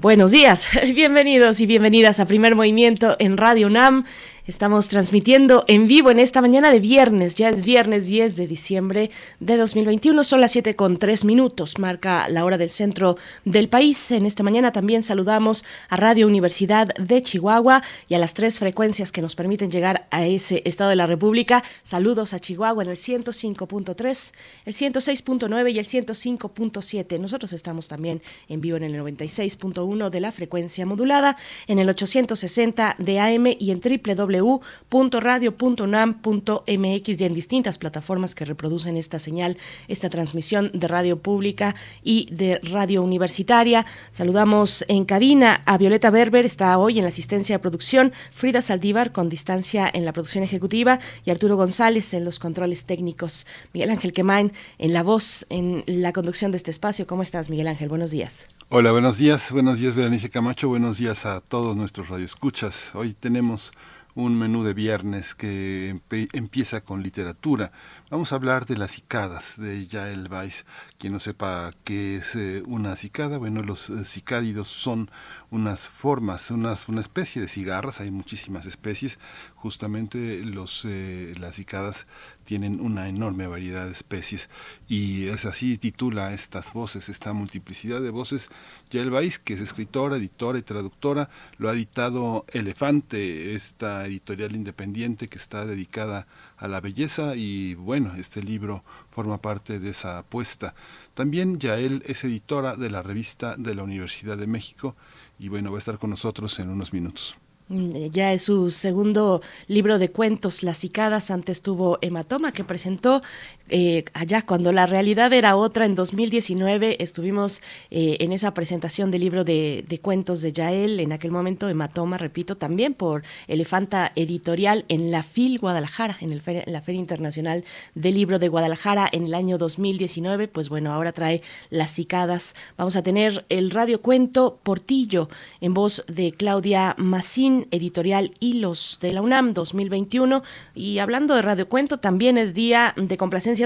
Buenos días, bienvenidos y bienvenidas a Primer Movimiento en Radio UNAM. Estamos transmitiendo en vivo en esta mañana de viernes, ya es viernes 10 de diciembre de 2021, son las 7 con 3 minutos, marca la hora del centro del país. En esta mañana también saludamos a Radio Universidad de Chihuahua y a las tres frecuencias que nos permiten llegar a ese estado de la República. Saludos a Chihuahua en el 105.3, el 106.9 y el 105.7. Nosotros estamos también en vivo en el 96.1 de la frecuencia modulada, en el 860 de AM y en www www.radio.unam.mx y en distintas plataformas que reproducen esta señal, esta transmisión de radio pública y de radio universitaria. Saludamos en cabina a Violeta Berber, está hoy en la asistencia de producción, Frida Saldívar con distancia en la producción ejecutiva y Arturo González en los controles técnicos. Miguel Ángel Quemain en la voz, en la conducción de este espacio. ¿Cómo estás, Miguel Ángel? Buenos días. Hola, buenos días. Buenos días, Berenice Camacho. Buenos días a todos nuestros radioescuchas. Hoy tenemos un menú de viernes que empieza con literatura. Vamos a hablar de las cicadas de Yael Weiss. Quien no sepa qué es eh, una cicada, bueno, los eh, cicádidos son unas formas, unas, una especie de cigarras, hay muchísimas especies, justamente los, eh, las cicadas tienen una enorme variedad de especies y es así titula estas voces, esta multiplicidad de voces. Yael Weiss, que es escritora, editora y traductora, lo ha editado Elefante, esta editorial independiente que está dedicada a la belleza y bueno, este libro forma parte de esa apuesta. También Yael es editora de la revista de la Universidad de México y bueno, va a estar con nosotros en unos minutos. Mm, ya es su segundo libro de cuentos, Las cicadas. Antes tuvo Hematoma, que presentó eh, allá cuando la realidad era otra. En 2019 estuvimos eh, en esa presentación del libro de, cuentos de Yael. En aquel momento, Hematoma, repito, también por Elefanta Editorial en la FIL Guadalajara, en, el la Feria Internacional del Libro de Guadalajara en el año 2019. Pues bueno, ahora trae Las cicadas. Vamos a tener el radiocuento Portillo en voz de Claudia Massín editorial Hilos de la UNAM 2021. Y hablando de Radio Cuento, también es día de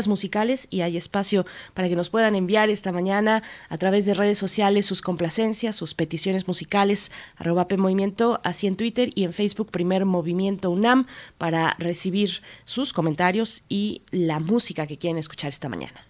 musicales y hay espacio para que nos puedan enviar esta mañana a través de redes sociales sus complacencias, sus peticiones musicales, arroba Movimiento, así en Twitter y en Facebook, Primer Movimiento UNAM, para recibir sus comentarios y la música que quieren escuchar esta mañana.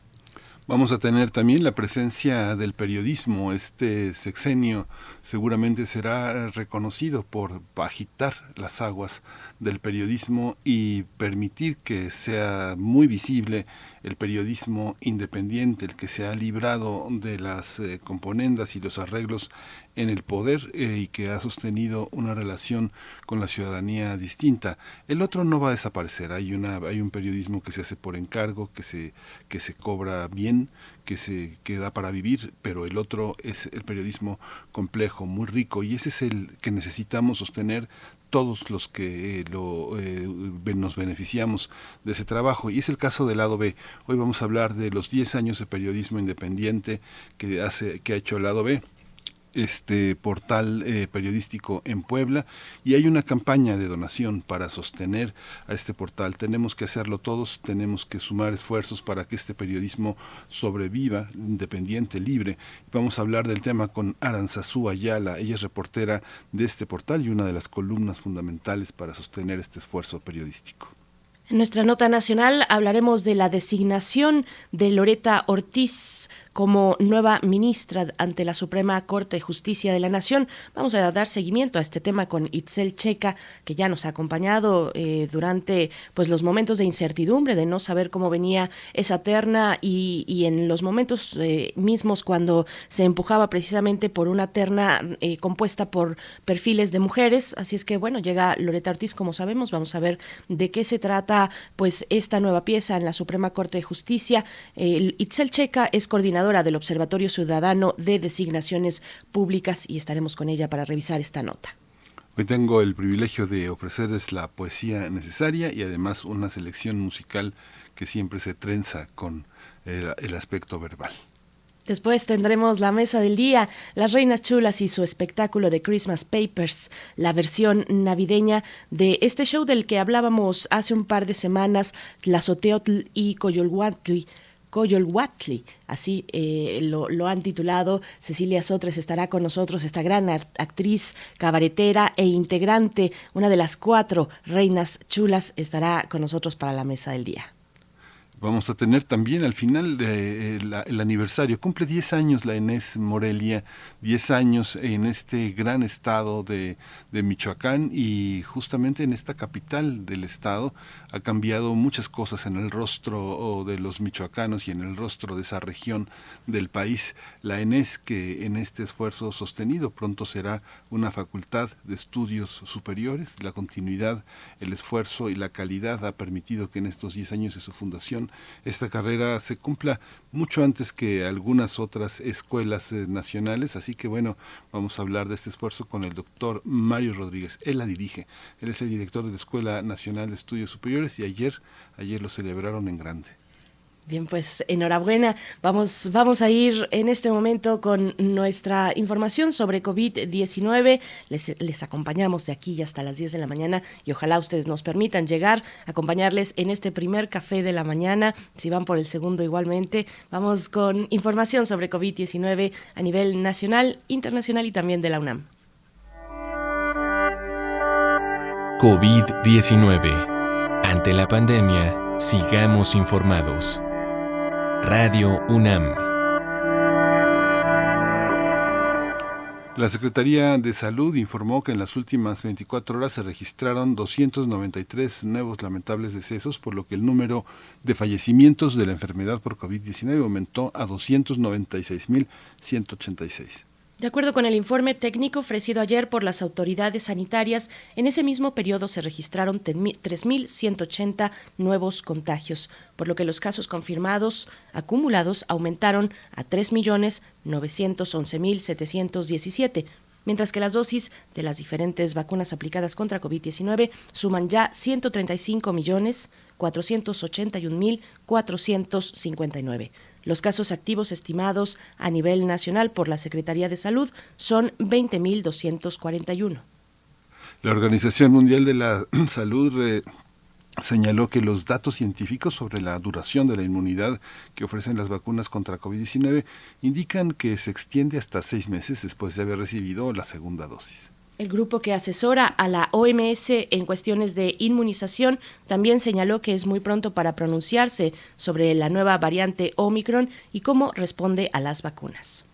Vamos a tener también la presencia del periodismo. Este sexenio seguramente será reconocido por agitar las aguas del periodismo y permitir que sea muy visible el periodismo independiente, el que se ha librado de las eh, componendas y los arreglos en el poder eh, y que ha sostenido una relación con la ciudadanía distinta. El otro no va a desaparecer. Hay una hay un periodismo que se hace por encargo, que se que se cobra bien, que se queda para vivir, pero el otro es el periodismo complejo, muy rico y ese es el que necesitamos sostener todos los que eh, lo, eh, nos beneficiamos de ese trabajo. Y es el caso del lado B. Hoy vamos a hablar de los 10 años de periodismo independiente que, hace, que ha hecho el lado B este portal eh, periodístico en Puebla y hay una campaña de donación para sostener a este portal. Tenemos que hacerlo todos, tenemos que sumar esfuerzos para que este periodismo sobreviva, independiente, libre. Vamos a hablar del tema con Aranzazú Ayala, ella es reportera de este portal y una de las columnas fundamentales para sostener este esfuerzo periodístico. En nuestra nota nacional hablaremos de la designación de Loreta Ortiz como nueva ministra ante la Suprema Corte de Justicia de la Nación. Vamos a dar seguimiento a este tema con Itzel Checa, que ya nos ha acompañado eh, durante pues los momentos de incertidumbre, de no saber cómo venía esa terna y, en los momentos eh, mismos cuando se empujaba precisamente por una terna eh, compuesta por perfiles de mujeres. Así es que bueno, llega Loreta Ortiz, como sabemos, vamos a ver de qué se trata pues esta nueva pieza en la Suprema Corte de Justicia. Itzel Checa es coordinadora coordinadora del Observatorio Ciudadano de Designaciones Públicas y estaremos con ella para revisar esta nota. Hoy tengo el privilegio de ofrecerles la poesía necesaria y además una selección musical que siempre se trenza con el, aspecto verbal. Después tendremos la mesa del día, las reinas chulas y su espectáculo de Christmas Papers, la versión navideña de este show del que hablábamos hace un par de semanas, Tlazoteotl y Coyolhuatli. Coyolhuatli, así eh, lo, lo, han titulado. Cecilia Sotres estará con nosotros, esta gran actriz, cabaretera e integrante, una de las cuatro reinas chulas, estará con nosotros para la mesa del día. Vamos a tener también al final de, eh, el aniversario. Cumple 10 años la Enés Morelia, 10 años en este gran estado de, de, Michoacán y justamente en esta capital del estado ha cambiado muchas cosas en el rostro de los michoacanos y en el rostro de esa región del país. La Enés que en este esfuerzo sostenido pronto será una facultad de estudios superiores. La continuidad, el esfuerzo y la calidad ha permitido que en estos 10 años de su fundación esta carrera se cumpla mucho antes que algunas otras escuelas eh, nacionales, así que bueno, vamos a hablar de este esfuerzo con el doctor Mario Rodríguez. Él la dirige, él es el director de la Escuela Nacional de Estudios Superiores y ayer, ayer lo celebraron en grande. Bien, pues enhorabuena. Vamos, vamos a ir en este momento con nuestra información sobre COVID-19. Les, les, acompañamos de aquí hasta las 10 de la mañana y ojalá ustedes nos permitan llegar, acompañarles en este primer café de la mañana. Si van por el segundo igualmente, vamos con información sobre COVID-19 a nivel nacional, internacional y también de la UNAM. COVID-19. Ante la pandemia, sigamos informados. Radio UNAM. La Secretaría de Salud informó que en las últimas 24 horas se registraron 293 nuevos lamentables decesos, por lo que el número de fallecimientos de la enfermedad por COVID-19 aumentó a 296.186. De acuerdo con el informe técnico ofrecido ayer por las autoridades sanitarias, en ese mismo periodo se registraron 3.180 nuevos contagios, por lo que los casos confirmados acumulados aumentaron a 3.911.717, mientras que las dosis de las diferentes vacunas aplicadas contra COVID-19 suman ya 135.481.459. Los casos activos estimados a nivel nacional por la Secretaría de Salud son 20.241. La Organización Mundial de la Salud señaló que los datos científicos sobre la duración de la inmunidad que ofrecen las vacunas contra COVID-19 indican que se extiende hasta seis meses después de haber recibido la segunda dosis. El grupo que asesora a la OMS en cuestiones de inmunización también señaló que es muy pronto para pronunciarse sobre la nueva variante Omicron y cómo responde a las vacunas.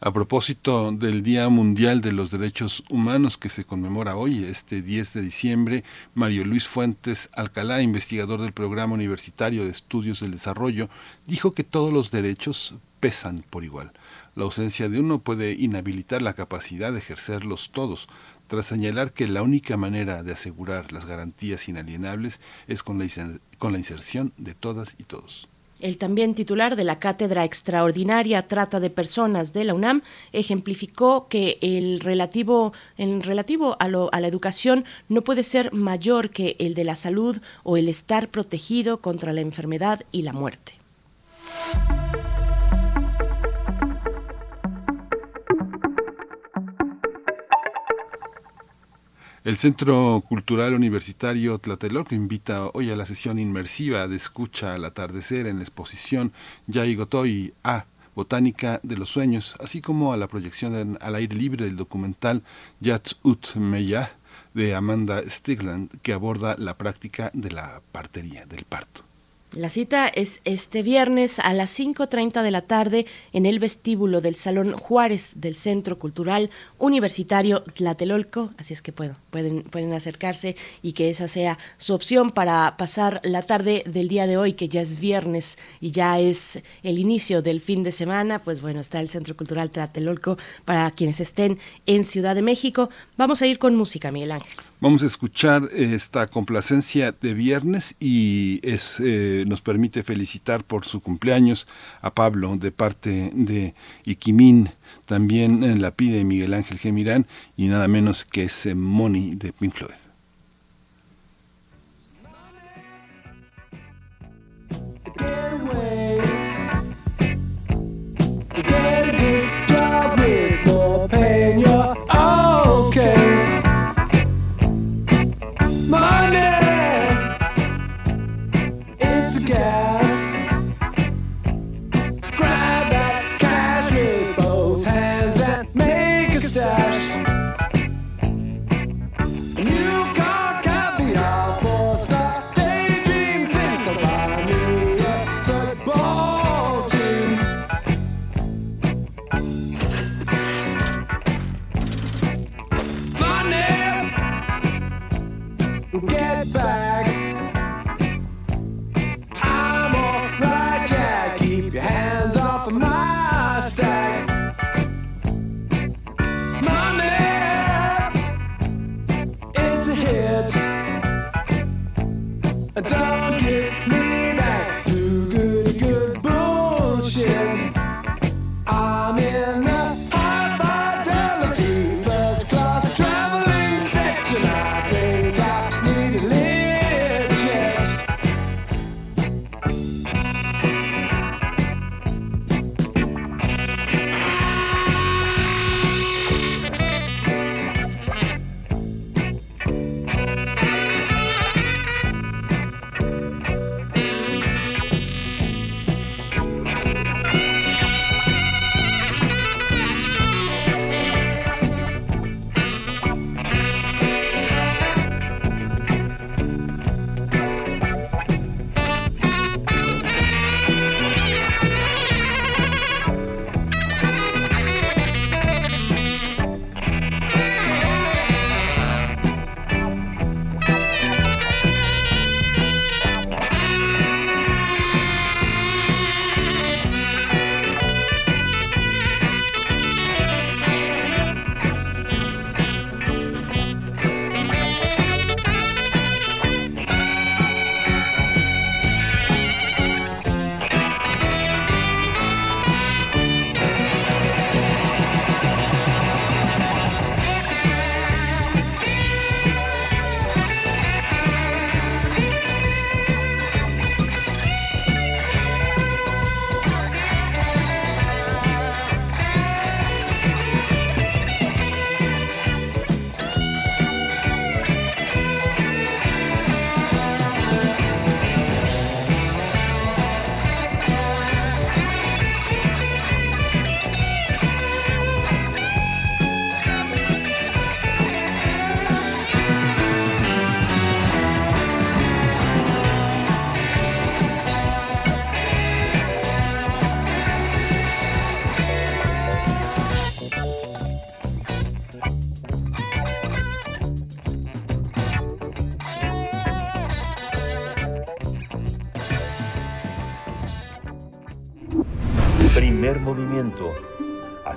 A propósito del Día Mundial de los Derechos Humanos que se conmemora hoy, este 10 de diciembre, Mario Luis Fuentes Alcalá, investigador del Programa Universitario de Estudios del Desarrollo, dijo que todos los derechos pesan por igual. La ausencia de uno puede inhabilitar la capacidad de ejercerlos todos, tras señalar que la única manera de asegurar las garantías inalienables es con la, inserción de todas y todos. El también titular de la Cátedra Extraordinaria Trata de Personas de la UNAM ejemplificó que el relativo, en relativo a, a, la educación no puede ser mayor que el de la salud o el estar protegido contra la enfermedad y la muerte. El Centro Cultural Universitario Tlatelolco invita hoy a la sesión inmersiva de escucha al atardecer en la exposición Yai Gotoy A. Botánica de los Sueños, así como a la proyección al aire libre del documental Yats Ut Meya de Amanda Stigland, que aborda la práctica de la partería, del parto. La cita es este viernes a las 5.30 de la tarde en el vestíbulo del Salón Juárez del Centro Cultural Universitario Tlatelolco, así es que pueden, pueden acercarse y que esa sea su opción para pasar la tarde del día de hoy, que ya es viernes y ya es el inicio del fin de semana, pues bueno, está el Centro Cultural Tlatelolco para quienes estén en Ciudad de México. Vamos a ir con música, Miguel Ángel. Vamos a escuchar esta complacencia de viernes y es, eh, nos permite felicitar por su cumpleaños a Pablo de parte de Iquimín. También eh, la pide Miguel Ángel Gemirán y nada menos que ese Money de Pink Floyd.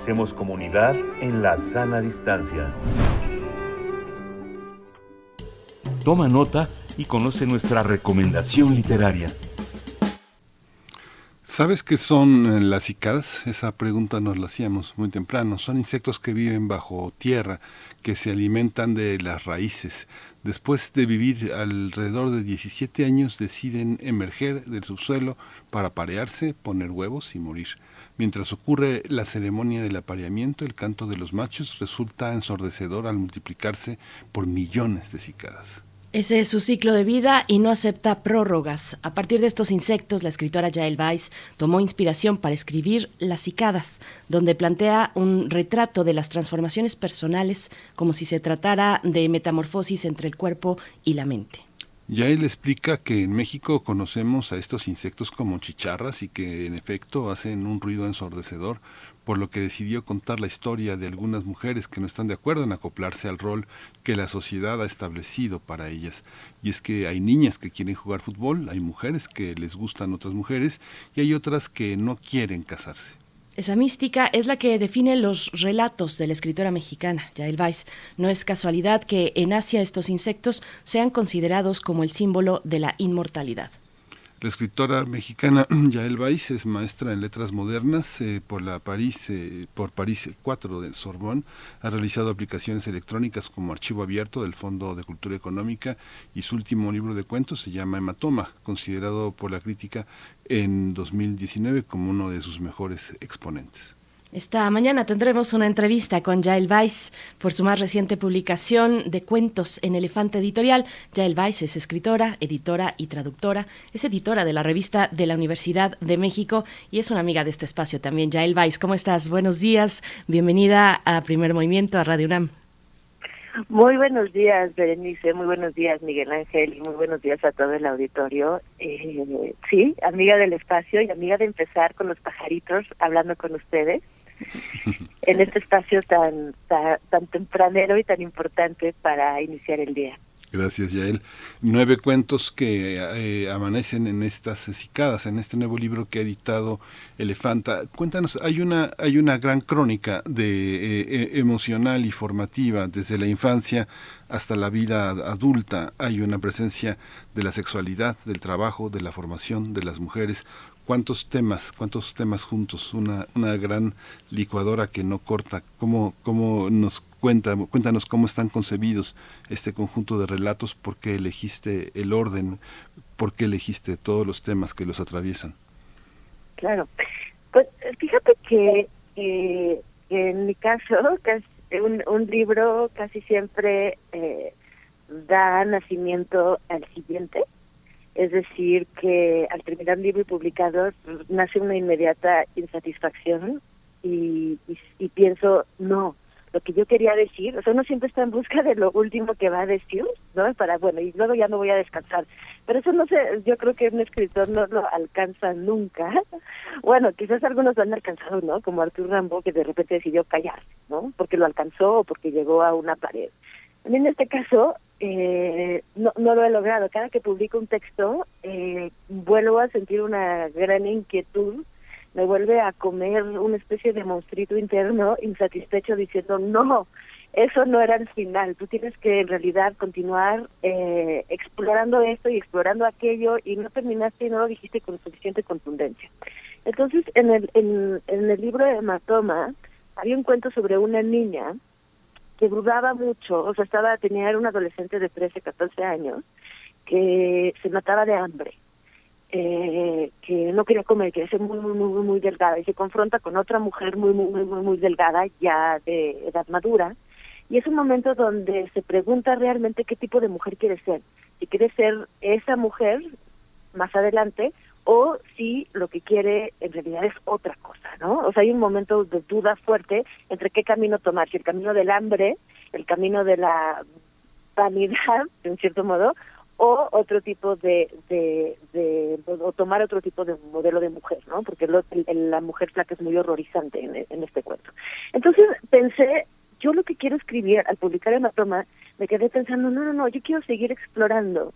Hacemos comunidad en la sana distancia. Toma nota y conoce nuestra recomendación literaria. ¿Sabes qué son eh, las cicadas? Esa pregunta nos la hacíamos muy temprano. Son insectos que viven bajo tierra, que se alimentan de las raíces. Después de vivir alrededor de 17 años, deciden emerger del subsuelo para parearse, poner huevos y morir. Mientras ocurre la ceremonia del apareamiento, el canto de los machos resulta ensordecedor al multiplicarse por millones de cicadas. Ese es su ciclo de vida y no acepta prórrogas. A partir de estos insectos, la escritora Jael Weiss tomó inspiración para escribir Las cicadas, donde plantea un retrato de las transformaciones personales como si se tratara de metamorfosis entre el cuerpo y la mente. Ya él explica que en México conocemos a estos insectos como chicharras y que en efecto hacen un ruido ensordecedor, por lo que decidió contar la historia de algunas mujeres que no están de acuerdo en acoplarse al rol que la sociedad ha establecido para ellas. Y es que hay niñas que quieren jugar fútbol, hay mujeres que les gustan otras mujeres y hay otras que no quieren casarse. Esa mística es la que define los relatos de la escritora mexicana, Yael Weiss. No es casualidad que en Asia estos insectos sean considerados como el símbolo de la inmortalidad. La escritora mexicana Yael Weiss es maestra en letras modernas eh, por la París eh, por París 4 del Sorbonne. Ha realizado aplicaciones electrónicas como archivo abierto del Fondo de Cultura Económica y su último libro de cuentos se llama Hematoma, considerado por la crítica en 2019 como uno de sus mejores exponentes. Esta mañana tendremos una entrevista con Jael Weiss por su más reciente publicación de cuentos en Elefante Editorial. Jael Weiss es escritora, editora y traductora. Es editora de la revista de la Universidad de México y es una amiga de este espacio también. Jael Weiss, ¿cómo estás? Buenos días. Bienvenida a Primer Movimiento, a Radio UNAM. Muy buenos días, Berenice. Muy buenos días, Miguel Ángel. Y muy buenos días a todo el auditorio. Eh, sí, amiga del espacio y amiga de empezar con los pajaritos hablando con ustedes en este espacio tan, tan, tempranero y tan importante para iniciar el día. Gracias, Yael. Nueve cuentos que eh, amanecen en estas cicadas, en este nuevo libro que ha editado Elefanta. Cuéntanos, hay una, hay una gran crónica de eh, e, emocional y formativa desde la infancia hasta la vida adulta. Hay una presencia de la sexualidad, del trabajo, de la formación de las mujeres cuántos temas, cuántos temas juntos, una, una gran licuadora que no corta, cómo, cómo nos cuenta, cuéntanos cómo están concebidos este conjunto de relatos, por qué elegiste el orden, por qué elegiste todos los temas que los atraviesan. Claro, pues fíjate que eh, en mi caso, un, un libro casi siempre eh, da nacimiento al siguiente es decir, que al terminar libro y publicado nace una inmediata insatisfacción y, y, pienso, no, lo que yo quería decir, o sea, uno siempre está en busca de lo último que va a decir, ¿no? Para, bueno, y luego ya no voy a descansar. Pero eso no sé, yo creo que un escritor no lo alcanza nunca. Bueno, quizás algunos lo han alcanzado, ¿no? Como Arthur Rambo, que de repente decidió callar, ¿no? Porque lo alcanzó o porque llegó a una pared. En este caso, eh, no, no lo he logrado. Cada que publico un texto, eh, vuelvo a sentir una gran inquietud, me vuelve a comer una especie de monstruito interno insatisfecho diciendo, no, eso no era el final, tú tienes que en realidad continuar eh, explorando esto y explorando aquello y no terminaste y no lo dijiste con suficiente contundencia. Entonces, en el, en, en el libro de Matoma, había un cuento sobre una niña que dudaba mucho, o sea, estaba, tenía, era un adolescente de 13, 14 años, que se mataba de hambre, eh, que no quería comer, quería ser muy, muy, muy, muy delgada, y se confronta con otra mujer muy, muy, muy, muy, muy delgada, ya de edad madura, y es un momento donde se pregunta realmente qué tipo de mujer quiere ser, si quiere ser esa mujer más adelante o si lo que quiere en realidad es otra cosa, ¿no? O sea, hay un momento de duda fuerte entre qué camino tomar, si el camino del hambre, el camino de la vanidad, en cierto modo, o otro tipo de, de, de, o tomar otro tipo de modelo de mujer, ¿no? Porque la mujer flaca es muy horrorizante en, en este cuento. Entonces pensé, yo lo que quiero escribir al publicar en la toma, me quedé pensando, no, no, no, yo quiero seguir explorando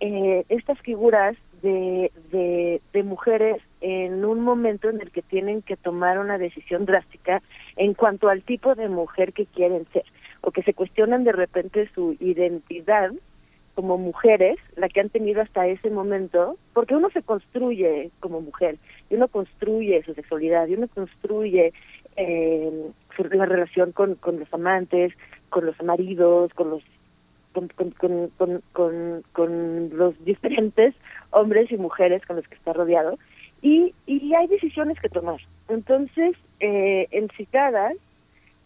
eh, estas figuras de, de, de mujeres en un momento en el que tienen que tomar una decisión drástica en cuanto al tipo de mujer que quieren ser o que se cuestionan de repente su identidad como mujeres, la que han tenido hasta ese momento, porque uno se construye como mujer, y uno construye su sexualidad, y uno construye eh, la relación con, con los amantes, con los maridos, con los con, con, con, con, los diferentes hombres y mujeres con los que está rodeado y, y hay decisiones que tomar. Entonces, eh, en Cicadas,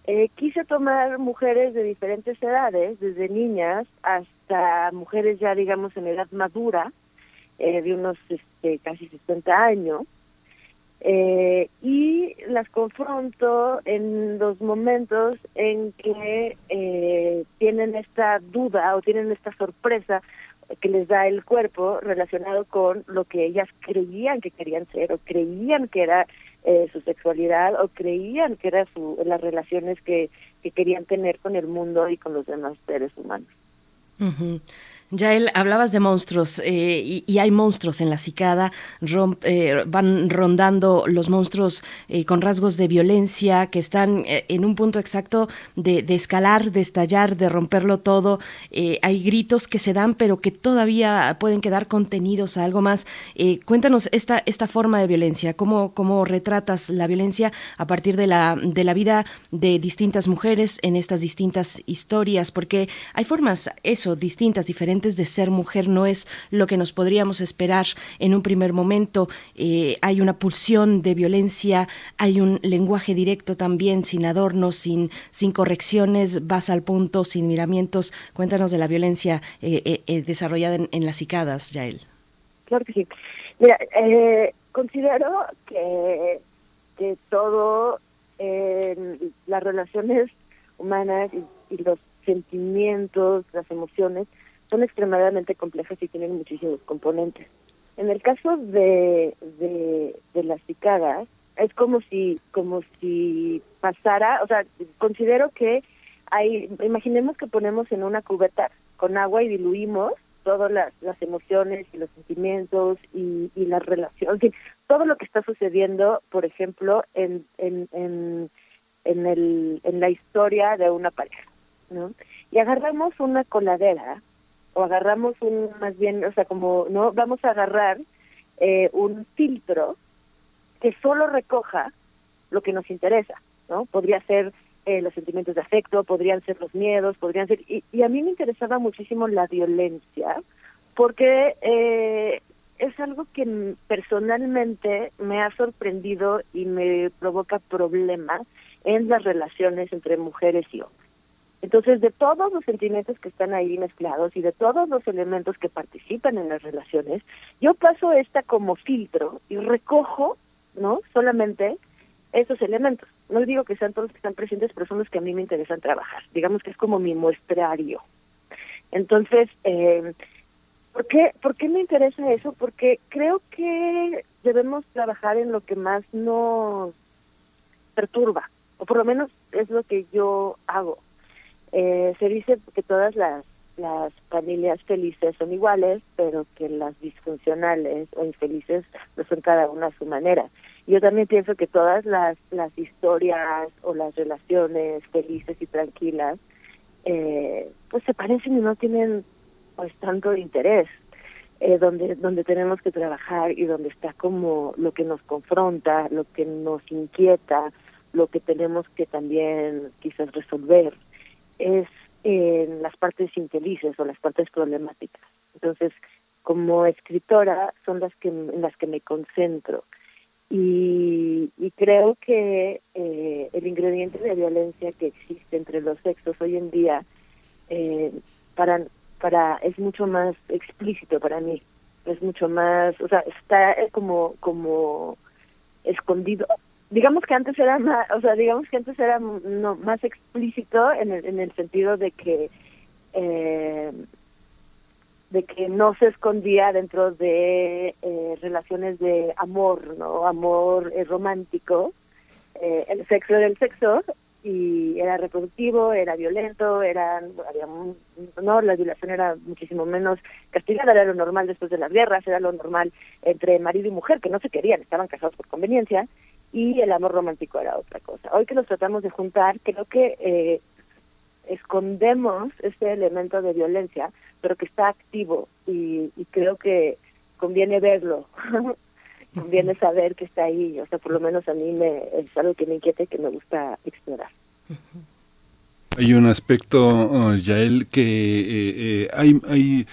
eh, quise tomar mujeres de diferentes edades, desde niñas hasta mujeres ya, digamos, en edad madura, eh, de unos este, casi 60 años, eh, y las confronto en los momentos en que eh, tienen esta duda o tienen esta sorpresa que les da el cuerpo relacionado con lo que ellas creían que querían ser o creían que era eh, su sexualidad o creían que eran las relaciones que, que querían tener con el mundo y con los demás seres humanos. Ya él hablabas de monstruos eh, y, hay monstruos en la cicada, eh, van rondando los monstruos eh, con rasgos de violencia que están en un punto exacto de, escalar, de estallar, de romperlo todo. hay gritos que se dan pero que todavía pueden quedar contenidos a algo más. cuéntanos esta, esta forma de violencia, cómo, cómo retratas la violencia a partir de la, de la vida de distintas mujeres en estas distintas historias, porque hay formas, eso, distintas, diferentes de ser mujer no es lo que nos podríamos esperar en un primer momento. Eh, hay una pulsión de violencia, hay un lenguaje directo también, sin adornos, sin, sin correcciones, vas al punto, sin miramientos. Cuéntanos de la violencia eh, eh, desarrollada en, las cicadas, Yael. Claro que sí. Mira, considero que, que todo las relaciones humanas y los sentimientos, las emociones, son extremadamente complejas y tienen muchísimos componentes. En el caso de, de, las cicadas, es como si, como si pasara, o sea, considero que hay, imaginemos que ponemos en una cubeta con agua y diluimos todas las, las emociones y los sentimientos y, y las relaciones, todo lo que está sucediendo, por ejemplo, en, en, en, en, el, en la historia de una pareja, ¿no? Y agarramos una coladera o agarramos un, más bien, o sea, como, ¿no? Vamos a agarrar eh, un filtro que solo recoja lo que nos interesa, ¿no? Podría ser eh, los sentimientos de afecto, podrían ser los miedos, podrían ser... Y, y a mí me interesaba muchísimo la violencia, porque eh, es algo que personalmente me ha sorprendido y me provoca problemas en las relaciones entre mujeres y hombres. Entonces, de todos los sentimientos que están ahí mezclados y de todos los elementos que participan en las relaciones, yo paso esta como filtro y recojo, ¿no? Solamente esos elementos. No digo que sean todos los que están presentes, pero son los que a mí me interesan trabajar. Digamos que es como mi muestrario. Entonces, eh, ¿por, qué, ¿por qué me interesa eso? Porque creo que debemos trabajar en lo que más nos perturba, o por lo menos es lo que yo hago eh, se dice que todas las, familias felices son iguales, pero que las disfuncionales o infelices lo son cada una a su manera. Yo también pienso que todas las, las historias o las relaciones felices y tranquilas eh, pues se parecen y no tienen pues tanto interés. Eh, donde donde tenemos que trabajar y donde está como lo que nos confronta, lo que nos inquieta, lo que tenemos que también quizás resolver es en las partes infelices o las partes problemáticas. Entonces, como escritora son las que en las que me concentro y, y creo que eh, el ingrediente de violencia que existe entre los sexos hoy en día eh, para para es mucho más explícito para mí es mucho más o sea está como como escondido digamos que antes era más, o sea, digamos que antes era no, más explícito en el, en el sentido de que eh, de que no se escondía dentro de eh, relaciones de amor, ¿no? Amor eh, romántico. Eh, el sexo era el sexo y era reproductivo, era violento, era, había, no, la violación era muchísimo menos castigada, era lo normal después de las guerras, era lo normal entre marido y mujer, que no se querían, estaban casados por conveniencia, y el amor romántico era otra cosa. Hoy que nos tratamos de juntar, creo que eh, escondemos este elemento de violencia, pero que está activo y, creo que conviene verlo, conviene saber que está ahí, o sea, por lo menos a mí me, es algo que me inquieta y que me gusta explorar. Hay un aspecto, oh, Yael, que eh, eh, hay, hay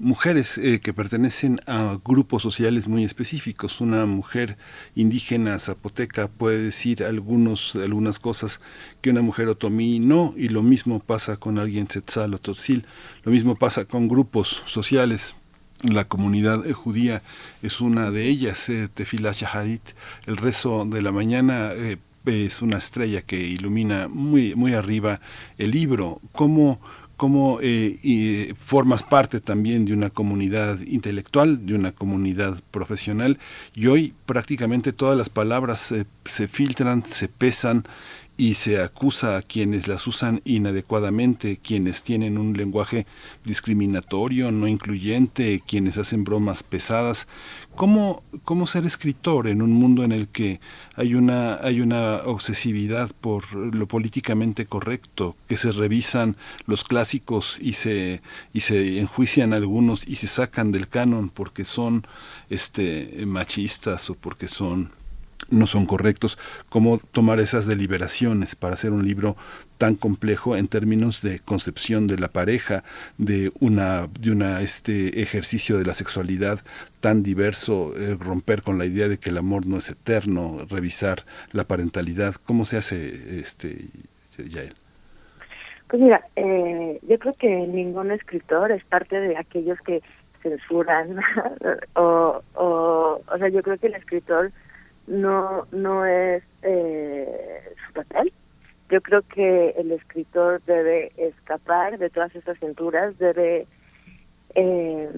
mujeres eh, que pertenecen a grupos sociales muy específicos. Una mujer indígena zapoteca puede decir algunos, algunas cosas que una mujer otomí no, y lo mismo pasa con alguien tzetzal o totzil, lo mismo pasa con grupos sociales. La comunidad judía es una de ellas, eh, Tefila Shaharit, el rezo de la mañana. Eh, es una estrella que ilumina muy, muy arriba el libro. ¿Cómo, cómo eh, formas parte también de una comunidad intelectual, de una comunidad profesional, y hoy prácticamente todas las palabras se filtran, se pesan, y se acusa a quienes las usan inadecuadamente, quienes tienen un lenguaje discriminatorio, no incluyente, quienes hacen bromas pesadas. ¿Cómo, cómo ser escritor en un mundo en el que hay una, hay una obsesividad por lo políticamente correcto, que se revisan los clásicos y se, y se enjuician algunos y se sacan del canon porque son este, machistas o porque son no son correctos, cómo tomar esas deliberaciones para hacer un libro tan complejo en términos de concepción de la pareja, de una, de una este ejercicio de la sexualidad tan diverso, eh, romper con la idea de que el amor no es eterno, revisar la parentalidad, ¿cómo se hace este Yael? Pues mira, eh, yo creo que ningún escritor es parte de aquellos que censuran o, o, o sea, yo creo que el escritor no no es eh, su papel. Yo creo que el escritor debe escapar de todas esas cinturas, debe eh,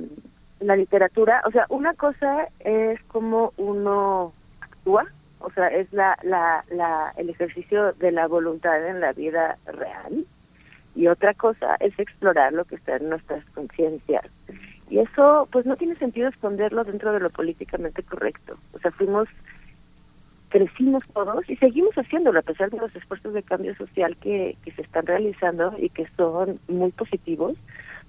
la literatura, o sea, una cosa es como uno actúa, o sea, es la, la, la, el ejercicio de la voluntad en la vida real, y otra cosa es explorar lo que está en nuestras conciencias. Y eso, pues no tiene sentido esconderlo dentro de lo políticamente correcto. O sea, fuimos crecimos todos y seguimos haciéndolo a pesar de los esfuerzos de cambio social que, que se están realizando y que son muy positivos.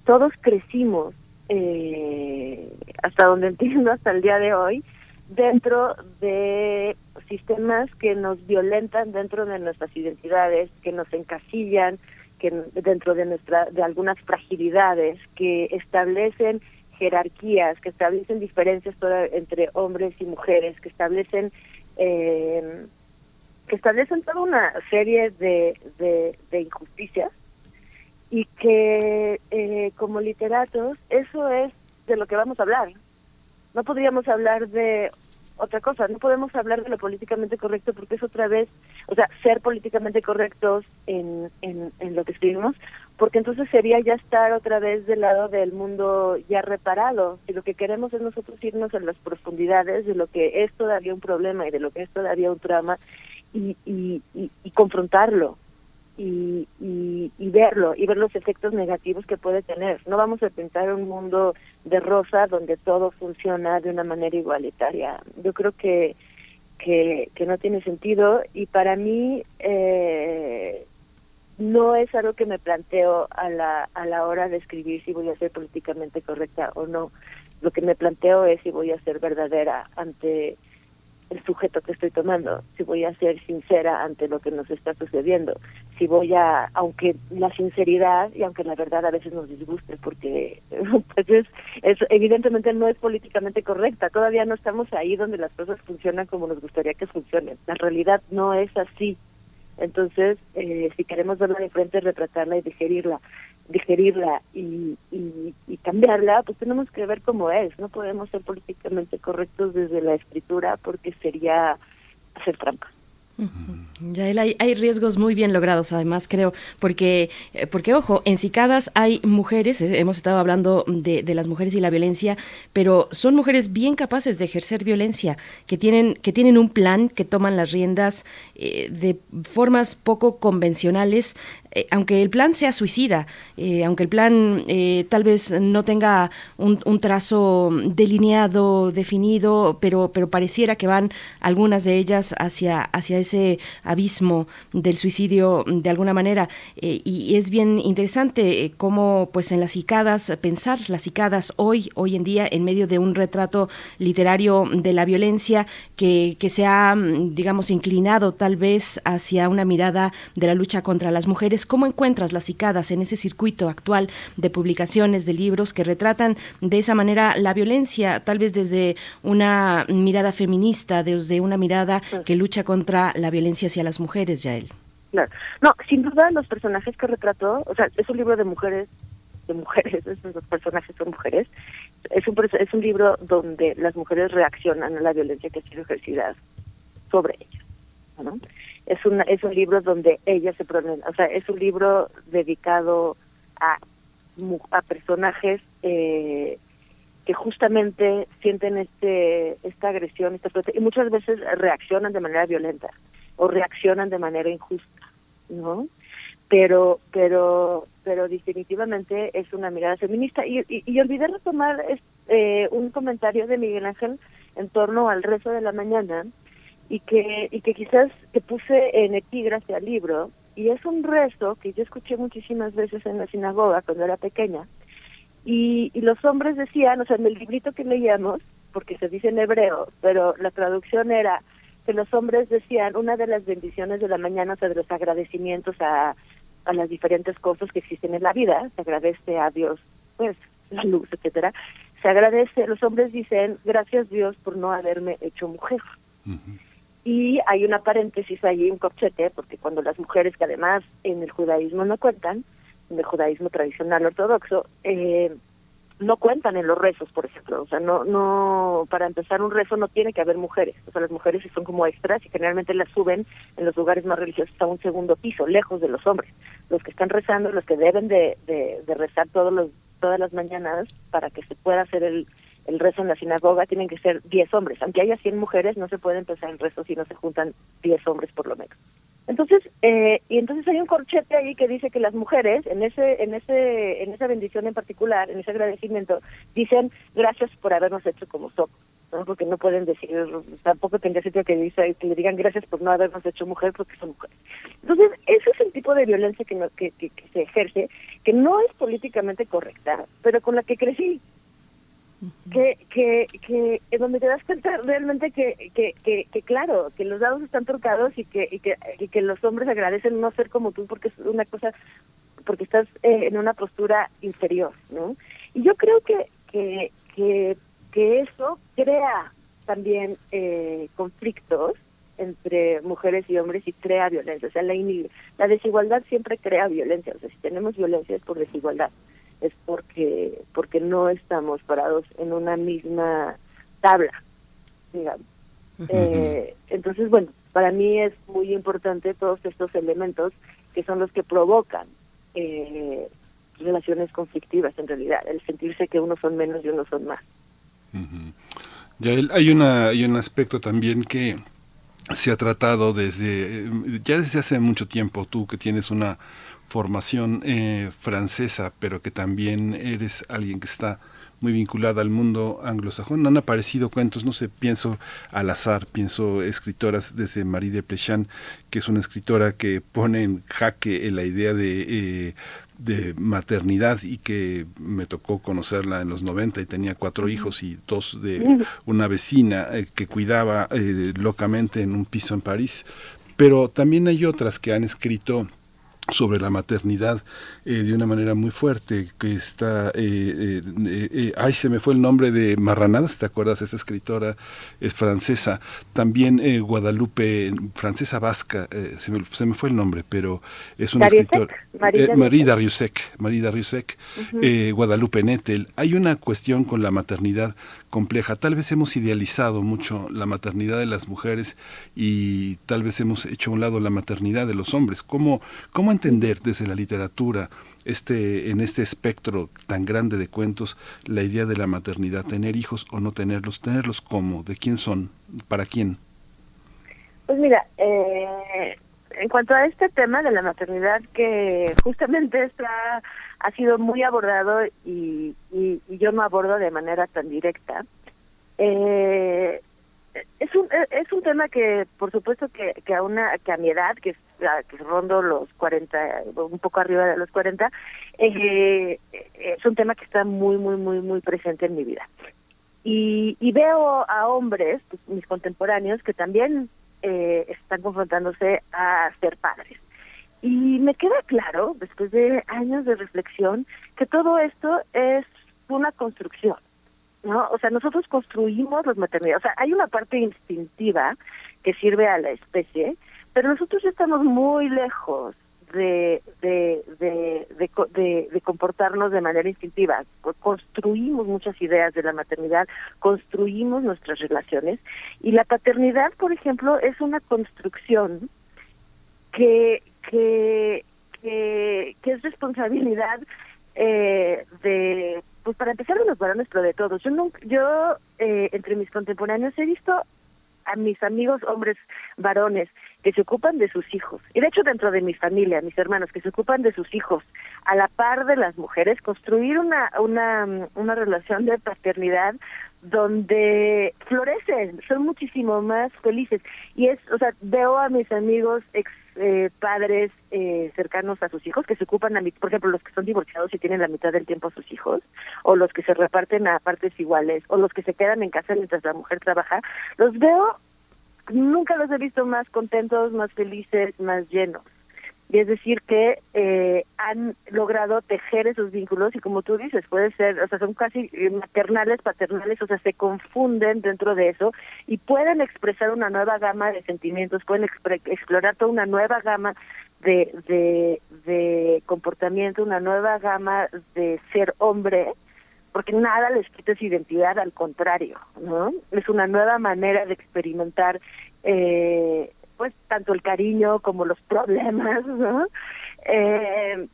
Todos crecimos, eh, hasta donde entiendo, hasta el día de hoy, dentro de sistemas que nos violentan dentro de nuestras identidades, que nos encasillan, que dentro de nuestra de algunas fragilidades, que establecen jerarquías, que establecen diferencias entre hombres y mujeres, que establecen eh, que establecen toda una serie de, de, injusticias y que eh, como literatos eso es de lo que vamos a hablar. No podríamos hablar de otra cosa, no podemos hablar de lo políticamente correcto porque es otra vez, o sea, ser políticamente correctos en, en, en lo que escribimos, porque entonces sería ya estar otra vez del lado del mundo ya reparado. Y lo que queremos es nosotros irnos en las profundidades de lo que es todavía un problema y de lo que es todavía un drama y, y, y, confrontarlo y, y, y, verlo y ver los efectos negativos que puede tener. No vamos a pintar un mundo de rosa donde todo funciona de una manera igualitaria. Yo creo que que, que no tiene sentido y para mí eh, no es algo que me planteo a la, a la hora de escribir si voy a ser políticamente correcta o no. Lo que me planteo es si voy a ser verdadera ante el sujeto que estoy tomando, si voy a ser sincera ante lo que nos está sucediendo, si voy a, aunque la sinceridad y aunque la verdad a veces nos disguste, porque pues es, es, evidentemente no es políticamente correcta, todavía no estamos ahí donde las cosas funcionan como nos gustaría que funcionen, la realidad no es así, entonces, eh, si queremos verla de frente, retratarla y digerirla, digerirla y, y, y, cambiarla, pues tenemos que ver cómo es. No podemos ser políticamente correctos desde la escritura porque sería hacer trampa. Ya hay, hay, riesgos muy bien logrados, además creo, porque, eh, porque ojo, en Cicadas hay mujeres, eh, hemos estado hablando de, de, las mujeres y la violencia, pero son mujeres bien capaces de ejercer violencia, que tienen, que tienen un plan, que toman las riendas eh, de formas poco convencionales, eh, aunque el plan sea suicida, eh, aunque el plan eh, tal vez no tenga un, trazo delineado, definido, pero, pero pareciera que van algunas de ellas hacia, hacia ese abismo del suicidio de alguna manera. y es bien interesante cómo pues en las cicadas, pensar las cicadas hoy, hoy en día, en medio de un retrato literario de la violencia que, que se ha, digamos, inclinado tal vez hacia una mirada de la lucha contra las mujeres ¿Cómo encuentras las cicadas en ese circuito actual de publicaciones, de libros que retratan de esa manera la violencia, tal vez desde una mirada feminista, desde una mirada que lucha contra la violencia hacia las mujeres, Yael? Claro. No, sin duda los personajes que retrató, o sea, es un libro de mujeres, de mujeres, esos personajes son mujeres, es un, es un libro donde las mujeres reaccionan a la violencia que ha sido ejercida sobre ellas. ¿no? Es un es un libro donde ella se pronuncia, o sea, es un libro dedicado a a personajes eh, que justamente sienten este esta agresión, esta y muchas veces reaccionan de manera violenta o reaccionan de manera injusta. ¿no? Pero, pero, pero definitivamente es una mirada feminista. Y, y, olvidé retomar eh, un comentario de Miguel Ángel en torno al rezo de la mañana y que, y que quizás te puse en epígrafe al libro, y es un rezo que yo escuché muchísimas veces en la sinagoga cuando era pequeña, y, y los hombres decían, o sea, en el librito que leíamos, porque se dice en hebreo, pero la traducción era que los hombres decían una de las bendiciones de la mañana, o sea, de los agradecimientos a, a las diferentes cosas que existen en la vida, se agradece a Dios, pues, la luz, etcétera, se agradece, los hombres dicen, gracias Dios por no haberme hecho mujer. Y hay una paréntesis allí, un corchete, porque cuando las mujeres, que además en el judaísmo no cuentan, en el judaísmo tradicional ortodoxo, eh, no cuentan en los rezos, por ejemplo. O sea, no, no, para empezar un rezo no tiene que haber mujeres. O sea, las mujeres son como extras y generalmente las suben en los lugares más religiosos a un segundo piso, lejos de los hombres. Los que están rezando, los que deben de, de, de rezar todos los, todas las mañanas para que se pueda hacer el, el rezo en la sinagoga tienen que ser 10 hombres. Aunque haya 100 mujeres, no se puede empezar el rezo si no se juntan 10 hombres por lo menos. Entonces, eh, y entonces hay un corchete ahí que dice que las mujeres, en ese, en ese, en esa bendición en particular, en ese agradecimiento, dicen gracias por habernos hecho como somos, ¿no? porque no pueden decir, tampoco tendría sentido que, dice, que le digan gracias por no habernos hecho mujer porque son mujeres. Entonces, ese es el tipo de violencia que, que, que se ejerce, que no es políticamente correcta, pero con la que crecí, que, que, que donde te das cuenta realmente que, que, que, claro, que los dados están trocados y que, y que, y que los hombres agradecen no ser como tú porque es una cosa, porque estás eh, en una postura inferior, ¿no? Y yo creo que, que, que, que eso crea también eh, conflictos entre mujeres y hombres y crea violencia. O sea, la, la desigualdad siempre crea violencia. O sea, si tenemos violencia es por desigualdad es porque porque no estamos parados en una misma tabla, digamos. eh, entonces, bueno, para mí es muy importante todos estos elementos que son los que provocan eh, relaciones conflictivas en realidad, el sentirse que unos son menos y unos son más. Ya hay una hay un aspecto también que se ha tratado desde ya desde hace mucho tiempo tú que tienes una formación eh, francesa, pero que también eres alguien que está muy vinculada al mundo anglosajón. Han aparecido cuentos, no sé, pienso al azar, pienso escritoras desde Marie de Plechan, que es una escritora que pone en jaque la idea de, eh, de maternidad y que me tocó conocerla en los 90 y tenía cuatro hijos y dos de una vecina eh, que cuidaba locamente en un piso en París. Pero también hay otras que han escrito sobre la maternidad eh, de una manera muy fuerte, que está, eh, eh, ay, se me fue el nombre de Marranadas, ¿te acuerdas? Esa escritora es francesa, también Guadalupe, francesa vasca, se me, se, me, fue el nombre, pero es una escritora, Marie Dariussec, Marie Dariussec, Guadalupe Nettel, hay una cuestión con la maternidad compleja. Tal vez hemos idealizado mucho la maternidad de las mujeres y tal vez hemos hecho a un lado la maternidad de los hombres. ¿Cómo, cómo entender desde la literatura este, en este espectro tan grande de cuentos la idea de la maternidad? ¿Tener hijos o no tenerlos? ¿Tenerlos cómo? ¿De quién son? ¿Para quién? Pues mira, eh, en cuanto a este tema de la maternidad que justamente está ha sido muy abordado y, y, yo no abordo de manera tan directa. Eh, es un es un tema que por supuesto que, que a una que a mi edad que que rondo los 40 un poco arriba de los 40 eh, es un tema que está muy muy muy muy presente en mi vida y, y veo a hombres pues, mis contemporáneos que también eh, están confrontándose a ser padres y me queda claro, después de años de reflexión, que todo esto es una construcción, ¿no? O sea, nosotros construimos las maternidades. O sea, hay una parte instintiva que sirve a la especie, pero nosotros estamos muy lejos de, de, de, de, comportarnos de manera instintiva. Construimos muchas ideas de la maternidad, construimos nuestras relaciones y la paternidad, por ejemplo, es una construcción que, que, que, es responsabilidad eh, de, pues para empezar de los varones, pero de todos. Yo, nunca, yo eh, entre mis contemporáneos he visto a mis amigos hombres varones que se ocupan de sus hijos, y de hecho dentro de mi familia, mis hermanos, que se ocupan de sus hijos, a la par de las mujeres, construir una, una, una relación de paternidad donde florecen, son muchísimo más felices. Y es, o sea, veo a mis amigos ex eh, padres eh, cercanos a sus hijos que se ocupan, a por ejemplo, los que son divorciados y tienen la mitad del tiempo a sus hijos, o los que se reparten a partes iguales, o los que se quedan en casa mientras la mujer trabaja, los veo, nunca los he visto más contentos, más felices, más llenos. Y es decir, que eh, han logrado tejer esos vínculos y como tú dices, puede ser, o sea, son casi maternales, paternales, o sea, se confunden dentro de eso y pueden expresar una nueva gama de sentimientos, pueden explorar toda una nueva gama de, de, de comportamiento, una nueva gama de ser hombre, porque nada les quita su identidad, al contrario, ¿no? Es una nueva manera de experimentar eh, pues tanto el cariño como los problemas, ¿no? Eh,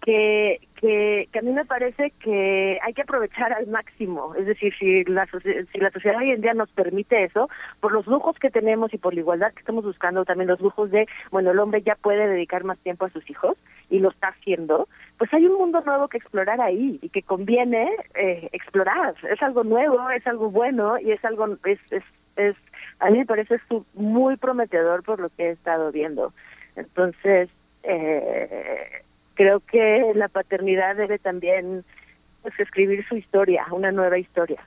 que, que, que a mí me parece que hay que aprovechar al máximo, es decir, si la, si la sociedad hoy en día nos permite eso, por los lujos que tenemos y por la igualdad que estamos buscando, también los lujos de, bueno, el hombre ya puede dedicar más tiempo a sus hijos y lo está haciendo, pues hay un mundo nuevo que explorar ahí y que conviene eh, explorar, es algo nuevo, es algo bueno y es algo, es, es, es a mí me parece muy prometedor por lo que he estado viendo. Entonces, eh, creo que la paternidad debe también pues, escribir su historia, una nueva historia.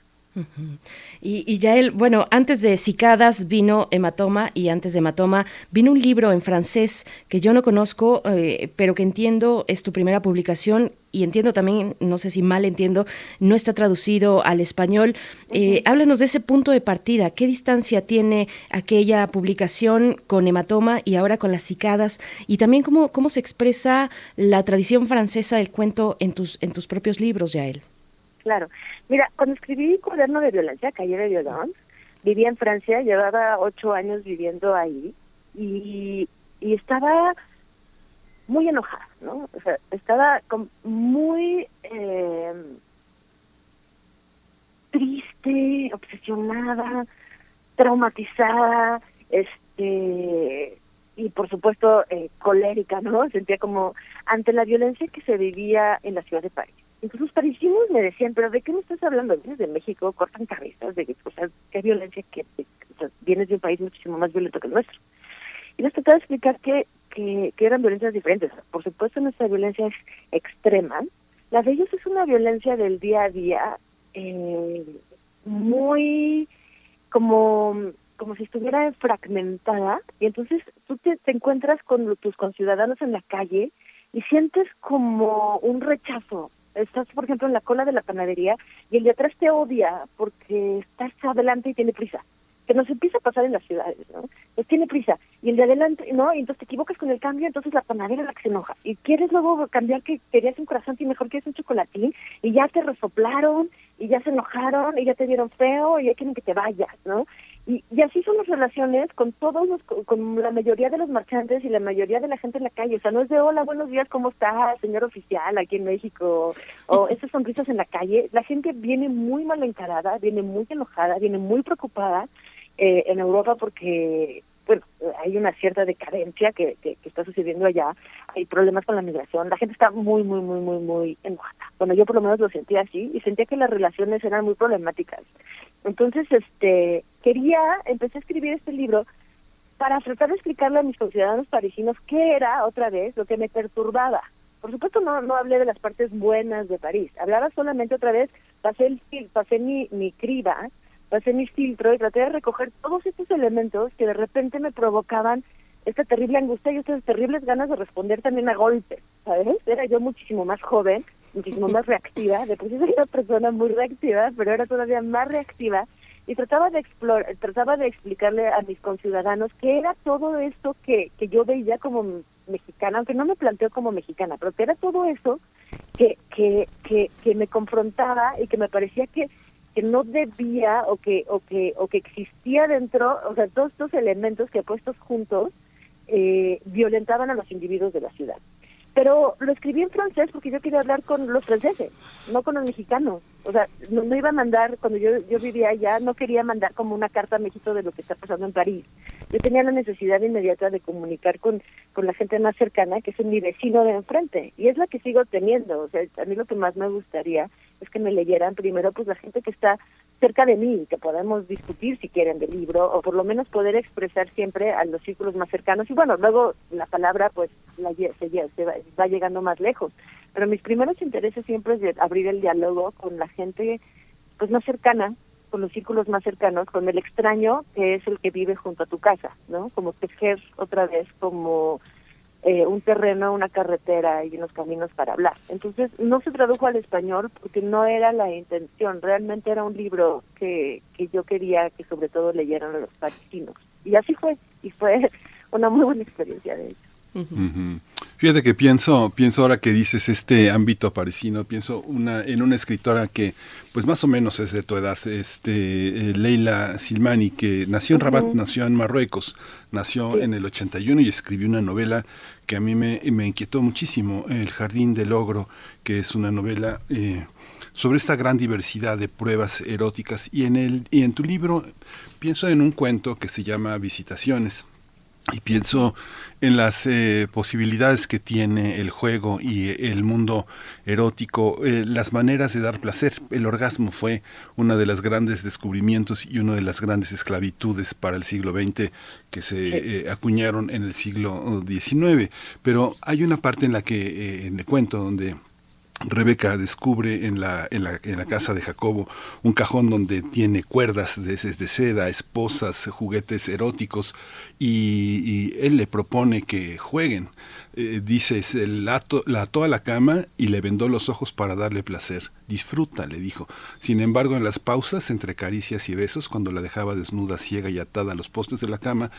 Y, y ya él, bueno, antes de Cicadas vino Hematoma y antes de Hematoma vino un libro en francés que yo no conozco, eh, pero que entiendo es tu primera publicación y entiendo también, no sé si mal entiendo, no está traducido al español. Eh, háblanos de ese punto de partida. ¿Qué distancia tiene aquella publicación con Hematoma y ahora con las cicadas? Y también cómo, cómo se expresa la tradición francesa del cuento en tus, en tus propios libros, Yael. Claro. Mira, cuando escribí Cuaderno de Violencia, Calle de Violón, vivía en Francia, llevaba ocho años viviendo ahí y, estaba muy enojada, ¿no? O sea, estaba muy eh, triste, obsesionada, traumatizada, este y por supuesto eh, colérica, ¿no? Sentía como ante la violencia que se vivía en la ciudad de París. Entonces los parisinos me decían, pero ¿de qué me estás hablando? Vienes de México, cortan cabezas, de o sea, qué violencia, que vienes de un país muchísimo más violento que el nuestro. Y les trataba de explicar que que, eran violencias diferentes. Por supuesto, nuestra violencia es extrema. La de ellos es una violencia del día a día eh, muy como como si estuviera fragmentada y entonces tú te, te encuentras con tus conciudadanos en la calle y sientes como un rechazo. Estás, por ejemplo, en la cola de la panadería y el de atrás te odia porque estás adelante y tiene prisa que nos empieza a pasar en las ciudades, ¿no? Pues tiene prisa, y el de adelante, ¿no? Y entonces te equivocas con el cambio, entonces la panadera es la que se enoja. Y quieres luego cambiar que querías un corazón y mejor quieres un chocolatín, y ya te resoplaron, y ya se enojaron, y ya te dieron feo, y ya quieren que te vayas, ¿no? Y, y así son las relaciones con todos los, con la mayoría de los marchantes y la mayoría de la gente en la calle. O sea, no es de hola, buenos días, ¿cómo está, señor oficial, aquí en México? O esas sonrisas en la calle. La gente viene muy mal encarada, viene muy enojada, viene muy preocupada eh, en Europa porque bueno, hay una cierta decadencia que, que, está sucediendo allá, hay problemas con la migración, la gente está muy, muy, muy, muy, muy enojada. Bueno, yo por lo menos lo sentía así y sentía que las relaciones eran muy problemáticas. Entonces, este, quería, empecé a escribir este libro para tratar de explicarle a mis conciudadanos parisinos qué era, otra vez, lo que me perturbaba. Por supuesto, no, no hablé de las partes buenas de París, hablaba solamente otra vez, pasé, el, pasé mi, mi criba pasé mi filtro y traté de recoger todos estos elementos que de repente me provocaban esta terrible angustia y estas terribles ganas de responder también a golpes, ¿sabes? Era yo muchísimo más joven, muchísimo más reactiva, de por sí soy una persona muy reactiva, pero era todavía más reactiva y trataba de explorar, trataba de explicarle a mis conciudadanos qué era todo esto que, que yo veía como mexicana, aunque no me planteo como mexicana, pero que era todo eso que, que, que, que me confrontaba y que me parecía que que no debía o que o que o que existía dentro, o sea, todos estos elementos que puestos juntos eh, violentaban a los individuos de la ciudad. Pero lo escribí en francés porque yo quería hablar con los franceses, no con los mexicanos. O sea, no, iba a mandar, cuando yo, yo vivía allá, no quería mandar como una carta a México de lo que está pasando en París. yo tenía la necesidad inmediata de comunicar con, con la gente más cercana, que es mi vecino de enfrente, y es la que sigo teniendo. O sea, a mí lo que más me gustaría es que me leyeran primero, pues la gente que está cerca de mí, que podemos discutir si quieren del libro, o por lo menos poder expresar siempre a los círculos más cercanos. Y bueno, luego la palabra, pues, la, se, va, va llegando más lejos. Pero mis primeros intereses siempre es de abrir el diálogo con la gente, pues, más cercana, con los círculos más cercanos, con el extraño que es el que vive junto a tu casa, ¿no? Como tejer otra vez como eh, un terreno, una carretera y unos caminos para hablar. Entonces no se tradujo al español porque no era la intención, realmente era un libro que, que yo quería que sobre todo leyeran los parisinos. Y así fue, y fue una muy buena experiencia de hecho. Fíjate que pienso, pienso ahora que dices este ámbito parisino, pienso una, en una escritora que, pues más o menos es de tu edad, este eh, Leila Silmani, que nació en Rabat, nació en Marruecos, nació en el 81 y escribió una novela que a mí me, me, inquietó muchísimo, El Jardín del Ogro, que es una novela eh, sobre esta gran diversidad de pruebas eróticas. Y en, el, y en tu libro pienso en un cuento que se llama Visitaciones y pienso en las eh, posibilidades que tiene el juego y el mundo erótico, eh, las maneras de dar placer. El orgasmo fue uno de los grandes descubrimientos y una de las grandes esclavitudes para el siglo XX que se eh, acuñaron en el siglo XIX. Pero hay una parte en la que, en el cuento, donde Rebeca descubre en la, en, la, en la, casa de Jacobo un cajón donde tiene cuerdas de, de seda, esposas, juguetes eróticos y, él le propone que jueguen. Eh, dice, la, la ató a la cama y le vendó los ojos para darle placer. Disfruta, le dijo. Sin embargo, en las pausas entre caricias y besos, cuando la dejaba desnuda, ciega y atada a los postes de la cama,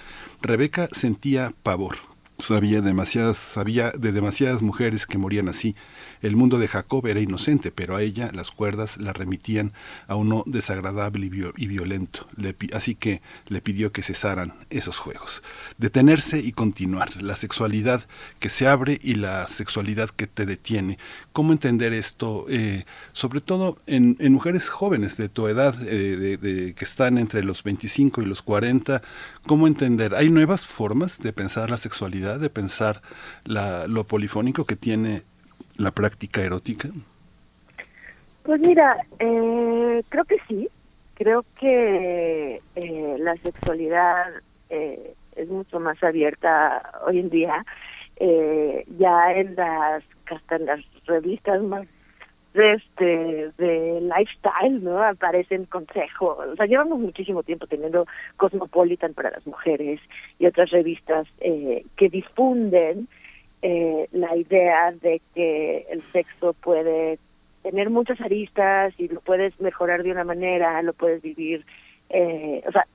Rebeca sentía pavor. Sabía, demasiadas, sabía de demasiadas mujeres que morían así el mundo de Jacob era inocente, pero a ella las cuerdas la remitían a uno desagradable y, violento. así que le pidió que cesaran esos juegos. Detenerse y continuar. La sexualidad que se abre y la sexualidad que te detiene. ¿Cómo entender esto? Eh, sobre todo en, mujeres jóvenes de tu edad, eh, de, que están entre los 25 y los 40. ¿Cómo entender? ¿Hay nuevas formas de pensar la sexualidad, de pensar lo polifónico que tiene la práctica erótica? Pues mira, eh, creo que sí. Creo que eh, la sexualidad eh, es mucho más abierta hoy en día. ya en las hasta en las revistas más de este de lifestyle no aparecen consejos o sea llevamos muchísimo tiempo teniendo Cosmopolitan para las mujeres y otras revistas que difunden eh, la idea de que el sexo puede tener muchas aristas y lo puedes mejorar de una manera, lo puedes vivir, eh, o sea,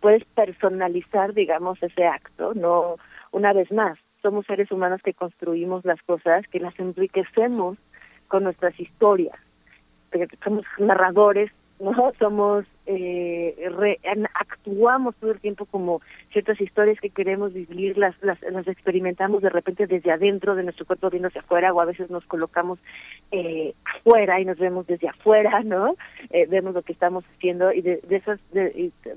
puedes personalizar, digamos, ese acto, no una vez más. Somos seres humanos que construimos las cosas, que las enriquecemos con nuestras historias. Somos narradores no somos eh, actuamos todo el tiempo como ciertas historias que queremos vivir las, las las experimentamos de repente desde adentro de nuestro cuerpo viendo hacia afuera o a veces nos colocamos eh, afuera y nos vemos desde afuera no eh, vemos lo que estamos haciendo y de, esas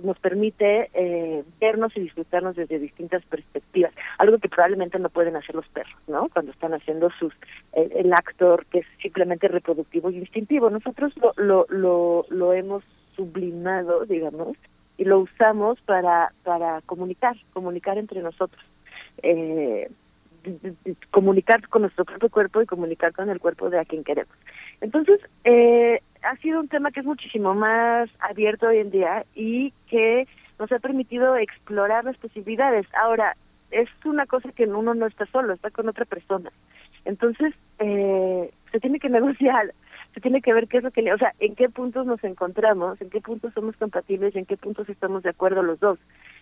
nos permite eh, vernos y disfrutarnos desde distintas perspectivas algo que probablemente no pueden hacer los perros no cuando están haciendo sus el actor que es simplemente reproductivo y instintivo. Nosotros lo lo lo, lo hemos sublimado, digamos, y lo usamos para, para comunicar, comunicar entre nosotros. Eh, comunicar con nuestro propio cuerpo y comunicar con el cuerpo de a quien queremos. Entonces, eh, ha sido un tema que es muchísimo más abierto hoy en día y que nos ha permitido explorar las posibilidades. Ahora, es una cosa que uno no está solo, está con otra persona. Entonces, eh, se tiene que negociar se tiene que ver qué es lo que le, o sea, en qué puntos nos encontramos, en qué puntos somos compatibles y en qué puntos estamos de acuerdo los dos.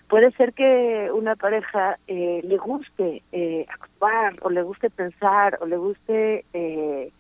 Puede ser que una pareja eh, le guste eh, actuar o le guste pensar o le guste eh,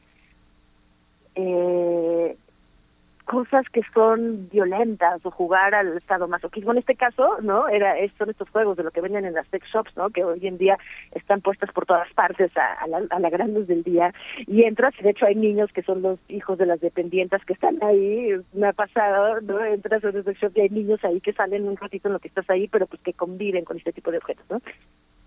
cosas que son violentas o jugar al estado masoquismo. En este caso, ¿no? Era, son estos juegos de lo que venden en las sex shops, ¿no? Que hoy en día están puestas por todas partes a, la, a la gran del día. Y entras, de hecho hay niños que son los hijos de las dependientes que están ahí. Me ha pasado, ¿no? Entras a un sex shop y hay niños ahí que salen un ratito en lo que estás ahí, pero pues que conviven con este tipo de objetos, ¿no?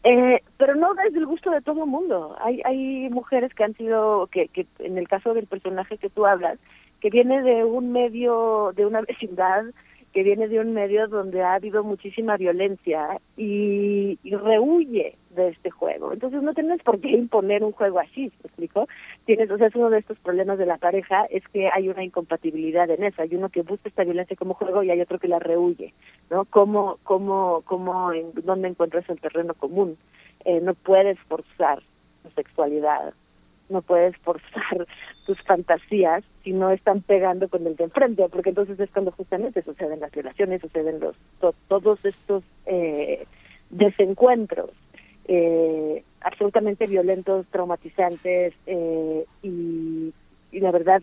Eh, pero no desde el gusto de todo mundo. Hay, hay mujeres que han sido, que, que en el caso del personaje que tú hablas, que viene de un medio, de una vecindad, que viene de un medio donde ha habido muchísima violencia y, y rehuye de este juego. Entonces no tienes por qué imponer un juego así, ¿me explico? Tienes, o sea, es uno de estos problemas de la pareja, es que hay una incompatibilidad en eso. Hay uno que busca esta violencia como juego y hay otro que la rehuye, ¿no? ¿Cómo, cómo, cómo, en dónde encuentras el terreno común? Eh, no puedes forzar tu sexualidad, no puedes forzar tus fantasías si no están pegando con el de enfrente, porque entonces es cuando justamente suceden las violaciones, suceden los todos estos eh, desencuentros eh, absolutamente violentos, traumatizantes eh, y, y la verdad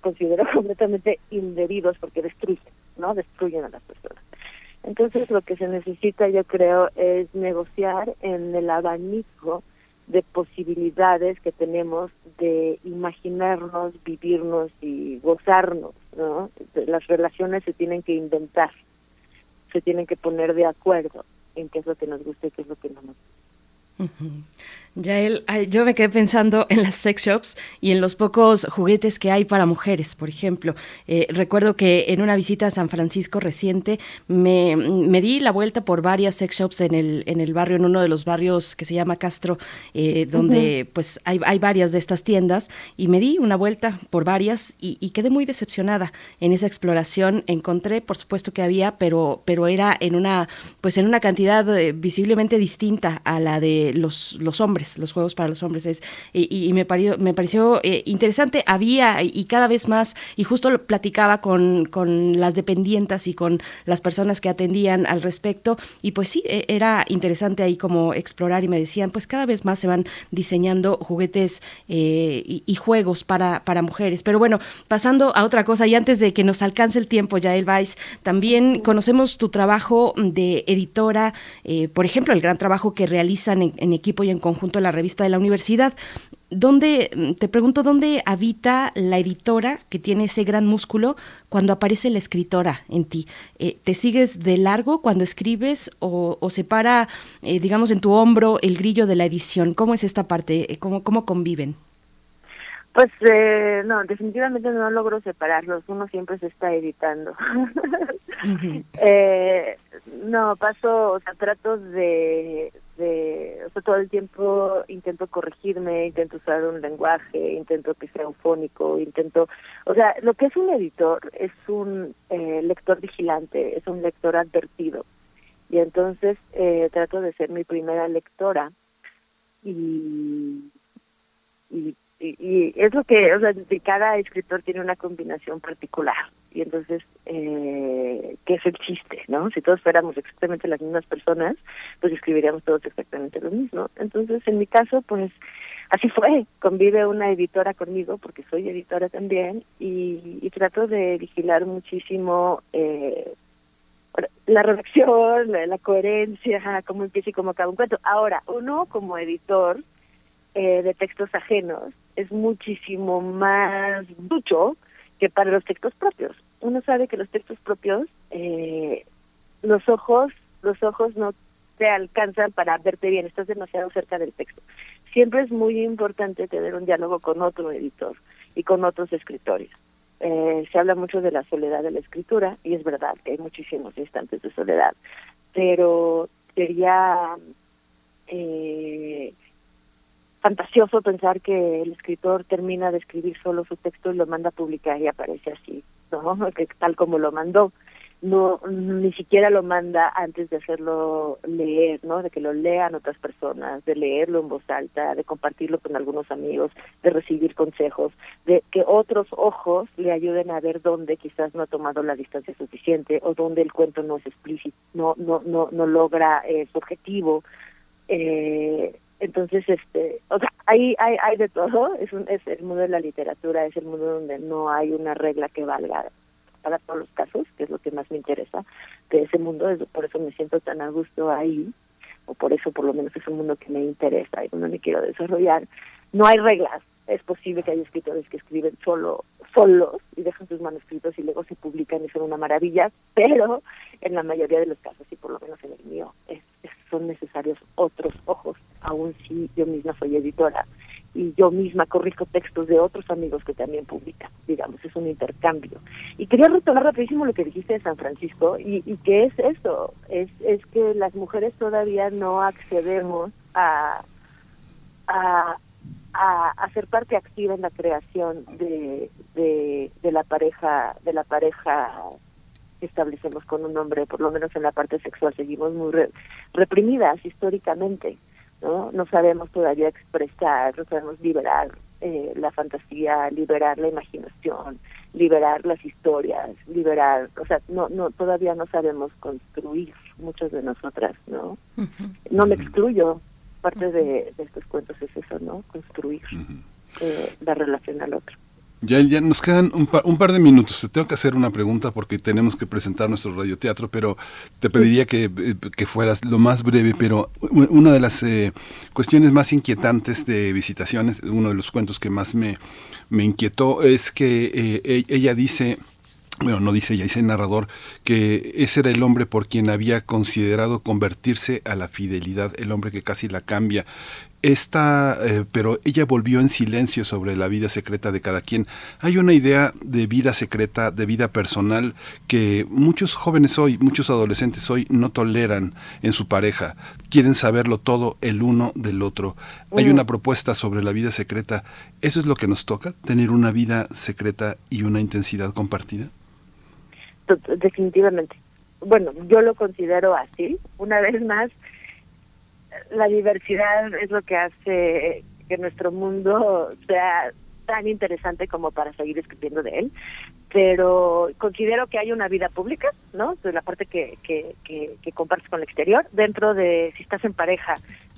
considero completamente indebidos porque destruyen, ¿no? Destruyen a las personas. Entonces lo que se necesita yo creo es negociar en el abanico de posibilidades que tenemos de imaginarnos, vivirnos y gozarnos, ¿no? Las relaciones se tienen que inventar, se tienen que poner de acuerdo en qué es lo que nos gusta y qué es lo que no nos gusta. Ya él, yo me quedé pensando en las sex shops y en los pocos juguetes que hay para mujeres, por ejemplo. Eh, recuerdo que en una visita a San Francisco reciente me, me, di la vuelta por varias sex shops en el, en el barrio, en uno de los barrios que se llama Castro, eh, donde pues hay, hay, varias de estas tiendas y me di una vuelta por varias y, y, quedé muy decepcionada en esa exploración. Encontré, por supuesto que había, pero, pero era en una, pues en una cantidad eh, visiblemente distinta a la de los, los hombres los juegos para los hombres. Es, y, me, pareció, me pareció eh, interesante, había y cada vez más, y justo platicaba con, con las dependientas y con las personas que atendían al respecto, y pues sí, e, era interesante ahí como explorar y me decían, pues cada vez más se van diseñando juguetes eh, y, juegos para, para mujeres. Pero bueno, pasando a otra cosa, y antes de que nos alcance el tiempo, Yael Weiss, también conocemos tu trabajo de editora, eh, por ejemplo, el gran trabajo que realizan en equipo y en conjunto la revista de la universidad. ¿Dónde, te pregunto, dónde habita la editora que tiene ese gran músculo cuando aparece la escritora en ti? Eh, ¿Te sigues de largo cuando escribes o, se para, eh, digamos, en tu hombro el grillo de la edición? ¿Cómo es esta parte? Eh, ¿Cómo, cómo conviven? Pues no, definitivamente no logro separarlos, uno siempre se está editando. no, paso, o sea, trato de, de, o sea, todo el tiempo intento corregirme, intento usar un lenguaje, intento que sea eufónico, intento, o sea, lo que es un editor es un eh, lector vigilante, es un lector advertido. Y entonces eh, trato de ser mi primera lectora y, y y, es lo que, o sea, cada escritor tiene una combinación particular y entonces, eh, ¿qué es el chiste, no? Si todos fuéramos exactamente las mismas personas, pues escribiríamos todos exactamente lo mismo. Entonces, en mi caso, pues así fue, convive una editora conmigo porque soy editora también y, y trato de vigilar muchísimo eh, la redacción, la, coherencia, cómo empieza y cómo acaba un cuento. Ahora, uno como editor, eh, de textos ajenos es muchísimo más mucho que para los textos propios. Uno sabe que los textos propios, eh, los ojos, los ojos no te alcanzan para verte bien, estás demasiado cerca del texto. Siempre es muy importante tener un diálogo con otro editor y con otros escritores. Eh, se habla mucho de la soledad de la escritura y es verdad que hay muchísimos instantes de soledad, pero sería eh, fantasioso pensar que el escritor termina de escribir solo su texto y lo manda a publicar y aparece así, ¿no? Que tal como lo mandó. No, ni siquiera lo manda antes de hacerlo leer, ¿no? De que lo lean otras personas, de leerlo en voz alta, de compartirlo con algunos amigos, de recibir consejos, de que otros ojos le ayuden a ver dónde quizás no ha tomado la distancia suficiente o dónde el cuento no es explícito, no, no, no, no logra eh, su objetivo. Eh, entonces este o sea hay hay hay de todo. Es un es el mundo de la literatura es el mundo donde no hay una regla que valga para todos los casos, que es lo que más me interesa de ese mundo, por eso me siento tan a gusto ahí, o por eso por lo menos es un mundo que me interesa y donde me quiero desarrollar. No hay reglas, es posible que haya escritores que escriben solo solos y dejan sus manuscritos y luego se publican y son una maravilla, pero en la mayoría de los casos, y por lo menos en el mío, es, son necesarios otros ojos, aun si yo misma soy editora y yo misma corrijo textos de otros amigos que también publican, digamos, es un intercambio. Y quería retomar rapidísimo lo que dijiste de San Francisco, y, y que es eso, es, es que las mujeres todavía no accedemos a, a, a, ser parte activa en la creación de, de, la pareja de la pareja que establecemos con un hombre por lo menos en la parte sexual seguimos muy reprimidas históricamente no no sabemos todavía expresar no sabemos liberar eh, la fantasía liberar la imaginación liberar las historias liberar o sea no no todavía no sabemos construir muchos de nosotras no no me excluyo parte de, estos cuentos es eso, ¿no? Construir eh, la relación al otro. Ya, ya nos quedan un par, un par, de minutos. Te tengo que hacer una pregunta porque tenemos que presentar nuestro radioteatro, pero te pediría que, eh, que fueras lo más breve. Pero una de las eh, cuestiones más inquietantes de visitaciones, uno de los cuentos que más me, me inquietó, es que e, ella dice bueno, no dice ella, dice el narrador, que ese era el hombre por quien había considerado convertirse a la fidelidad, el hombre que casi la cambia. Esta, eh, pero ella volvió en silencio sobre la vida secreta de cada quien. Hay una idea de vida secreta, de vida personal, que muchos jóvenes hoy, muchos adolescentes hoy no toleran en su pareja. Quieren saberlo todo el uno del otro. Hay una propuesta sobre la vida secreta. ¿Eso es lo que nos toca? ¿Tener una vida secreta y una intensidad compartida? Definitivamente. Bueno, yo lo considero así. Una vez más, la diversidad es lo que hace que nuestro mundo sea tan interesante como para seguir escribiendo de él pero considero que hay una vida pública, ¿no? De la parte que, que, que, compartes con el exterior, dentro de si estás en pareja,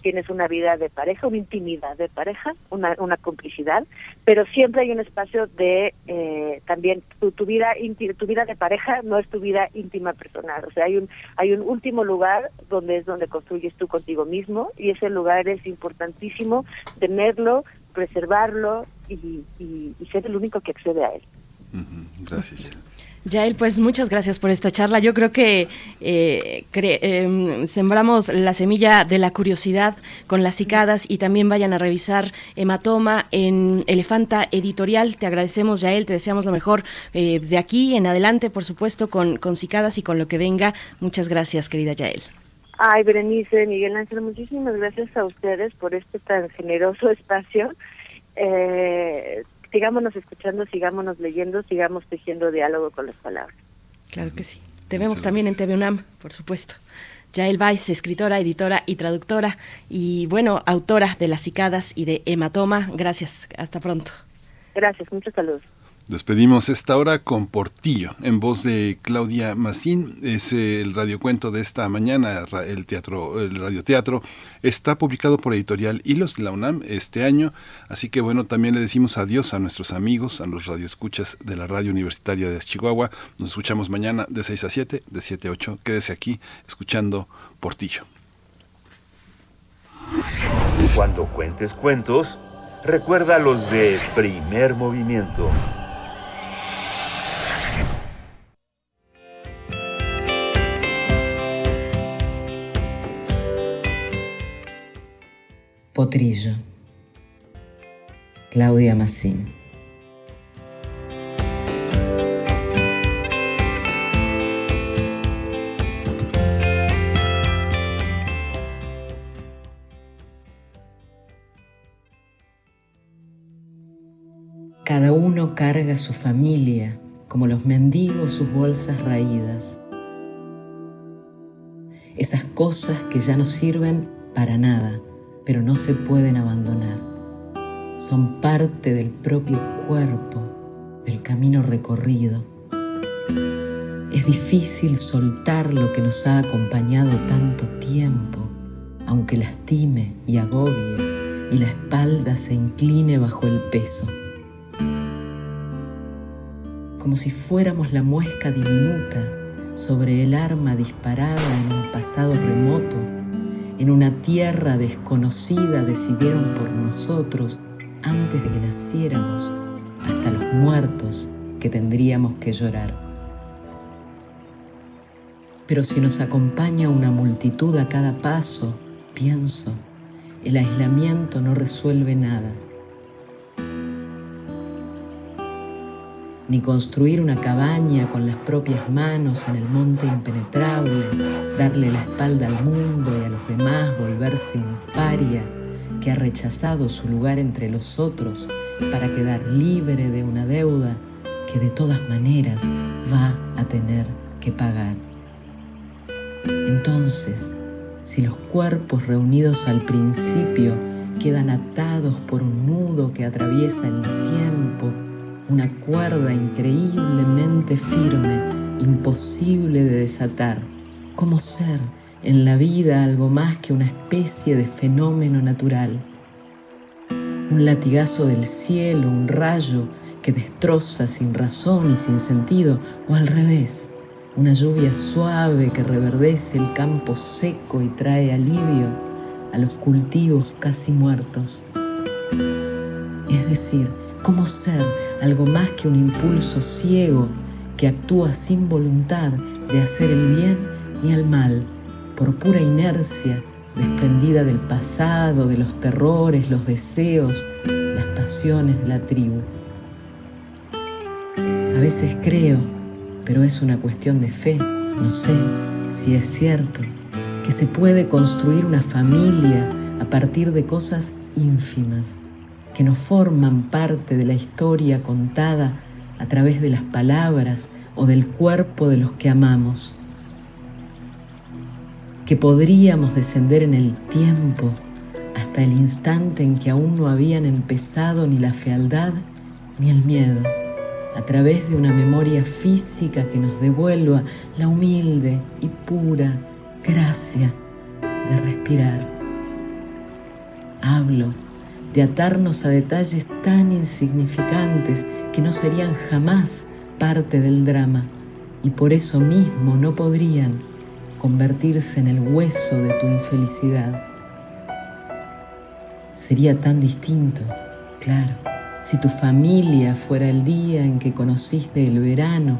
tienes una vida de pareja, una intimidad de pareja, una, una complicidad, pero siempre hay un espacio de eh, también tu, tu vida tu vida de pareja no es tu vida íntima personal, o sea, hay un hay un último lugar donde es donde construyes tú contigo mismo y ese lugar es importantísimo tenerlo, preservarlo y, y ser el único que accede a él. Gracias. Yael, pues muchas gracias por esta charla. Yo creo que eh, em, sembramos la semilla de la curiosidad con las cicadas y también vayan a revisar Hematoma en Elefanta Editorial. Te agradecemos, Yael, te deseamos lo mejor eh, de aquí en adelante, por supuesto, con, con cicadas y con lo que venga. Muchas gracias, querida Yael. Ay, Berenice, Miguel Ángel, muchísimas gracias a ustedes por este tan generoso espacio. Eh, sigámonos escuchando, sigámonos leyendo, sigamos tejiendo diálogo con las palabras. Claro que sí. Te vemos también en TV UNAM, por supuesto. Yael Weiss, escritora, editora y traductora, y bueno, autora de Las Cicadas y de Hematoma. Gracias, hasta pronto. Gracias, muchos saludos. Despedimos esta hora con Portillo, en voz de Claudia Massín. Es el radiocuento de esta mañana, el teatro, el radioteatro. Está publicado por Editorial Hilos la UNAM este año. Así que bueno, también le decimos adiós a nuestros amigos, a los radioescuchas de la Radio Universitaria de Chihuahua. Nos escuchamos mañana de 6 a 7, de 7 a 8. Quédese aquí escuchando Portillo. Cuando cuentes cuentos, recuerda los de primer movimiento. Potrillo. Claudia Massín. Cada uno carga su familia, como los mendigos sus bolsas raídas. Esas cosas que ya no sirven para nada pero no se pueden abandonar. Son parte del propio cuerpo, del camino recorrido. Es difícil soltar lo que nos ha acompañado tanto tiempo, aunque lastime y agobie y la espalda se incline bajo el peso. como si fuéramos la muesca diminuta sobre el arma disparada en un pasado remoto, en una tierra desconocida decidieron por nosotros antes de que naciéramos, hasta los muertos que tendríamos que llorar. Pero si nos acompaña una multitud a cada paso, pienso, el aislamiento no resuelve nada. Ni construir una cabaña con las propias manos en el monte impenetrable, darle la espalda al mundo y a los demás volverse un paria que ha rechazado su lugar entre los otros para quedar libre de una deuda que de todas maneras va a tener que pagar. Entonces, si los cuerpos reunidos al principio quedan atados por un nudo que atraviesa el tiempo, una cuerda increíblemente firme, imposible de desatar, ¿cómo ser en la vida algo más que una especie de fenómeno natural? Un latigazo del cielo, un rayo que destroza sin razón y sin sentido, o al revés, una lluvia suave que reverdece el campo seco y trae alivio a los cultivos casi muertos. Es decir, cómo ser algo más que un impulso ciego que actúa sin voluntad de hacer el bien ni el mal, por pura inercia, desprendida del pasado, de los terrores, los deseos, las pasiones de la tribu. A veces creo pero es una cuestión de fe. No sé si es cierto que se puede construir una familia a partir de cosas ínfimas, que no forman parte de la historia contada a través de las palabras o del cuerpo de los que amamos. Que podríamos descender en el tiempo hasta el instante en que aún no habían empezado ni la fealdad ni el miedo a través de una memoria física que nos devuelva la humilde y pura gracia de respirar. Hablo de atarnos a detalles tan insignificantes que no serían jamás parte del drama y por eso mismo no podrían convertirse en el hueso de tu infelicidad. Sería tan distinto, claro si tu familia fuera el día en que conociste el verano,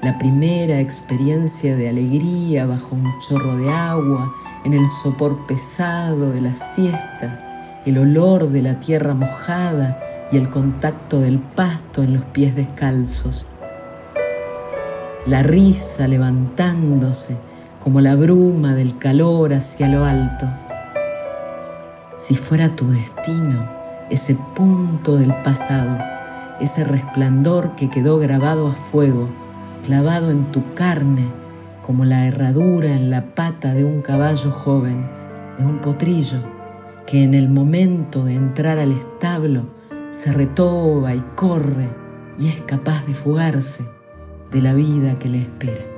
la primera experiencia de alegría bajo un chorro de agua, en el sopor pesado de la siesta, el olor de la tierra mojada y el contacto del pasto en los pies descalzos. La risa levantándose como la bruma del calor hacia lo alto. Si fuera tu destino, ese punto del pasado, ese resplandor que quedó grabado a fuego, clavado en tu carne, como la herradura en la pata de un caballo joven, de un potrillo, que en el momento de entrar al establo se retoba y corre y es capaz de fugarse de la vida que le espera.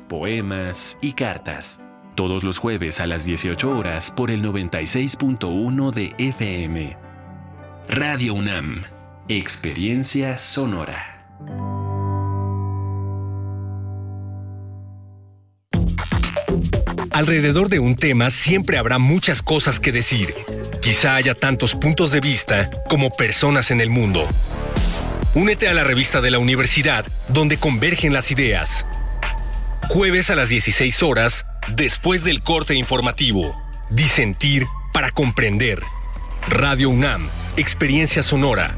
poemas y cartas. Todos los jueves a las 18 horas por el 96.1 de FM. Radio UNAM. Experiencia sonora. Alrededor de un tema siempre habrá muchas cosas que decir. Quizá haya tantos puntos de vista como personas en el mundo. Únete a la revista de la universidad donde convergen las ideas. Jueves a las 16 horas, después del corte informativo. Disentir para comprender. Radio UNAM, Experiencia Sonora.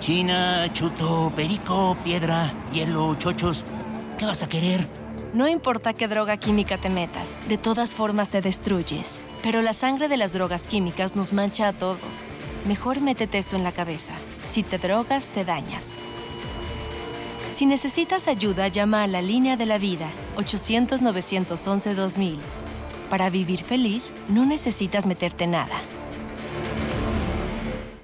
China, chuto, perico, piedra, hielo, chochos. ¿Qué vas a querer? No importa qué droga química te metas, de todas formas te destruyes. Pero la sangre de las drogas químicas nos mancha a todos. Mejor métete esto en la cabeza. Si te drogas, te dañas. Si necesitas ayuda, llama a la línea de la vida, 800-911-2000. Para vivir feliz, no necesitas meterte nada.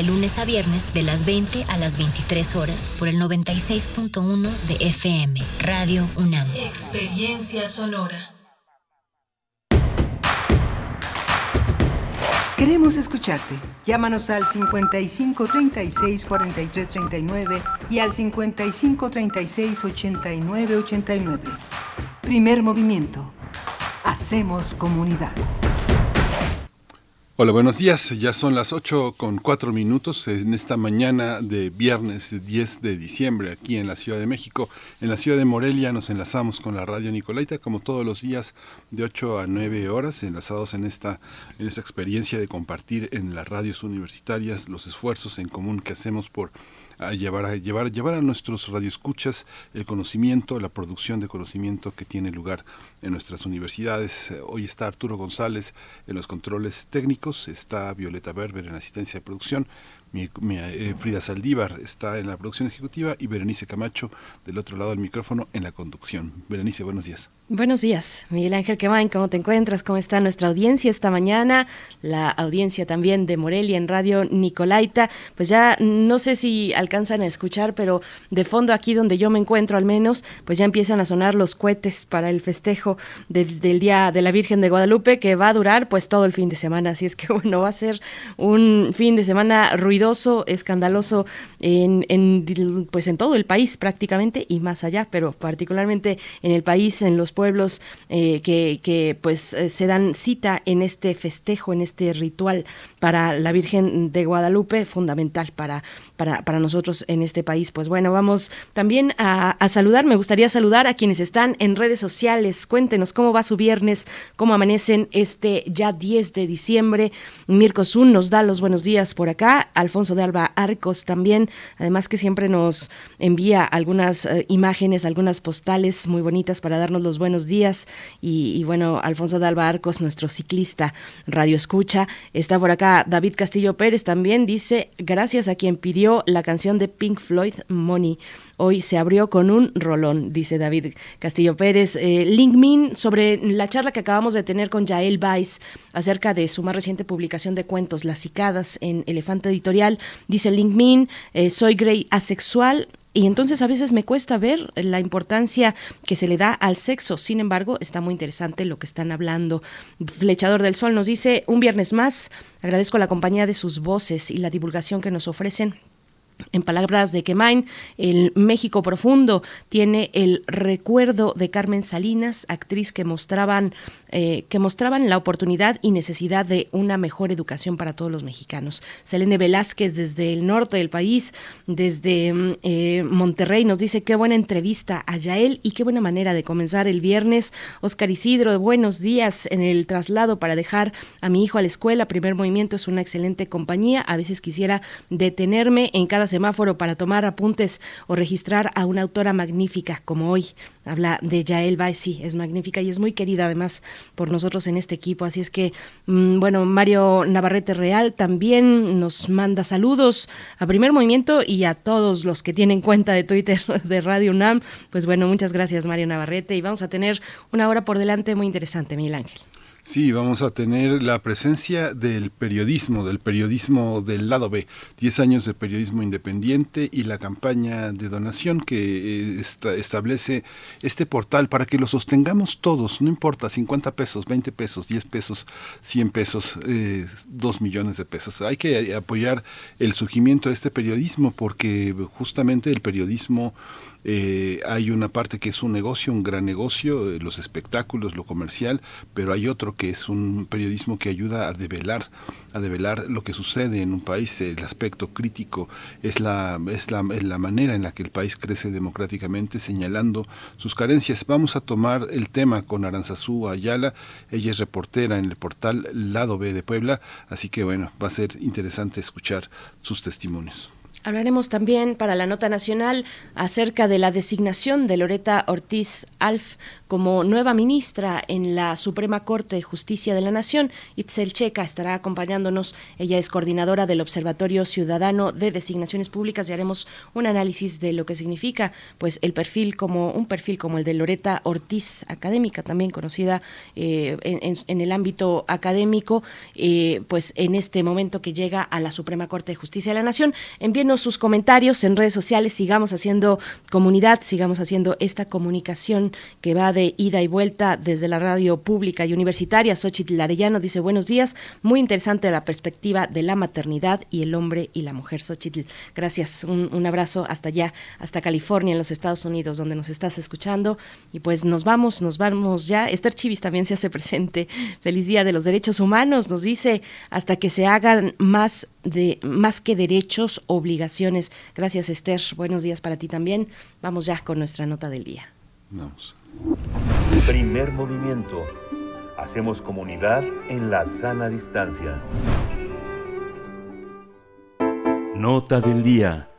De lunes a viernes, de las 20 a las 23 horas, por el 96.1 de FM, Radio UNAM. Experiencia sonora. Queremos escucharte. Llámanos al 55 36 43 39 y al 55 36 89 89. Primer movimiento. Hacemos comunidad. Hola, buenos días. Ya son las 8 con 4 minutos en esta mañana de viernes 10 de diciembre aquí en la Ciudad de México. En la ciudad de Morelia nos enlazamos con la radio Nicolaita como todos los días de 8 a 9 horas, enlazados en esta, en esta experiencia de compartir en las radios universitarias los esfuerzos en común que hacemos por a llevar a llevar llevar a nuestros radioescuchas el conocimiento, la producción de conocimiento que tiene lugar en nuestras universidades. Hoy está Arturo González en los controles técnicos, está Violeta Berber en asistencia de producción, mi, mi, eh, Frida Saldívar está en la producción ejecutiva y Berenice Camacho del otro lado del micrófono en la conducción. Berenice, buenos días. Buenos días, Miguel Ángel Quemain, ¿cómo te encuentras? ¿Cómo está nuestra audiencia esta mañana? La audiencia también de Morelia en Radio Nicolaita. Pues ya no sé si alcanzan a escuchar, pero de fondo aquí donde yo me encuentro al menos, pues ya empiezan a sonar los cohetes para el festejo del, del Día de la Virgen de Guadalupe, que va a durar pues todo el fin de semana. Así es que bueno, va a ser un fin de semana ruidoso, escandaloso en, en, pues en todo el país prácticamente y más allá, pero particularmente en el país, en los eh, que, que, pues eh, se dan cita en este festejo, en este ritual para la Virgen de Guadalupe, fundamental para, para, para nosotros en este país. Pues bueno, vamos también a, saludar, me gustaría saludar a quienes están en redes sociales. Cuéntenos cómo va su viernes, cómo amanecen este ya 10 de diciembre. Mirko Zun nos da los buenos días por acá, Alfonso de Alba Arcos también, además que siempre nos envía algunas eh, imágenes, algunas postales muy bonitas para darnos los buenos días. Y bueno, Alfonso de Alba Arcos, nuestro ciclista Radio Escucha, está por acá David Castillo Pérez también dice, gracias a quien pidió la canción de Pink Floyd, Money. Hoy se abrió con un rolón, dice David Castillo Pérez. Eh, Link Min, sobre la charla que acabamos de tener con Yael Weiss acerca de su más reciente publicación de cuentos, Las Cicadas, en Elefante Editorial, dice Link Min, eh, soy gray asexual, y entonces a veces me cuesta ver la importancia que se le da al sexo. Sin embargo, está muy interesante lo que están hablando. Flechador del Sol nos dice, un viernes más, agradezco la compañía de sus voces y la divulgación que nos ofrecen en palabras de Kemain, el México profundo tiene el recuerdo de Carmen Salinas, actriz que mostraban eh, que mostraban la oportunidad y necesidad de una mejor educación para todos los mexicanos. Selene Velázquez desde el norte del país, desde mm, eh, Monterrey, nos dice qué buena entrevista a Yael y qué buena manera de comenzar el viernes. Oscar Isidro, buenos días en el traslado para dejar a mi hijo a la escuela. Primer movimiento es una excelente compañía. A veces quisiera detenerme en cada semáforo para tomar apuntes o registrar a una autora magnífica como hoy. Habla de Yael Baez, es magnífica y es muy querida además por nosotros en este equipo. Así es que, mm, bueno, Mario Navarrete Real también nos manda saludos a Primer Movimiento y a todos los que tienen cuenta de Twitter de Radio UNAM. Pues bueno, muchas gracias Mario Navarrete y vamos a tener una hora por delante muy interesante, Miguel Ángel. Sí, vamos a tener la presencia del periodismo, del periodismo del lado B, 10 años de periodismo independiente y la campaña de donación que eh, establece este portal para que lo sostengamos todos, no importa, 50 pesos, 20 pesos, 10 pesos, 100 pesos, eh, 2 millones de pesos. Hay que apoyar el surgimiento de este periodismo porque justamente el periodismo eh, hay una parte que es un negocio, un gran negocio, eh, los espectáculos, lo comercial, pero hay otro que es un periodismo que ayuda a develar, a develar lo que sucede en un país. El aspecto crítico es la, es la, la manera en la que el país crece democráticamente, señalando sus carencias. Vamos a tomar el tema con Aranzazú Ayala. Ella es reportera en el portal Lado B de Puebla, así que bueno, va a ser interesante escuchar sus testimonios. Hablaremos también para la nota nacional acerca de la designación de Loreta Ortiz Alf como nueva ministra en la Suprema Corte de Justicia de la Nación. Itzel Checa estará acompañándonos. Ella es coordinadora del Observatorio Ciudadano de Designaciones Públicas y haremos un análisis de lo que significa pues el perfil como un perfil como el de Loreta Ortiz, académica también conocida eh, en, el ámbito académico, eh, pues en este momento que llega a la Suprema Corte de Justicia de la Nación. Envíenos sus comentarios en redes sociales, sigamos haciendo comunidad, sigamos haciendo esta comunicación que va de ida y vuelta desde la radio pública y universitaria. Xochitl Arellano dice buenos días, muy interesante la perspectiva de la maternidad y el hombre y la mujer. Xochitl, gracias, un, abrazo hasta allá, hasta California, en los Estados Unidos, donde nos estás escuchando. Y pues nos vamos, nos vamos ya. Esther Chivis también se hace presente. Feliz Día de los Derechos Humanos, nos dice, hasta que se hagan más de más que derechos, obligaciones. Gracias Esther, buenos días para ti también. Vamos ya con nuestra nota del día. Vamos. Primer movimiento. Hacemos comunidad en la sana distancia. Nota del día.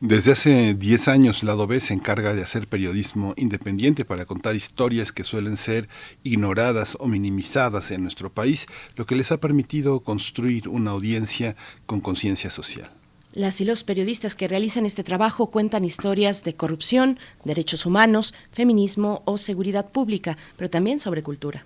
Desde hace 10 años, Lado B se encarga de hacer periodismo independiente para contar historias que suelen ser ignoradas o minimizadas en nuestro país, lo que les ha permitido construir una audiencia con conciencia social. Las y los periodistas que realizan este trabajo cuentan historias de corrupción, derechos humanos, feminismo o seguridad pública, pero también sobre cultura.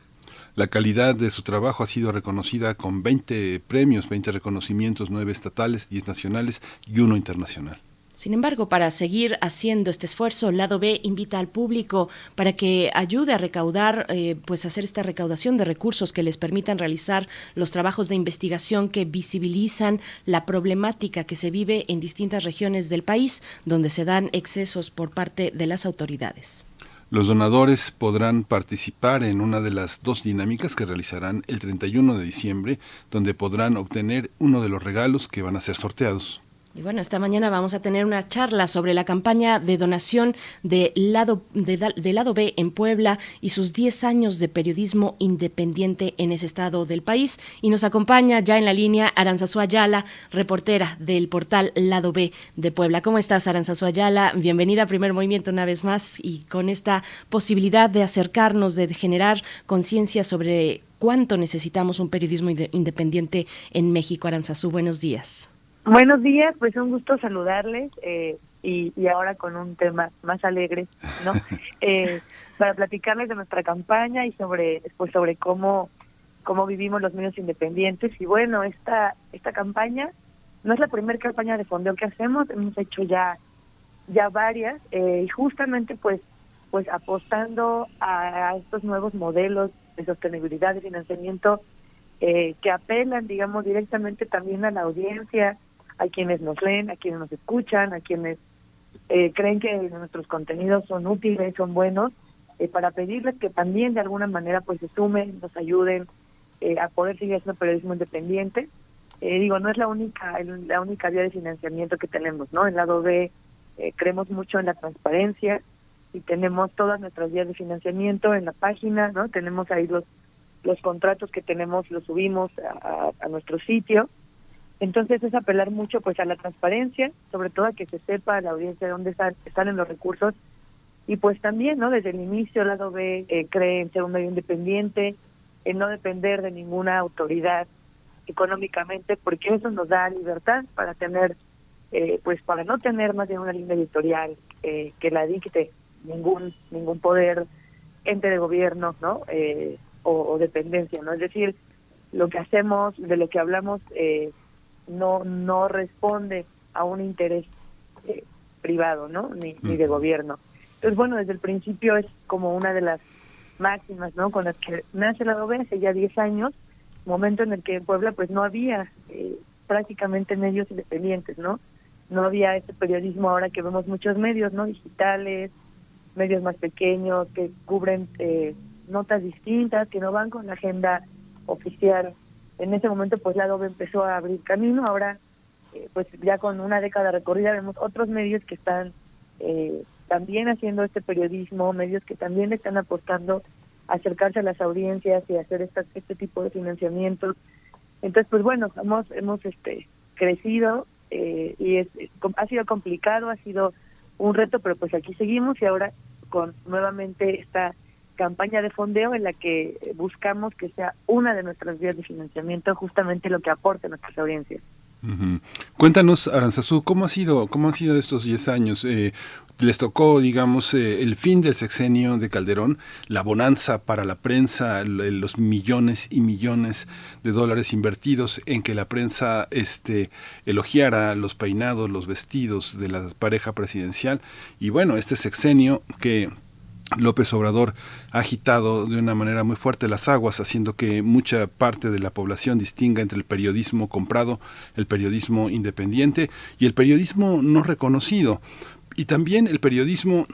La calidad de su trabajo ha sido reconocida con 20 premios, 20 reconocimientos, 9 estatales, 10 nacionales y uno internacional. Sin embargo, para seguir haciendo este esfuerzo, Lado B invita al público para que ayude a recaudar, eh, pues hacer esta recaudación de recursos que les permitan realizar los trabajos de investigación que visibilizan la problemática que se vive en distintas regiones del país, donde se dan excesos por parte de las autoridades. Los donadores podrán participar en una de las dos dinámicas que realizarán el 31 de diciembre, donde podrán obtener uno de los regalos que van a ser sorteados. Y bueno, esta mañana vamos a tener una charla sobre la campaña de donación de lado, de, lado B en Puebla y sus 10 años de periodismo independiente en ese estado del país. Y nos acompaña ya en la línea Aranzazu Ayala, reportera del portal Lado B de Puebla. ¿Cómo estás, Aranzazu Ayala? Bienvenida a Primer Movimiento una vez más y con esta posibilidad de acercarnos, de generar conciencia sobre cuánto necesitamos un periodismo independiente en México. Aranzazú, buenos días. Buenos días, pues un gusto saludarles eh, y, y, ahora con un tema más alegre, ¿no? eh, para platicarles de nuestra campaña y sobre, pues sobre cómo, cómo vivimos los medios independientes. Y bueno, esta, esta campaña no es la primera campaña de fondeo que hacemos, hemos hecho ya, ya varias eh, y justamente pues, pues apostando a, estos nuevos modelos de sostenibilidad y financiamiento eh, que apelan, digamos, directamente también a la audiencia, a quienes nos leen, a quienes nos escuchan, a quienes eh, creen que nuestros contenidos son útiles, son buenos. eh, para pedirles que también de alguna manera pues se sumen, nos ayuden eh, a poder seguir haciendo periodismo independiente. Eh, digo, no es la única la única vía de financiamiento que tenemos, ¿no? En lado B creemos mucho en la transparencia y tenemos todas nuestras vías de financiamiento en la página, ¿no? Tenemos ahí los los contratos que tenemos los subimos a, nuestro sitio. Entonces es apelar mucho pues a la transparencia, sobre todo a que se sepa la audiencia de dónde están, están en los recursos y pues también, ¿no? Desde el inicio, el lado B eh, cree en ser un medio independiente, en no depender de ninguna autoridad económicamente, porque eso nos da libertad para tener, eh, pues para no tener más de una línea editorial eh, que la dicte ningún ningún poder, ente de gobierno, ¿no? Eh, o, dependencia, ¿no? Es decir, lo que hacemos, de lo que hablamos, eh, no no responde a un interés eh, privado, ¿no? Ni, ni de gobierno. Entonces, bueno, desde el principio es como una de las máximas, ¿no? Con las que nace la OVE hace ya 10 años, momento en el que en Puebla pues no había eh, prácticamente medios independientes, ¿no? No había este periodismo ahora que vemos muchos medios, ¿no? Digitales, medios más pequeños que cubren eh, notas distintas, que no van con la agenda oficial. En ese momento pues la Adobe empezó a abrir camino, ahora eh, pues ya con una década recorrida vemos otros medios que están eh, también haciendo este periodismo, medios que también están apostando a acercarse a las audiencias y hacer esta, este tipo de financiamientos. Entonces, pues bueno, hemos, hemos este, crecido eh, y es, ha sido complicado, ha sido un reto, pero pues aquí seguimos y ahora con nuevamente esta campaña de fondeo en la que buscamos que sea una de nuestras vías de financiamiento justamente lo que aporte a nuestras audiencias. Cuéntanos, Aranzazú, ¿cómo ha sido, cómo han sido estos 10 años? Eh, les tocó, digamos, eh, el fin del sexenio de Calderón, la bonanza para la prensa, los millones y millones de dólares invertidos en que la prensa este, elogiara los peinados, los vestidos de la pareja presidencial. Y bueno, este sexenio que López Obrador ha agitado de una manera muy fuerte las aguas, haciendo que mucha parte de la población distinga entre el periodismo comprado, el periodismo independiente y el periodismo no reconocido. Y también el periodismo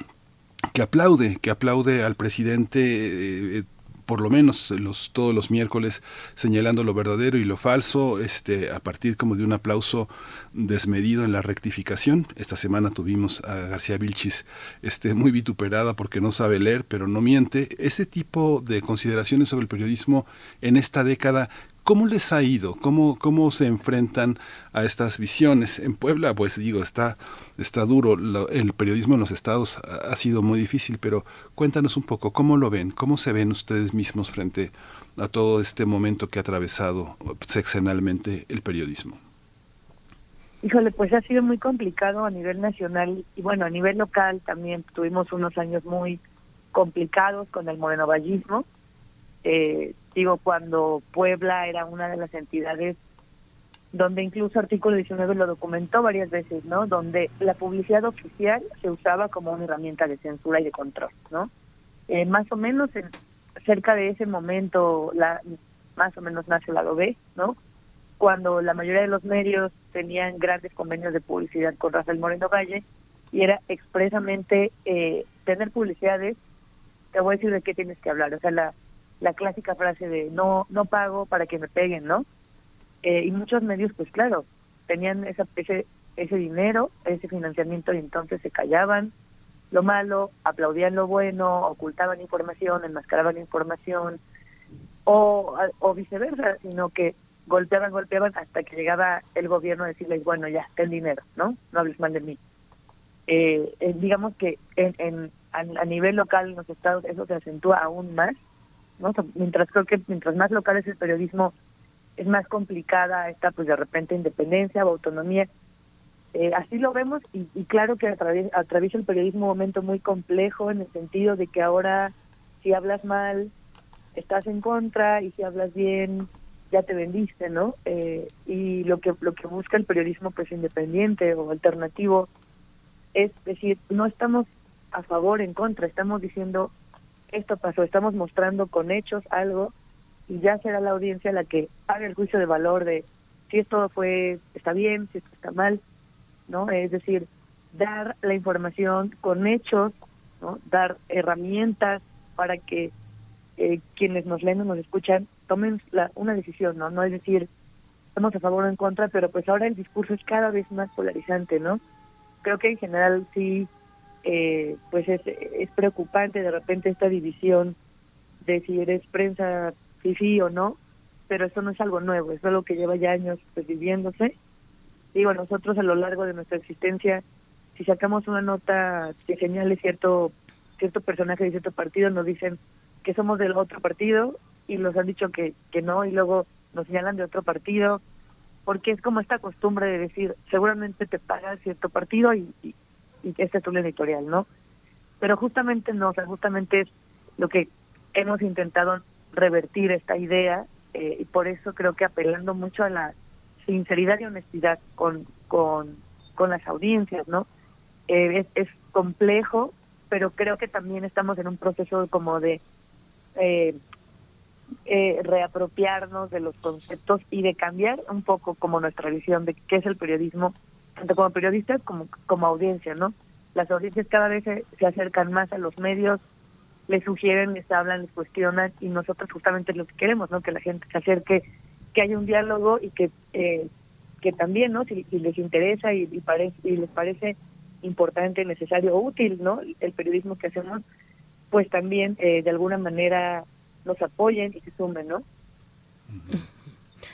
que aplaude, que aplaude al presidente eh, por lo menos los, todos los miércoles señalando lo verdadero y lo falso, este, a partir como de un aplauso desmedido en la rectificación. Esta semana tuvimos a García Vilchis este, muy vituperada porque no sabe leer, pero no miente. Ese tipo de consideraciones sobre el periodismo en esta década ¿Cómo les ha ido? ¿Cómo, ¿Cómo se enfrentan a estas visiones? En Puebla, pues digo, está, está duro. el periodismo en los estados ha, sido muy difícil, pero cuéntanos un poco, ¿cómo lo ven? ¿Cómo se ven ustedes mismos frente a todo este momento que ha atravesado sexenalmente el periodismo? Híjole, pues ha sido muy complicado a nivel nacional y bueno, a nivel local también tuvimos unos años muy complicados con el morenovallismo. Eh, digo, cuando Puebla era una de las entidades donde incluso artículo 19 lo documentó varias veces, ¿no? Donde la publicidad oficial se usaba como una herramienta de censura y de control, ¿no? Eh, más o menos en, cerca de ese momento, la, más o menos nace la B, ¿no? Cuando la mayoría de los medios tenían grandes convenios de publicidad con Rafael Moreno Valle y era expresamente eh, tener publicidades, te voy a decir de qué tienes que hablar, o sea, la la clásica frase de no no pago para que me peguen, ¿no? Eh, y muchos medios, pues claro, tenían esa, ese ese dinero, ese financiamiento y entonces se callaban lo malo, aplaudían lo bueno, ocultaban información, enmascaraban información o, o viceversa, sino que golpeaban, golpeaban hasta que llegaba el gobierno a decirles, bueno, ya, ten dinero, ¿no? No hables mal de mí. Eh, eh, digamos que en, en a, nivel local en los estados eso se acentúa aún más mientras creo que mientras más local es el periodismo, es más complicada esta, pues de repente, independencia o autonomía. Eh, así lo vemos y, claro que atraviesa, el periodismo un momento muy complejo en el sentido de que ahora si hablas mal estás en contra y si hablas bien ya te vendiste, ¿no? Eh, y lo que lo que busca el periodismo pues independiente o alternativo es decir, no estamos a favor en contra, estamos diciendo esto pasó, estamos mostrando con hechos algo y ya será la audiencia la que haga el juicio de valor de si esto fue está bien, si esto está mal, ¿no? Es decir, dar la información con hechos, ¿no? Dar herramientas para que eh, quienes nos leen o nos escuchan tomen la, una decisión, ¿no? No es decir, estamos a favor o en contra, pero pues ahora el discurso es cada vez más polarizante, ¿no? Creo que en general sí, eh, pues es, es preocupante de repente esta división de si eres prensa sí o no, pero eso no es algo nuevo, es algo que lleva ya años pues, viviéndose. Digo, nosotros a lo largo de nuestra existencia, si sacamos una nota que señale cierto cierto personaje de cierto partido, nos dicen que somos del otro partido y nos han dicho que, que no y luego nos señalan de otro partido, porque es como esta costumbre de decir, seguramente te paga cierto partido y, y, y este es tu editorial, ¿no? Pero justamente no, o sea, justamente es lo que hemos intentado revertir esta idea eh, y por eso creo que apelando mucho a la sinceridad y honestidad con, con, con las audiencias, ¿no? Eh, es, es complejo, pero creo que también estamos en un proceso como de eh, eh, reapropiarnos de los conceptos y de cambiar un poco como nuestra visión de qué es el periodismo, tanto como periodistas como como audiencia, ¿no? Las audiencias cada vez se, se acercan más a los medios, les sugieren, les hablan, les cuestionan y nosotros justamente lo que queremos, ¿no? Que la gente se acerque, que haya un diálogo y que eh, que también, ¿no? Si, les interesa y, y, parece, y les parece importante, necesario o útil, ¿no? El periodismo que hacemos, pues también eh, de alguna manera nos apoyen y se sumen, ¿no?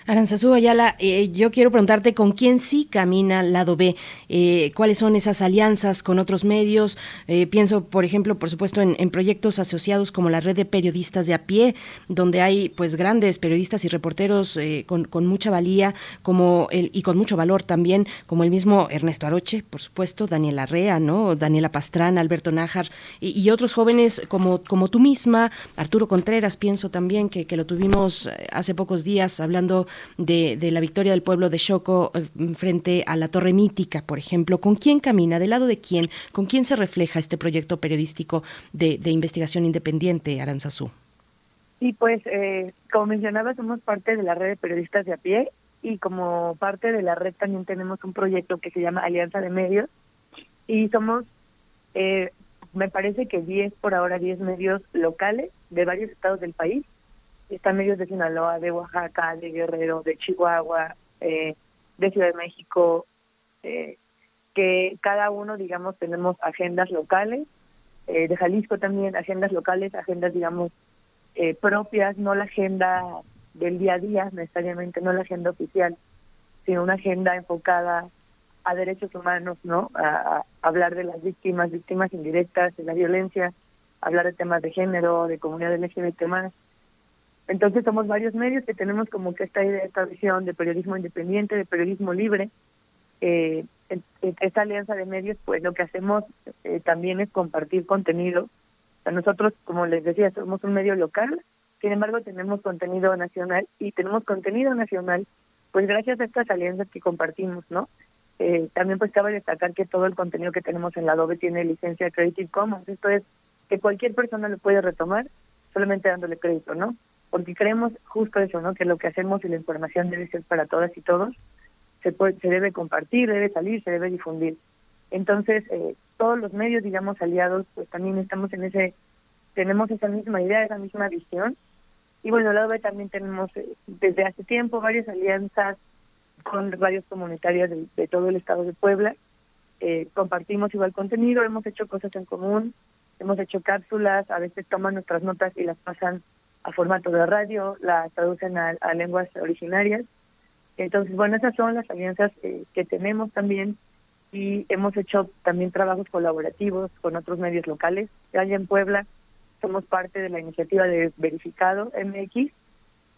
Aranzazú Ayala, eh, yo quiero preguntarte con quién sí camina lado B, eh, cuáles son esas alianzas con otros medios. Eh, pienso, por ejemplo, por supuesto, en, proyectos asociados como la red de periodistas de a pie, donde hay pues grandes periodistas y reporteros eh, con, mucha valía como el, y con mucho valor también, como el mismo Ernesto Aroche, por supuesto, Daniela Rea, ¿no? Daniela Pastrana, Alberto Nájar y, y, otros jóvenes como, como tú misma, Arturo Contreras, pienso también que, que lo tuvimos hace pocos días hablando de, de, la victoria del pueblo de Choco eh, frente a la Torre Mítica, por ejemplo. ¿Con quién camina? ¿Del lado de quién? ¿Con quién se refleja este proyecto periodístico de, de investigación independiente, Aranzazú? Sí, pues, eh, como mencionaba, somos parte de la red de periodistas de a pie y como parte de la red también tenemos un proyecto que se llama Alianza de Medios y somos, eh, me parece que 10 por ahora, 10 medios locales de varios estados del país están medios de Sinaloa, de Oaxaca, de Guerrero, de Chihuahua, eh, de Ciudad de México, eh, que cada uno, digamos, tenemos agendas locales, eh, de Jalisco también, agendas locales, agendas, digamos, eh, propias, no la agenda del día a día necesariamente, no la agenda oficial, sino una agenda enfocada a derechos humanos, ¿no? A, a hablar de las víctimas, víctimas indirectas, de la violencia, hablar de temas de género, de comunidad LGBT más, entonces somos varios medios que tenemos como que esta idea, esta visión de periodismo independiente, de periodismo libre. Eh, esta alianza de medios, pues lo que hacemos eh, también es compartir contenido. O nosotros, como les decía, somos un medio local, sin embargo tenemos contenido nacional y tenemos contenido nacional, pues gracias a estas alianzas que compartimos, ¿no? Eh, también pues cabe destacar que todo el contenido que tenemos en la Adobe tiene licencia Creative Commons, esto es que cualquier persona lo puede retomar solamente dándole crédito, ¿no? Porque creemos justo eso, ¿no? Que lo que hacemos y la información debe ser para todas y todos, se puede, se debe compartir, debe salir, se debe difundir. Entonces, eh, todos los medios, digamos, aliados, pues también estamos en ese, tenemos esa misma idea, esa misma visión. Y bueno, lado B también tenemos eh, desde hace tiempo varias alianzas con radios comunitarias de, de todo el estado de Puebla. Eh, compartimos igual contenido, hemos hecho cosas en común, hemos hecho cápsulas, a veces toman nuestras notas y las pasan a formato de radio, la traducen a, a, lenguas originarias. Entonces, bueno, esas son las alianzas eh, que tenemos también y hemos hecho también trabajos colaborativos con otros medios locales. Allá en Puebla somos parte de la iniciativa de Verificado MX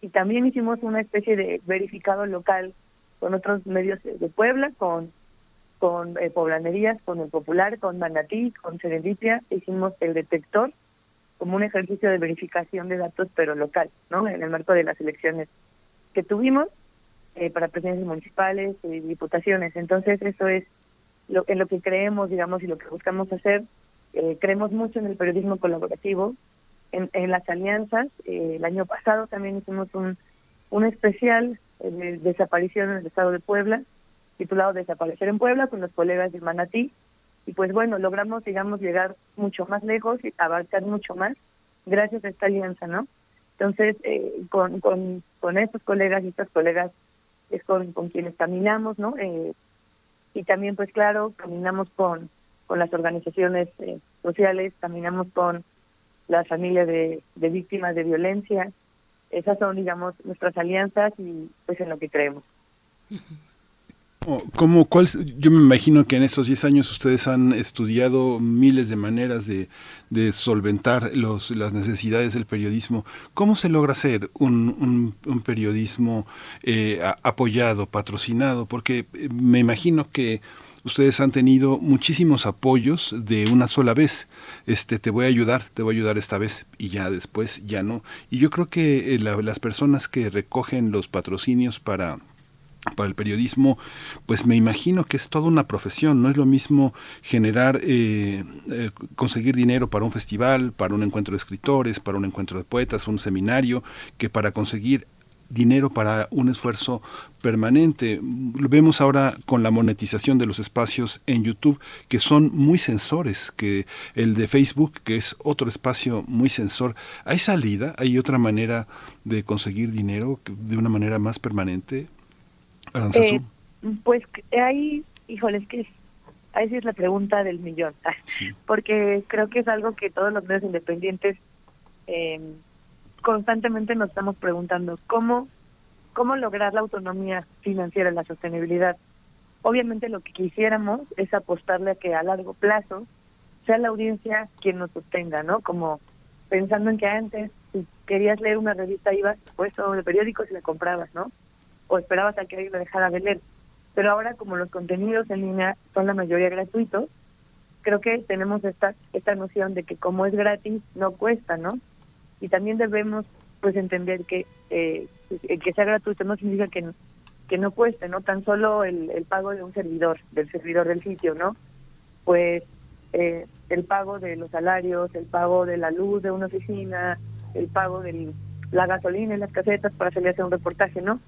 y también hicimos una especie de verificado local con otros medios de Puebla, con con eh, poblanerías, con el Popular, con Manatí, con Serendipia, hicimos el detector como un ejercicio de verificación de datos, pero local, ¿no? En el marco de las elecciones que tuvimos eh, para presidencias municipales y diputaciones. Entonces, eso es lo, en lo que creemos, digamos, y lo que buscamos hacer. Eh, creemos mucho en el periodismo colaborativo, en, en las alianzas. Eh, el año pasado también hicimos un, un especial de desaparición en el estado de Puebla, titulado Desaparecer en Puebla, con los colegas de Manatí, y pues bueno, logramos, digamos, llegar mucho más lejos y abarcar mucho más gracias a esta alianza, ¿no? Entonces, eh, con, con, con estos colegas y estas colegas es con, con quienes caminamos, ¿no? Eh, y también, pues claro, caminamos con, con las organizaciones eh, sociales, caminamos con las familias de, de víctimas de violencia. Esas son, digamos, nuestras alianzas y pues en lo que creemos. ¿Cómo, cuál, yo me imagino que en estos 10 años ustedes han estudiado miles de maneras de, de solventar los, las necesidades del periodismo. ¿Cómo se logra hacer un, un, periodismo eh, apoyado, patrocinado? Porque eh, me imagino que ustedes han tenido muchísimos apoyos de una sola vez. Este, te voy a ayudar, te voy a ayudar esta vez y ya después ya no. Y yo creo que eh, las personas que recogen los patrocinios para para el periodismo, pues me imagino que es toda una profesión, no es lo mismo generar, eh, eh, conseguir dinero para un festival, para un encuentro de escritores, para un encuentro de poetas, un seminario, que para conseguir dinero para un esfuerzo permanente. Lo vemos ahora con la monetización de los espacios en YouTube, que son muy sensores, que el de Facebook, que es otro espacio muy sensor. ¿Hay salida? ¿Hay otra manera de conseguir dinero de una manera más permanente? Eh, pues ahí, híjole, es que ahí sí es la pregunta del millón, porque creo que es algo que todos los medios independientes eh, constantemente nos estamos preguntando, ¿cómo, ¿cómo lograr la autonomía financiera, la sostenibilidad? Obviamente lo que quisiéramos es apostarle a que a largo plazo sea la audiencia quien nos sostenga, ¿no? Como pensando en que antes, si querías leer una revista, ibas puesto de periódicos y la comprabas, ¿no? O esperabas a que alguien lo dejara de leer. Pero ahora como los contenidos en línea son la mayoría gratuitos, creo que tenemos esta esta noción de que como es gratis no cuesta, ¿no? Y también debemos pues entender que eh, que sea gratuito no significa que que no cueste, ¿no? Tan solo el, el pago de un servidor, del servidor del sitio, ¿no? Pues eh, el pago de los salarios, el pago de la luz de una oficina, el pago de la gasolina en las casetas para salir a hacer un reportaje, ¿no?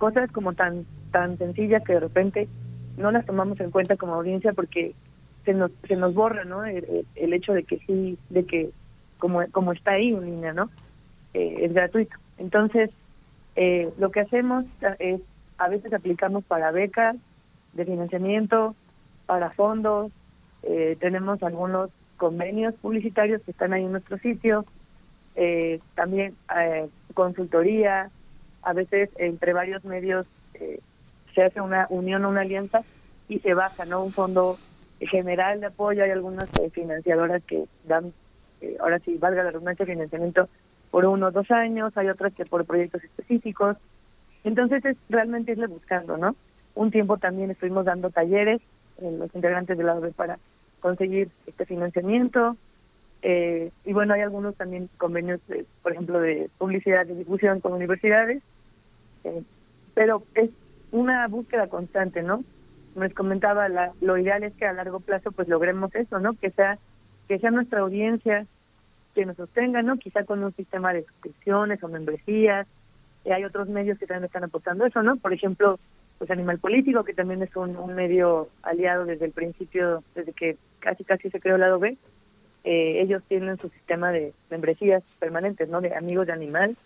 Cosas como tan tan sencillas que de repente no las tomamos en cuenta como audiencia porque se nos se nos borra no el, hecho de que sí de que como como está ahí en línea no eh, es gratuito. Entonces eh, lo que hacemos es a veces aplicamos para becas de financiamiento para fondos eh, tenemos algunos convenios publicitarios que están ahí en nuestro sitio también consultoría a veces entre varios medios eh, se hace una unión o una alianza y se baja, ¿no? Un fondo general de apoyo, hay algunas eh, financiadoras que dan, eh, ahora sí, valga la redundancia, financiamiento por uno o dos años, hay otras que por proyectos específicos. Entonces, es realmente irle buscando, ¿no? Un tiempo también estuvimos dando talleres, los integrantes de la OEB para conseguir este financiamiento. Y bueno, hay algunos también convenios, por ejemplo, de publicidad y difusión con universidades eh, pero es una búsqueda constante, ¿no? Les comentaba, la, lo ideal es que a largo plazo pues logremos eso, ¿no? Que sea que sea nuestra audiencia que nos sostenga, ¿no? Quizá con un sistema de suscripciones o membresías. Y hay otros medios que también están aportando eso, ¿no? Por ejemplo, pues Animal Político, que también es un, un medio aliado desde el principio, desde que casi casi se creó el lado B. Eh, ellos tienen su sistema de membresías permanentes, ¿no? De amigos de animal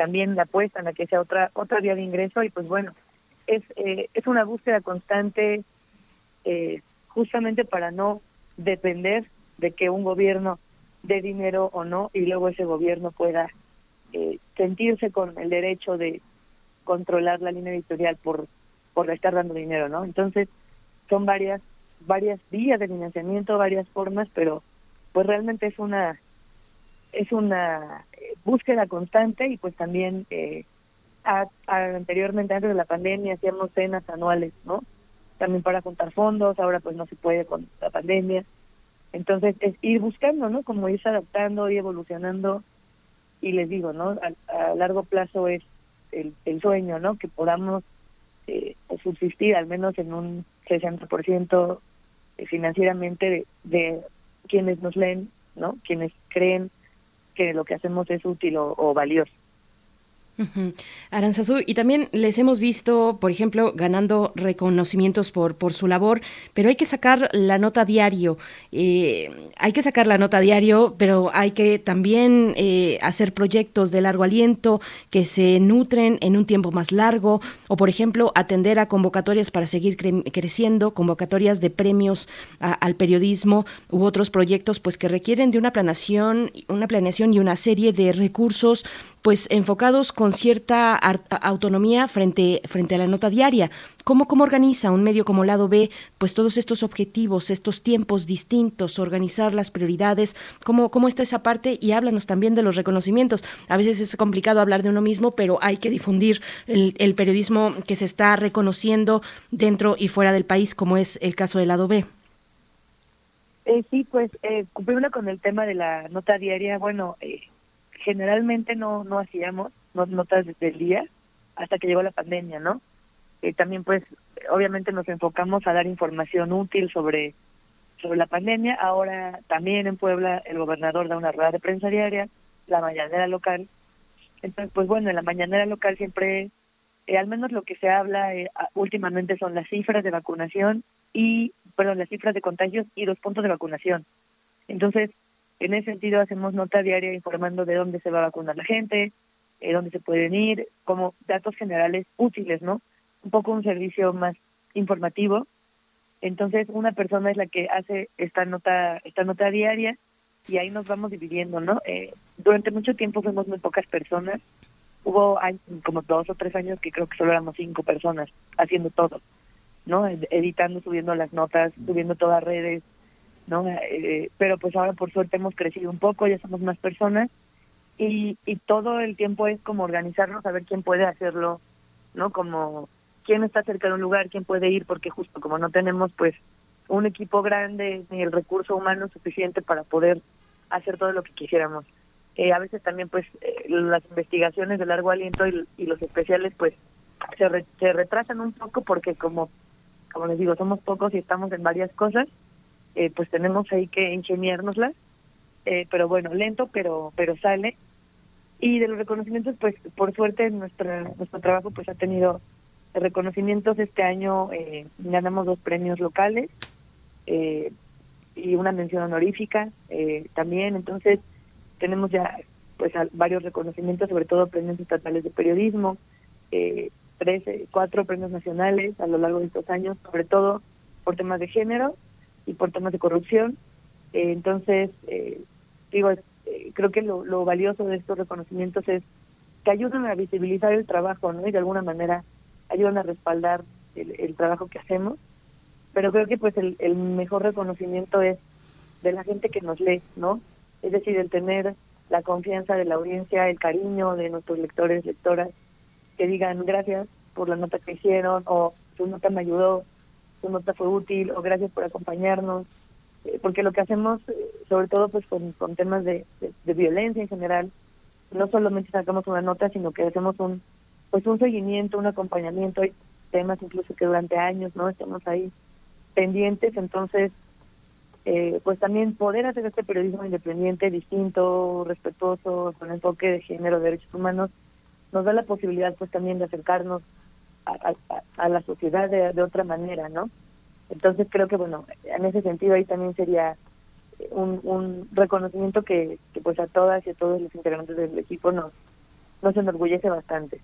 también la apuestan a que sea otra otra vía de ingreso y pues bueno es eh, es una búsqueda constante eh, justamente para no depender de que un gobierno dé dinero o no y luego ese gobierno pueda eh, sentirse con el derecho de controlar la línea editorial por por estar dando dinero no entonces son varias varias vías de financiamiento varias formas pero pues realmente es una es una eh, búsqueda constante y pues también eh, anteriormente antes de la pandemia hacíamos cenas anuales no también para juntar fondos ahora pues no se puede con la pandemia. Entonces es ir buscando no como irse adaptando y evolucionando. Y les digo no a, largo plazo es el, el, sueño no que podamos eh, subsistir al menos en un 60% financieramente de, de quienes nos leen no quienes creen que lo que hacemos es útil o, valioso. Aranzazú, y también les hemos visto, por ejemplo, ganando reconocimientos por, por su labor, pero hay que sacar la nota diario, eh, hay que sacar la nota diario, pero hay que también eh, hacer proyectos de largo aliento que se nutren en un tiempo más largo, o por ejemplo, atender a convocatorias para seguir creciendo, convocatorias de premios al periodismo u otros proyectos pues que requieren de una planeación, una planeación y una serie de recursos pues enfocados con cierta autonomía frente, frente a la nota diaria. ¿Cómo, ¿Cómo organiza un medio como Lado B pues todos estos objetivos, estos tiempos distintos, organizar las prioridades? ¿Cómo, ¿Cómo está esa parte? Y háblanos también de los reconocimientos. A veces es complicado hablar de uno mismo, pero hay que difundir el, el periodismo que se está reconociendo dentro y fuera del país, como es el caso del Lado B. Eh, sí, pues eh, con el tema de la nota diaria, bueno, eh, generalmente no, no hacíamos notas desde el día hasta que llegó la pandemia, ¿no? Eh, también pues obviamente nos enfocamos a dar información útil sobre, sobre la pandemia. Ahora también en Puebla el gobernador da una rueda de prensa diaria, la mañanera local. Entonces, pues bueno, en la mañanera local siempre, eh, al menos lo que se habla eh, últimamente son las cifras de vacunación y, perdón, las cifras de contagios y los puntos de vacunación. Entonces, en ese sentido, hacemos nota diaria informando de dónde se va a vacunar la gente, eh, dónde se pueden ir, como datos generales útiles, ¿no? Un poco un servicio más informativo. Entonces, una persona es la que hace esta nota, esta nota diaria y ahí nos vamos dividiendo, ¿no? Eh, durante mucho tiempo fuimos muy pocas personas. Hubo como dos o tres años que creo que solo éramos cinco personas haciendo todo, ¿no? Editando, subiendo las notas, subiendo todas redes, ¿no? Eh, pero pues ahora por suerte hemos crecido un poco, ya somos más personas y, y todo el tiempo es como organizarnos a ver quién puede hacerlo, ¿no? Como quién está cerca de un lugar, quién puede ir, porque justo como no tenemos pues un equipo grande ni el recurso humano suficiente para poder hacer todo lo que quisiéramos. Eh, a veces también pues eh, las investigaciones de largo aliento y, los especiales pues se, se retrasan un poco porque como como les digo somos pocos y estamos en varias cosas eh, pues tenemos ahí que ingeniárnoslas, eh, pero bueno, lento, pero pero sale. Y de los reconocimientos, pues por suerte nuestra, nuestro trabajo pues ha tenido reconocimientos. Este año eh, ganamos dos premios locales eh, y una mención honorífica eh, también. Entonces tenemos ya pues varios reconocimientos, sobre todo premios estatales de periodismo, eh, tres, cuatro premios nacionales a lo largo de estos años, sobre todo por temas de género y por temas de corrupción. Eh, entonces, eh, digo, eh, creo que lo, lo, valioso de estos reconocimientos es que ayudan a visibilizar el trabajo, ¿no? Y de alguna manera ayudan a respaldar el, el trabajo que hacemos. Pero creo que pues el, el, mejor reconocimiento es de la gente que nos lee, ¿no? Es decir, el tener la confianza de la audiencia, el cariño de nuestros lectores, lectoras, que digan gracias por la nota que hicieron o su nota me ayudó, tu nota fue útil o gracias por acompañarnos, eh, porque lo que hacemos, eh, sobre todo pues con, con temas de, de, violencia en general, no solamente sacamos una nota, sino que hacemos un pues un seguimiento, un acompañamiento, hay temas incluso que durante años no estamos ahí pendientes, entonces eh, pues también poder hacer este periodismo independiente, distinto, respetuoso, con enfoque de género, de derechos humanos, nos da la posibilidad pues también de acercarnos a, a, la sociedad de, de, otra manera, ¿no? Entonces creo que, bueno, en ese sentido ahí también sería un, un reconocimiento que, que pues a todas y a todos los integrantes del equipo nos, nos enorgullece bastante.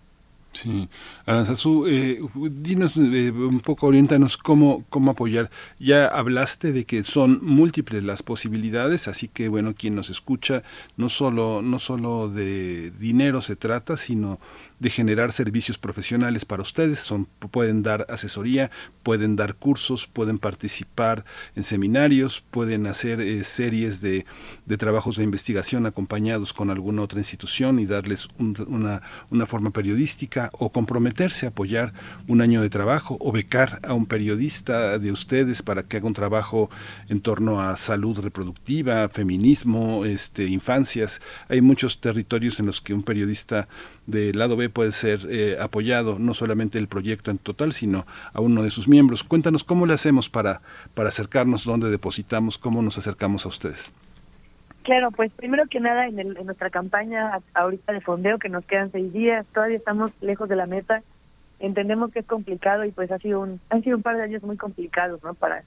Sí, Aranzazú, eh, dinos eh, un poco, orientanos cómo, cómo apoyar. Ya hablaste de que son múltiples las posibilidades, así que bueno, quien nos escucha, no solo, no solo de dinero se trata, sino de generar servicios profesionales para ustedes. Son, pueden dar asesoría, pueden dar cursos, pueden participar en seminarios, pueden hacer eh, series de, de, trabajos de investigación acompañados con alguna otra institución y darles un, una, una forma periodística o comprometerse a apoyar un año de trabajo o becar a un periodista de ustedes para que haga un trabajo en torno a salud reproductiva, feminismo, este, infancias. Hay muchos territorios en los que un periodista del lado B puede ser eh, apoyado, no solamente el proyecto en total, sino a uno de sus miembros. Cuéntanos cómo le hacemos para, para acercarnos, dónde depositamos, cómo nos acercamos a ustedes. Claro, pues primero que nada en, en nuestra campaña ahorita de fondeo, que nos quedan seis días, todavía estamos lejos de la meta, entendemos que es complicado y pues ha sido un, han sido un par de años muy complicados, ¿no? Para,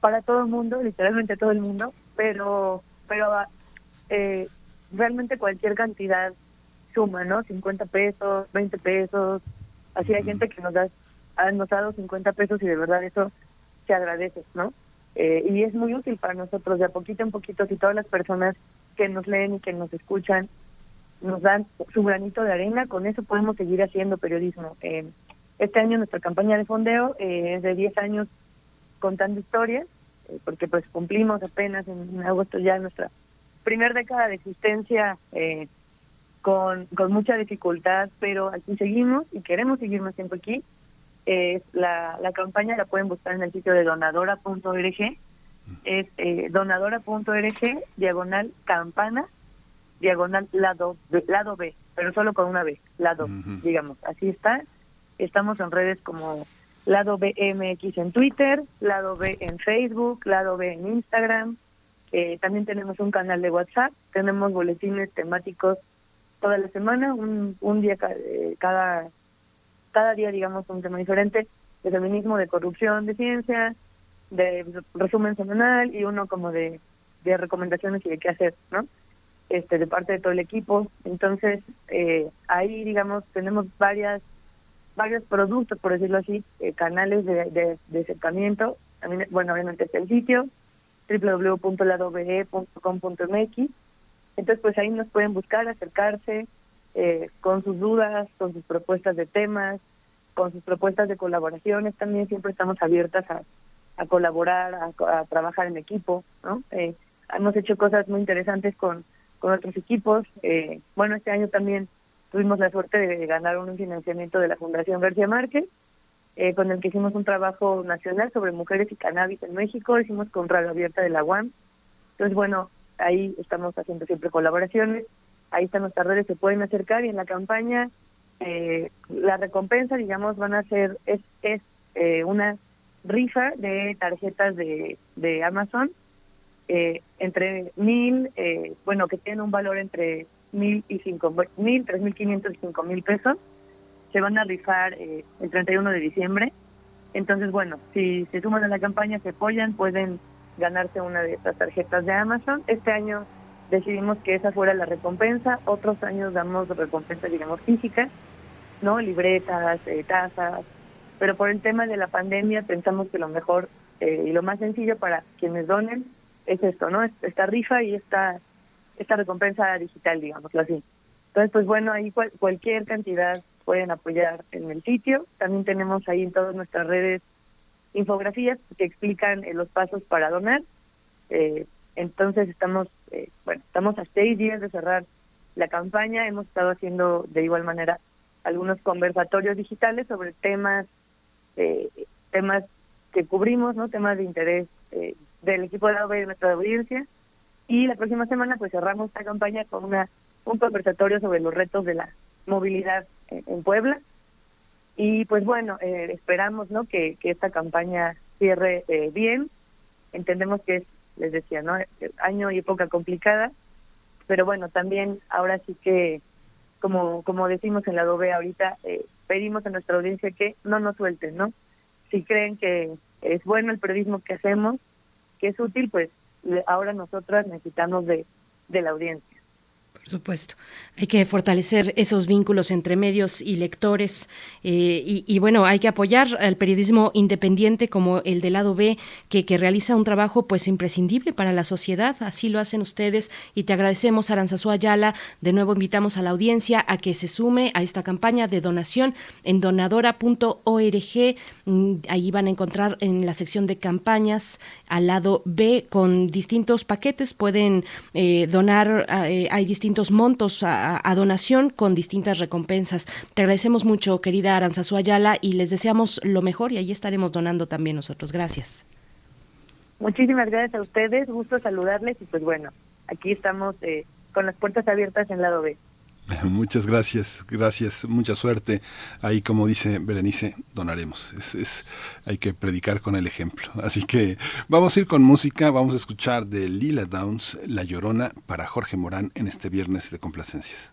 para todo el mundo, literalmente todo el mundo, pero, pero eh, realmente cualquier cantidad suma, ¿no? 50 pesos, 20 pesos, así hay gente que nos da, nos ha dado 50 pesos y de verdad eso se agradece, ¿no? Eh, y es muy útil para nosotros, de a poquito en poquito, si todas las personas que nos leen y que nos escuchan nos dan su granito de arena, con eso podemos seguir haciendo periodismo. Eh, este año nuestra campaña de fondeo eh, es de 10 años contando historias, porque pues cumplimos apenas en, agosto ya nuestra primer década de existencia con, con mucha dificultad, pero aquí seguimos y queremos seguir más tiempo aquí la, la campaña la pueden buscar en el sitio de donadora.org. Es eh, donadora.org, diagonal campana, diagonal lado, lado B, pero solo con una B, lado, digamos. Así está. Estamos en redes como lado BMX en Twitter, lado B en Facebook, lado B en Instagram. Eh, también tenemos un canal de WhatsApp, tenemos boletines temáticos toda la semana, un, un día eh, cada cada día, digamos, un tema diferente, de feminismo, de corrupción, de ciencia, de resumen semanal y uno como de, de recomendaciones y de qué hacer, ¿no? Este, de parte de todo el equipo. Entonces, eh, ahí, digamos, tenemos varias varios productos, por decirlo así, eh, canales de, de, acercamiento. También, bueno, obviamente está el sitio www.ladobe.com.mx. Entonces, pues ahí nos pueden buscar, acercarse, eh, con sus dudas, con sus propuestas de temas, con sus propuestas de colaboraciones. También siempre estamos abiertas a, a colaborar, a, trabajar en equipo. ¿no? Eh, hemos hecho cosas muy interesantes con, con otros equipos. Eh, bueno, este año también tuvimos la suerte de ganar un financiamiento de la Fundación García Márquez, eh, con el que hicimos un trabajo nacional sobre mujeres y cannabis en México. Hicimos con Radio Abierta de la UAM. Entonces, bueno, ahí estamos haciendo siempre colaboraciones ahí están nuestras redes, se pueden acercar y en la campaña eh, la recompensa, digamos, van a ser, es, es eh, una rifa de tarjetas de, de Amazon eh, entre mil, eh, bueno, que tienen un valor entre mil y cinco mil, tres mil quinientos y cinco mil pesos. Se van a rifar eh, el 31 de diciembre. Entonces, bueno, si se suman a la campaña, se apoyan, pueden ganarse una de estas tarjetas de Amazon. Este año decidimos que esa fuera la recompensa. Otros años damos recompensas, digamos, físicas, ¿no? Libretas, eh, tazas. Pero por el tema de la pandemia pensamos que lo mejor eh, y lo más sencillo para quienes donen es esto, ¿no? Esta rifa y esta, esta recompensa digital, digámoslo así. Entonces, pues bueno, ahí cualquier cantidad pueden apoyar en el sitio. También tenemos ahí en todas nuestras redes infografías que explican eh, los pasos para donar. Eh, entonces estamos, eh, bueno, estamos a seis días de cerrar la campaña. Hemos estado haciendo de igual manera algunos conversatorios digitales sobre temas, eh, temas que cubrimos, no, temas de interés eh, del equipo de la de nuestra audiencia. Y la próxima semana pues cerramos esta campaña con una un conversatorio sobre los retos de la movilidad en, Puebla. Y pues bueno, esperamos no que, que esta campaña cierre bien. Entendemos que es les decía, ¿no? Año y época complicada, pero bueno, también ahora sí que, como, como decimos en la Adobe ahorita, eh, pedimos a nuestra audiencia que no nos suelten, ¿no? Si creen que es bueno el periodismo que hacemos, que es útil, pues ahora nosotras necesitamos de, de la audiencia. Por supuesto. Hay que fortalecer esos vínculos entre medios y lectores eh, y, bueno, hay que apoyar al periodismo independiente como el del lado B, que, que, realiza un trabajo pues imprescindible para la sociedad. Así lo hacen ustedes y te agradecemos, Aranzazú Ayala. De nuevo invitamos a la audiencia a que se sume a esta campaña de donación en donadora.org. Mm, ahí van a encontrar en la sección de campañas al lado B con distintos paquetes. Pueden eh, donar, eh, hay distintos montos a, donación con distintas recompensas. Te agradecemos mucho, querida Aranzazu Ayala, y les deseamos lo mejor y ahí estaremos donando también nosotros. Gracias. Muchísimas gracias a ustedes, gusto saludarles y pues bueno, aquí estamos eh, con las puertas abiertas en lado B. Muchas gracias, gracias, mucha suerte. Ahí, como dice Berenice, donaremos. Es, es, hay que predicar con el ejemplo. Así que vamos a ir con música, vamos a escuchar de Lila Downs, La Llorona, para Jorge Morán en este viernes de complacencias.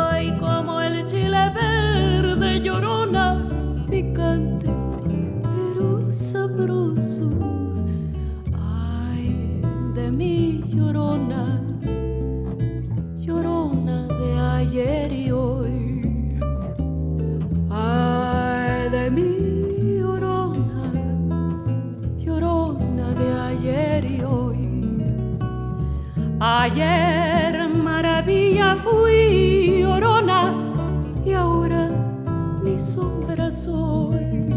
Ayer maravilla fui orona y ahora ni sombra soy.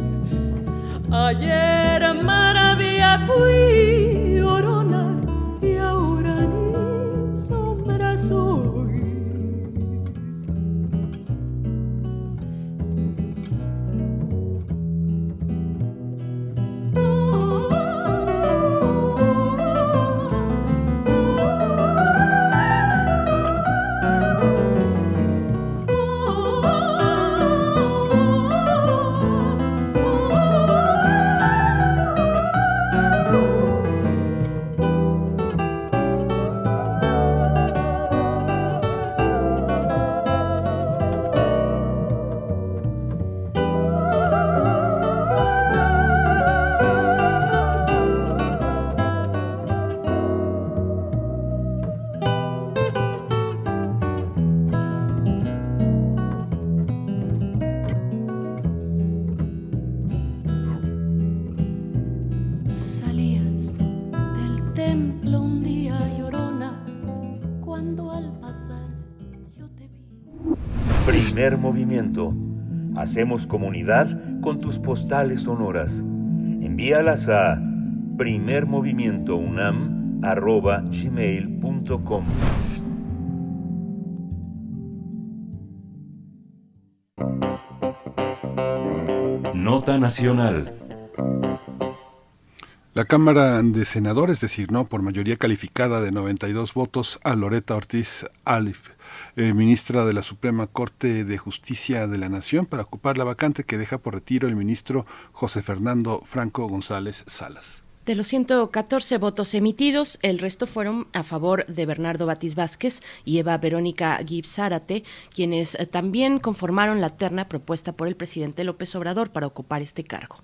Ayer maravilla Hacemos comunidad con tus postales sonoras. Envíalas a primermovimientounam.gmail.com Nota Nacional. La Cámara de Senadores designó por mayoría calificada de 92 votos a Loreta Ortiz Alif eh, ministra de la Suprema Corte de Justicia de la Nación para ocupar la vacante que deja por retiro el ministro José Fernando Franco González Salas. De los 114 votos emitidos, el resto fueron a favor de Bernardo Batiz Vázquez y Eva Verónica Gibbs Zárate, quienes eh, también conformaron la terna propuesta por el presidente López Obrador para ocupar este cargo.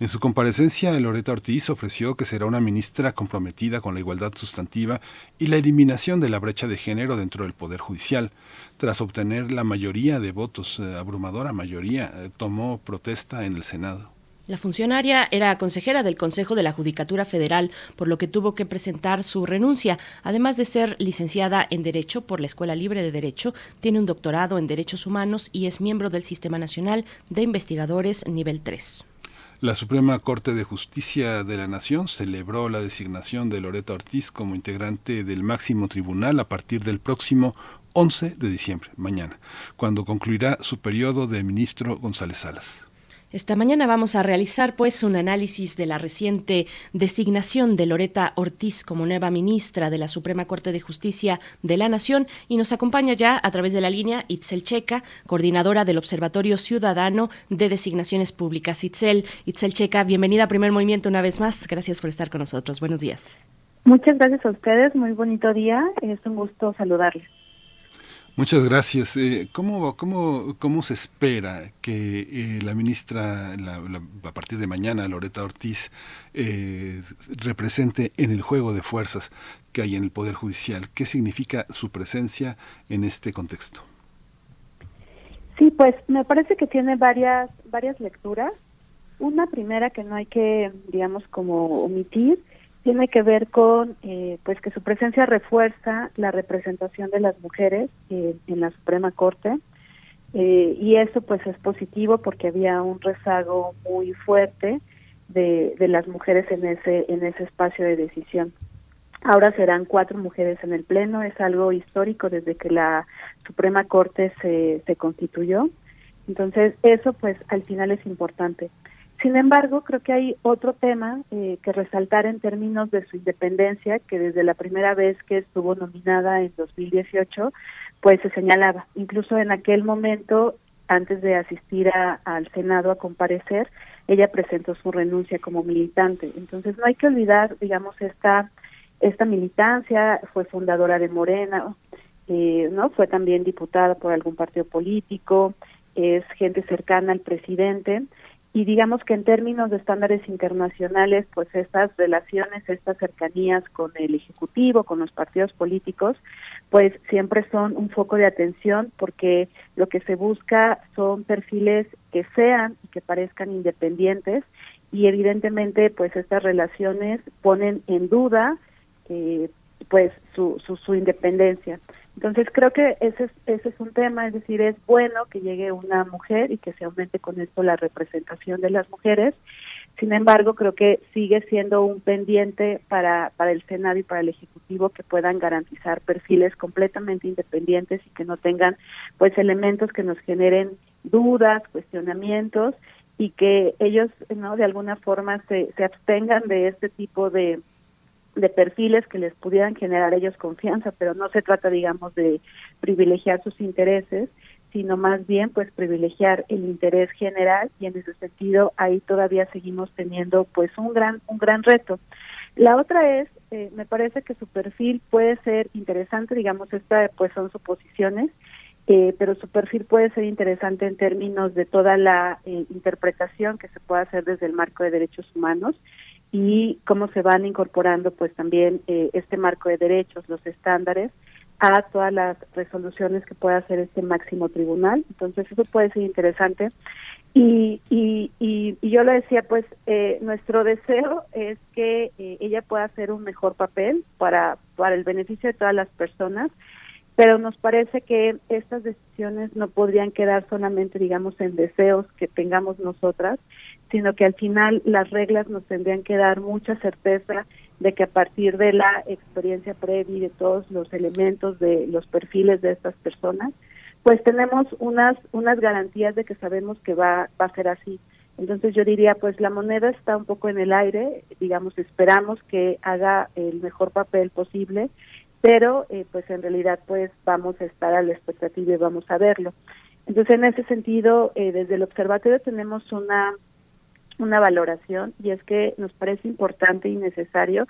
En su comparecencia, Loreta Ortiz ofreció que será una ministra comprometida con la igualdad sustantiva y la eliminación de la brecha de género dentro del Poder Judicial. Tras obtener la mayoría de votos, eh, abrumadora mayoría, eh, tomó protesta en el Senado. La funcionaria era consejera del Consejo de la Judicatura Federal, por lo que tuvo que presentar su renuncia. Además de ser licenciada en Derecho por la Escuela Libre de Derecho, tiene un doctorado en Derechos Humanos y es miembro del Sistema Nacional de Investigadores Nivel 3. La Suprema Corte de Justicia de la Nación celebró la designación de Loreta Ortiz como integrante del máximo tribunal a partir del próximo 11 de diciembre, mañana, cuando concluirá su periodo de ministro González Salas. Esta mañana vamos a realizar pues un análisis de la reciente designación de Loreta Ortiz como nueva ministra de la Suprema Corte de Justicia de la Nación y nos acompaña ya a través de la línea Itzel Checa, coordinadora del Observatorio Ciudadano de Designaciones Públicas. Itzel, Itzel Checa, bienvenida a Primer Movimiento una vez más. Gracias por estar con nosotros. Buenos días. Muchas gracias a ustedes. Muy bonito día. Es un gusto saludarles. Muchas gracias. Eh, ¿cómo, cómo, ¿Cómo se espera que eh, la ministra, a partir de mañana, Loreta Ortiz, eh, represente en el juego de fuerzas que hay en el Poder Judicial? ¿Qué significa su presencia en este contexto? Sí, pues me parece que tiene varias, varias lecturas. Una primera que no hay que, digamos, como omitir, tiene que ver con eh, pues que su presencia refuerza la representación de las mujeres eh, en la Suprema Corte. Eh, y eso pues es positivo porque había un rezago muy fuerte de, de las mujeres en ese en ese espacio de decisión. Ahora serán cuatro mujeres en el pleno es algo histórico desde que la Suprema Corte se, se constituyó. Entonces eso pues al final es importante sin embargo, creo que hay otro tema eh, que resaltar en términos de su independencia, que desde la primera vez que estuvo nominada en 2018, pues se señalaba. Incluso en aquel momento, antes de asistir al Senado a comparecer, ella presentó su renuncia como militante. Entonces, no hay que olvidar, digamos, esta esta militancia, fue fundadora de Morena, eh, no fue también diputada por algún partido político, es gente cercana al presidente y digamos que en términos de estándares internacionales, pues estas relaciones, estas cercanías con el Ejecutivo, con los partidos políticos, pues siempre son un foco de atención porque lo que se busca son perfiles que sean y que parezcan independientes y evidentemente pues estas relaciones ponen en duda eh, pues su, su, su independencia. Entonces creo que ese es, ese es un tema, es decir, es bueno que llegue una mujer y que se aumente con esto la representación de las mujeres. Sin embargo, creo que sigue siendo un pendiente para, el Senado y para el Ejecutivo que puedan garantizar perfiles completamente independientes y que no tengan pues elementos que nos generen dudas, cuestionamientos y que ellos no de alguna forma se, se abstengan de este tipo de, de perfiles que les pudieran generar ellos confianza, pero no se trata, digamos, de privilegiar sus intereses, sino más bien, pues, privilegiar el interés general y en ese sentido ahí todavía seguimos teniendo, pues, un gran, un gran reto. La otra es, eh, me parece que su perfil puede ser interesante, digamos, esta, pues, son suposiciones, eh, pero su perfil puede ser interesante en términos de toda la eh, interpretación que se puede hacer desde el marco de derechos humanos y cómo se van incorporando pues también eh, este marco de derechos, los estándares a todas las resoluciones que pueda hacer este máximo tribunal. Entonces eso puede ser interesante. Y, y, y, yo lo decía, pues eh, nuestro deseo es que eh, ella pueda hacer un mejor papel para, para el beneficio de todas las personas, pero nos parece que estas decisiones no podrían quedar solamente, digamos, en deseos que tengamos nosotras, sino que al final las reglas nos tendrían que dar mucha certeza de que a partir de la experiencia previa y de todos los elementos de los perfiles de estas personas, pues tenemos unas unas garantías de que sabemos que va, va a ser así. Entonces yo diría, pues la moneda está un poco en el aire, digamos, esperamos que haga el mejor papel posible, pero eh, pues en realidad pues vamos a estar a la expectativa y vamos a verlo. Entonces en ese sentido, eh, desde el observatorio tenemos una una valoración y es que nos parece importante y necesario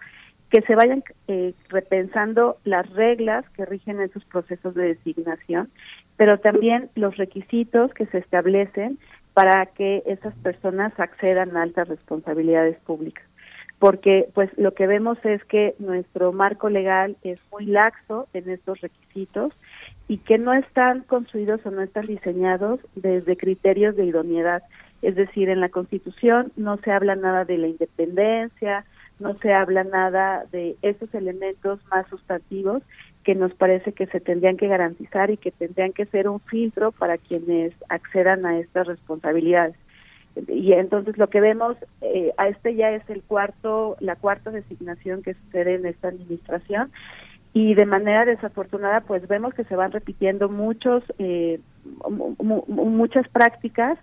que se vayan eh, repensando las reglas que rigen esos procesos de designación, pero también los requisitos que se establecen para que esas personas accedan a altas responsabilidades públicas. Porque pues lo que vemos es que nuestro marco legal es muy laxo en estos requisitos y que no están construidos o no están diseñados desde criterios de idoneidad es decir, en la Constitución no se habla nada de la independencia, no se habla nada de esos elementos más sustantivos que nos parece que se tendrían que garantizar y que tendrían que ser un filtro para quienes accedan a estas responsabilidades. Y entonces lo que vemos, eh, a este ya es el cuarto, la cuarta designación que sucede en esta administración y de manera desafortunada pues vemos que se van repitiendo muchos eh, muchas prácticas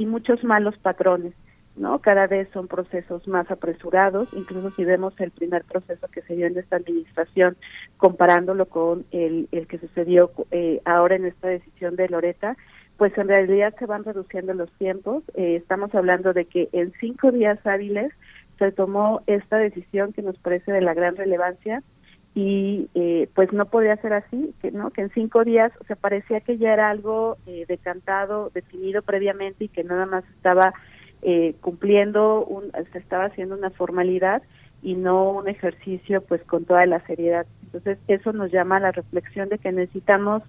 y muchos malos patrones no cada vez son procesos más apresurados incluso si vemos el primer proceso que se dio en esta administración comparándolo con el, el que sucedió eh, ahora en esta decisión de Loreta pues en realidad se van reduciendo los tiempos. Eh, estamos hablando de que en cinco días hábiles se tomó esta decisión que nos parece de la gran relevancia y eh, pues no podía ser así, que no que en cinco días, o sea, parecía que ya era algo eh, decantado, definido previamente y que nada más estaba eh, cumpliendo, un, se estaba haciendo una formalidad y no un ejercicio pues con toda la seriedad. Entonces eso nos llama a la reflexión de que necesitamos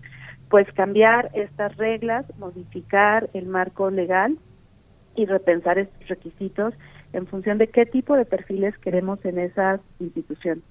pues cambiar estas reglas, modificar el marco legal y repensar estos requisitos en función de qué tipo de perfiles queremos en esas instituciones.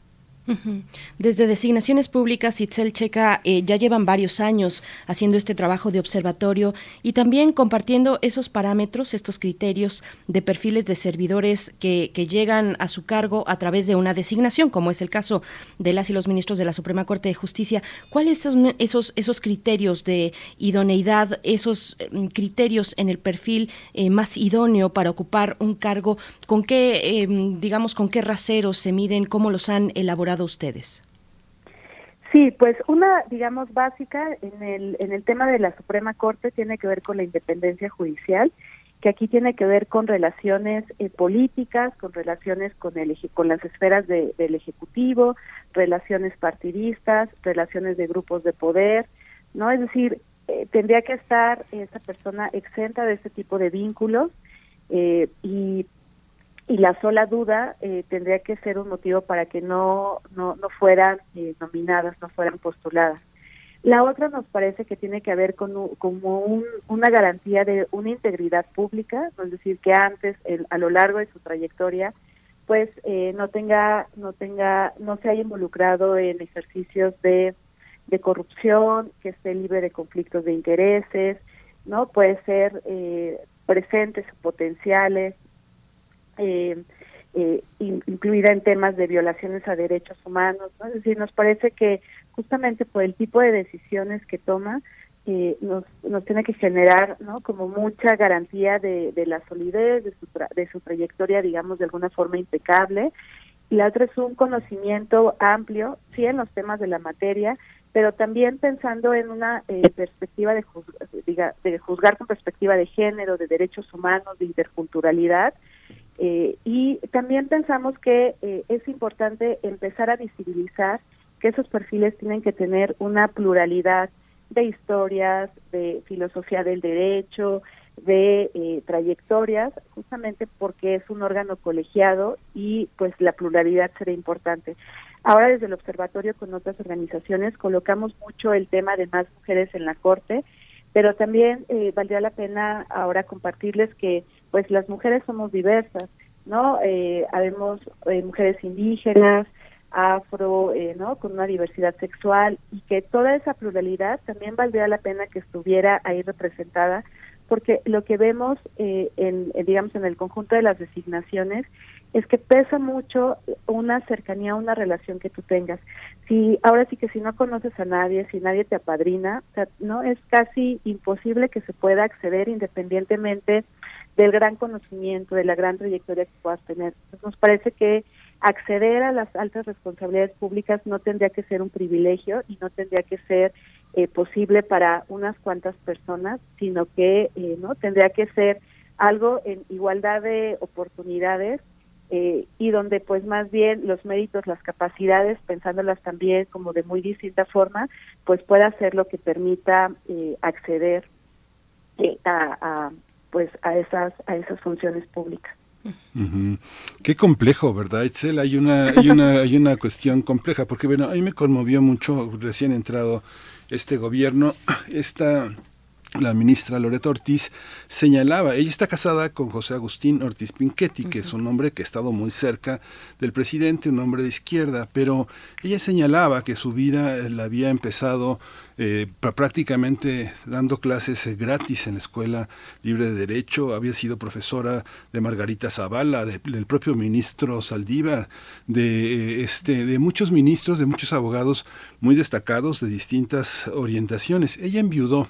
Desde Designaciones Públicas, Itzel Checa eh, ya llevan varios años haciendo este trabajo de observatorio y también compartiendo esos parámetros, estos criterios de perfiles de servidores que, llegan a su cargo a través de una designación, como es el caso de las y los ministros de la Suprema Corte de Justicia. ¿Cuáles son esos, esos criterios de idoneidad, esos mm, criterios en el perfil eh, más idóneo para ocupar un cargo? ¿Con qué, em, digamos, con qué raseros se miden? ¿Cómo los han elaborado? Ustedes? Sí, pues una, digamos, básica en el, en el tema de la Suprema Corte tiene que ver con la independencia judicial, que aquí tiene que ver con relaciones eh, políticas, con relaciones con, el, con las esferas del Ejecutivo, relaciones partidistas, relaciones de grupos de poder, ¿no? Es decir, eh, tendría que estar esa persona exenta de este tipo de vínculos eh, y y la sola duda eh, tendría que ser un motivo para que no, no, no fueran eh, nominadas, no fueran postuladas. La otra nos parece que tiene que ver con como un, una garantía de una integridad pública, es decir, que antes, a lo largo de su trayectoria, pues eh, no tenga, no tenga, no se haya involucrado en ejercicios de, de corrupción, que esté libre de conflictos de intereses, no puede ser presentes o potenciales eh, eh, incluida en temas de violaciones a derechos humanos. Es decir, nos parece que justamente por el tipo de decisiones que toma, eh, nos, nos tiene que generar ¿no? como mucha garantía de, la solidez, de su, de su trayectoria, digamos, de alguna forma impecable. Y la otra es un conocimiento amplio, sí, en los temas de la materia, pero también pensando en una eh, perspectiva de, diga, de juzgar con perspectiva de género, de derechos humanos, de interculturalidad, eh, y también pensamos que eh, es importante empezar a visibilizar que esos perfiles tienen que tener una pluralidad de historias, de filosofía del derecho, de eh, trayectorias, justamente porque es un órgano colegiado y pues la pluralidad será importante. Ahora desde el observatorio con otras organizaciones colocamos mucho el tema de más mujeres en la Corte, pero también eh, valdría la pena ahora compartirles que pues las mujeres somos diversas, ¿no? Eh, habemos eh, mujeres indígenas, afro, eh, ¿no? Con una diversidad sexual y que toda esa pluralidad también valdría la pena que estuviera ahí representada porque lo que vemos eh, en, digamos en el conjunto de las designaciones es que pesa mucho una cercanía, una relación que tú tengas. Si ahora sí que si no conoces a nadie, si nadie te apadrina, no es casi imposible que se pueda acceder independientemente del gran conocimiento, de la gran trayectoria que puedas tener. nos parece que acceder a las altas responsabilidades públicas no tendría que ser un privilegio y no tendría que ser eh, posible para unas cuantas personas, sino que eh, no tendría que ser algo en igualdad de oportunidades eh, y donde pues más bien los méritos, las capacidades, pensándolas también como de muy distinta forma, pues pueda ser lo que permita acceder a, pues a esas a esas funciones públicas. Qué complejo, ¿verdad, Itzel? Hay una, hay una, hay una cuestión compleja, porque bueno, a mí me conmovió mucho recién entrado este gobierno, esta la ministra Loreto Ortiz señalaba, ella está casada con José Agustín Ortiz Pinchetti, que es un hombre que ha estado muy cerca del presidente, un hombre de izquierda, pero ella señalaba que su vida la había empezado eh, prácticamente dando clases eh, gratis en la Escuela Libre de Derecho, había sido profesora de Margarita Zavala, del propio ministro Saldívar, de, eh, este, de muchos ministros, de muchos abogados muy destacados de distintas orientaciones. Ella enviudó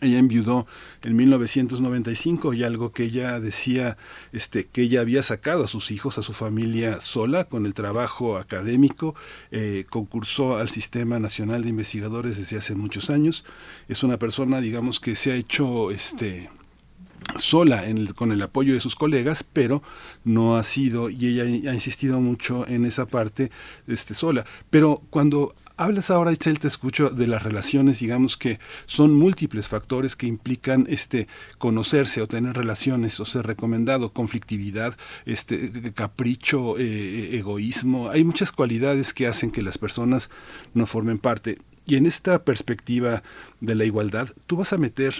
ella enviudó en 1995 y algo que ella decía este, que ella había sacado a sus hijos, a su familia sola con el trabajo académico, eh, concursó al Sistema Nacional de Investigadores desde hace muchos años. Es una persona, digamos, que se ha hecho este, sola con el apoyo de sus colegas, pero no ha sido, y ella ha insistido mucho en esa parte este, sola. Pero cuando Hablas ahora, Itzel, te escucho de las relaciones, digamos que son múltiples factores que implican este conocerse o tener relaciones o ser recomendado, conflictividad, este capricho, eh, egoísmo. Hay muchas cualidades que hacen que las personas no formen parte. Y en esta perspectiva de la igualdad, tú vas a meter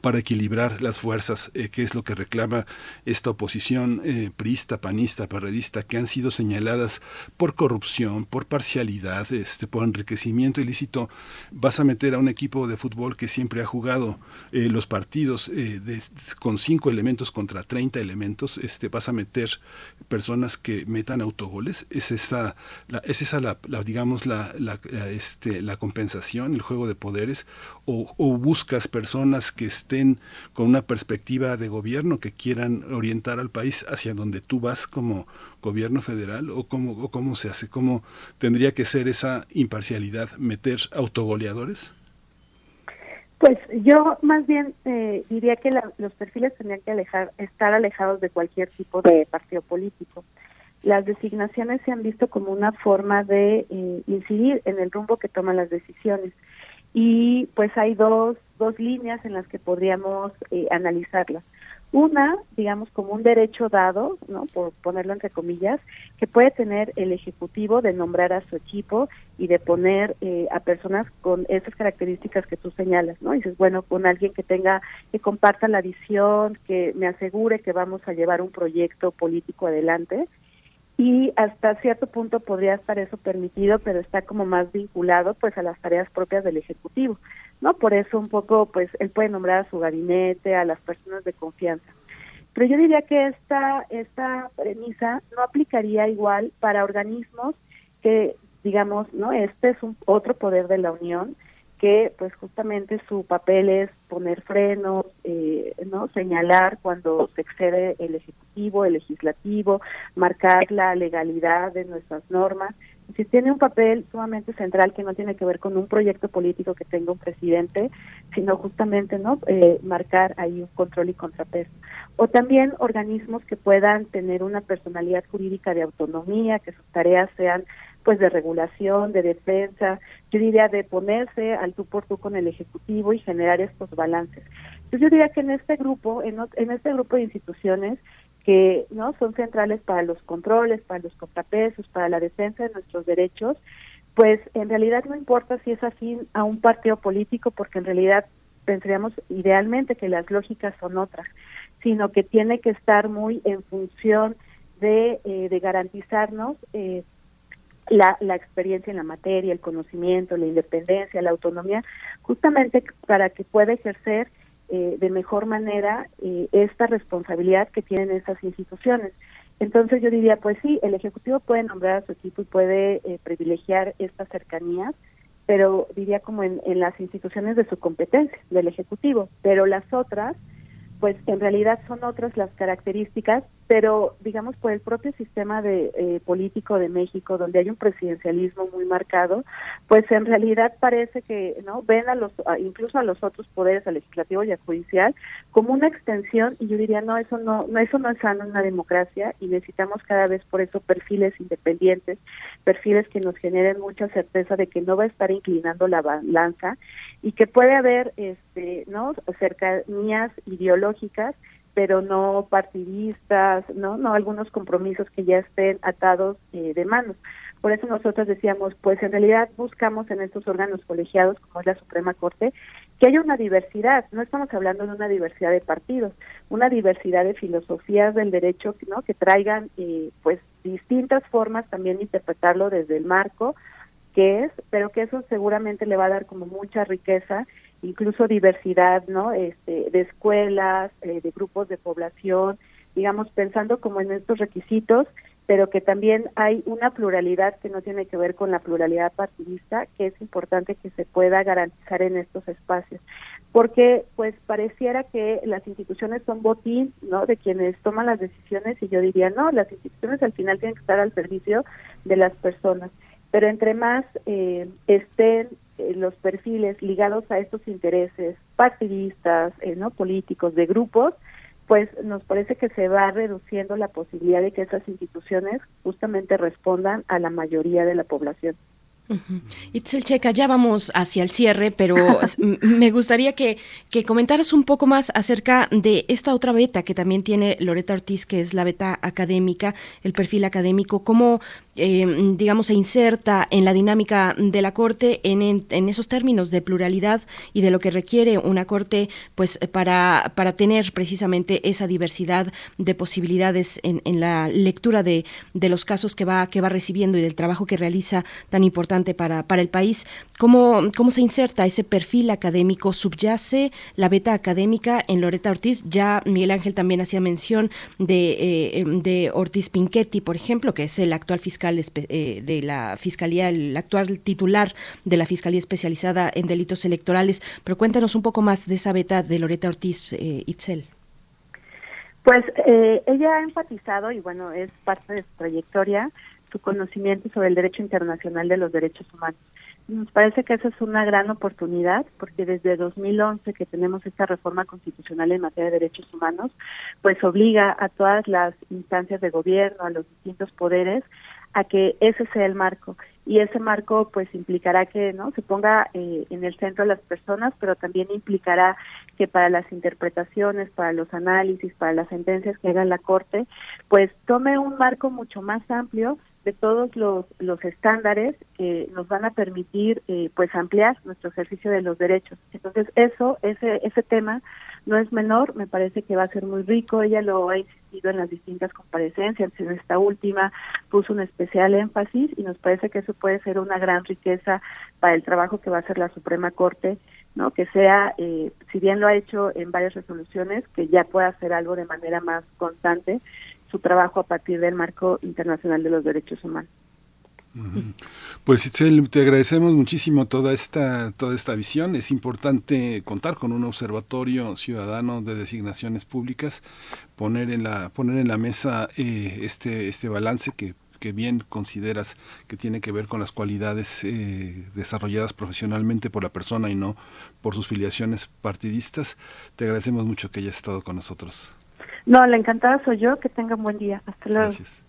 para equilibrar las fuerzas, eh, que es lo que reclama esta oposición eh, prista, panista, perredista, que han sido señaladas por corrupción, por parcialidad, este, por enriquecimiento ilícito. Vas a meter a un equipo de fútbol que siempre ha jugado eh, los partidos con cinco elementos contra 30 elementos. Este, vas a meter personas que metan autogoles. Es esa, la, es esa la, digamos, la, este, la compensación, el juego de poderes, o, o buscas personas que estén con una perspectiva de gobierno que quieran orientar al país hacia donde tú vas como gobierno federal o cómo, o cómo se hace, cómo tendría que ser esa imparcialidad, meter autogoleadores? Pues yo más bien eh, diría que los perfiles tendrían que alejar, estar alejados de cualquier tipo de partido político. Las designaciones se han visto como una forma de eh, incidir en el rumbo que toman las decisiones y pues hay dos, dos líneas en las que podríamos eh, analizarlas. Una, digamos, como un derecho dado, ¿no? Por ponerlo entre comillas, que puede tener el Ejecutivo de nombrar a su equipo y de poner eh, a personas con esas características que tú señalas, ¿no? Y dices, bueno, con alguien que tenga, que comparta la visión, que me asegure que vamos a llevar un proyecto político adelante y hasta cierto punto podría estar eso permitido, pero está como más vinculado pues a las tareas propias del ejecutivo, ¿no? Por eso un poco pues él puede nombrar a su gabinete, a las personas de confianza. Pero yo diría que esta esta premisa no aplicaría igual para organismos que digamos, ¿no? Este es un otro poder de la Unión que pues justamente su papel es poner frenos, eh, no señalar cuando se excede el ejecutivo, el legislativo, marcar la legalidad de nuestras normas. Si tiene un papel sumamente central que no tiene que ver con un proyecto político que tenga un presidente, sino justamente no eh, marcar ahí un control y contrapeso. O también organismos que puedan tener una personalidad jurídica de autonomía, que sus tareas sean pues de regulación, de defensa, yo diría de ponerse al tú por tú con el ejecutivo y generar estos balances. Entonces yo diría que en este grupo, en, en este grupo de instituciones que no son centrales para los controles, para los contrapesos, para la defensa de nuestros derechos, pues en realidad no importa si es afín a un partido político, porque en realidad pensaríamos idealmente que las lógicas son otras, sino que tiene que estar muy en función de, eh, de garantizarnos eh, la, la experiencia en la materia, el conocimiento, la independencia, la autonomía, justamente para que pueda ejercer eh, de mejor manera eh, esta responsabilidad que tienen estas instituciones. Entonces yo diría, pues sí, el Ejecutivo puede nombrar a su equipo y puede eh, privilegiar estas cercanías, pero diría como en, en las instituciones de su competencia, del Ejecutivo, pero las otras, pues en realidad son otras las características pero digamos por el propio sistema de eh, político de México donde hay un presidencialismo muy marcado pues en realidad parece que no ven a los incluso a los otros poderes al legislativo y al judicial como una extensión y yo diría no eso no, no eso no es sano en una democracia y necesitamos cada vez por eso perfiles independientes perfiles que nos generen mucha certeza de que no va a estar inclinando la balanza y que puede haber este no cercanías ideológicas pero no partidistas, no, no algunos compromisos que ya estén atados eh, de manos. Por eso nosotros decíamos, pues en realidad buscamos en estos órganos colegiados, como es la Suprema Corte, que haya una diversidad, no estamos hablando de una diversidad de partidos, una diversidad de filosofías del derecho ¿no? que traigan eh, pues distintas formas también de interpretarlo desde el marco que es, pero que eso seguramente le va a dar como mucha riqueza, incluso diversidad, ¿no? Este, de escuelas, eh, de grupos de población, digamos, pensando como en estos requisitos, pero que también hay una pluralidad que no tiene que ver con la pluralidad partidista, que es importante que se pueda garantizar en estos espacios. Porque, pues, pareciera que las instituciones son botín, ¿no?, de quienes toman las decisiones, y yo diría, no, las instituciones al final tienen que estar al servicio de las personas. Pero entre más eh, estén eh, los perfiles ligados a estos intereses partidistas, eh, no políticos, de grupos, pues nos parece que se va reduciendo la posibilidad de que esas instituciones justamente respondan a la mayoría de la población. Itzel Checa, ya vamos hacia el cierre, pero me gustaría que, que, comentaras un poco más acerca de esta otra beta que también tiene Loreta Ortiz, que es la beta académica, el perfil académico, cómo eh, digamos, se inserta en la dinámica de la Corte en, en, esos términos de pluralidad y de lo que requiere una Corte pues, para, para tener precisamente esa diversidad de posibilidades en, en la lectura de, de, los casos que va, que va recibiendo y del trabajo que realiza tan importante para, para el país. ¿Cómo, ¿Cómo se inserta ese perfil académico? ¿Subyace la beta académica en Loreta Ortiz? Ya Miguel Ángel también hacía mención de, eh, de Ortiz Pinchetti, por ejemplo, que es el actual fiscal eh, de la Fiscalía, el actual titular de la Fiscalía Especializada en Delitos Electorales. Pero cuéntanos un poco más de esa beta de Loreta Ortiz eh, Itzel. Pues eh, ella ha enfatizado, y bueno, es parte de su trayectoria, su conocimiento sobre el derecho internacional de los derechos humanos. Nos parece que esa es una gran oportunidad porque desde 2011 que tenemos esta reforma constitucional en materia de derechos humanos, pues obliga a todas las instancias de gobierno, a los distintos poderes, a que ese sea el marco. Y ese marco pues implicará que no se ponga eh, en el centro las personas pero también implicará que para las interpretaciones para los análisis para las sentencias que haga la corte pues tome un marco mucho más amplio de todos los, los estándares que nos van a permitir eh, pues ampliar nuestro ejercicio de los derechos. Entonces eso ese ese tema no es menor, me parece que va a ser muy rico, ella lo ha insistido en las distintas comparecencias, en esta última puso un especial énfasis y nos parece que eso puede ser una gran riqueza para el trabajo que va a hacer la Suprema Corte, no que sea, eh, si bien lo ha hecho en varias resoluciones, que ya pueda hacer algo de manera más constante, su trabajo a partir del marco internacional de los derechos humanos. Pues Itzel, te agradecemos muchísimo toda esta, toda esta visión. Es importante contar con un observatorio ciudadano de designaciones públicas, poner en la, poner en la mesa eh, este, este balance que que bien consideras que tiene que ver con las cualidades eh, desarrolladas profesionalmente por la persona y no por sus filiaciones partidistas. Te agradecemos mucho que hayas estado con nosotros. No, la encantada soy yo. Que tenga un buen día. Hasta luego. Gracias.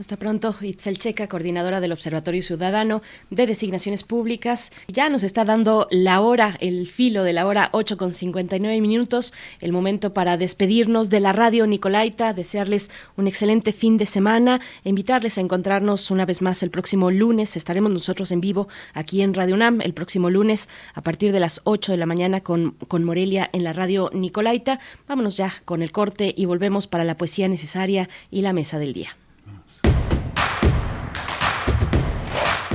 Hasta pronto, Itzel Checa, coordinadora del Observatorio Ciudadano de Designaciones Públicas. Ya nos está dando la hora, el filo de la hora 8 con 59 minutos, el momento para despedirnos de la radio Nicolaita, desearles un excelente fin de semana, invitarles a encontrarnos una vez más el próximo lunes. Estaremos nosotros en vivo aquí en Radio UNAM el próximo lunes a partir de las 8 de la mañana con, con Morelia en la radio Nicolaita. Vámonos ya con el corte y volvemos para la poesía necesaria y la mesa del día.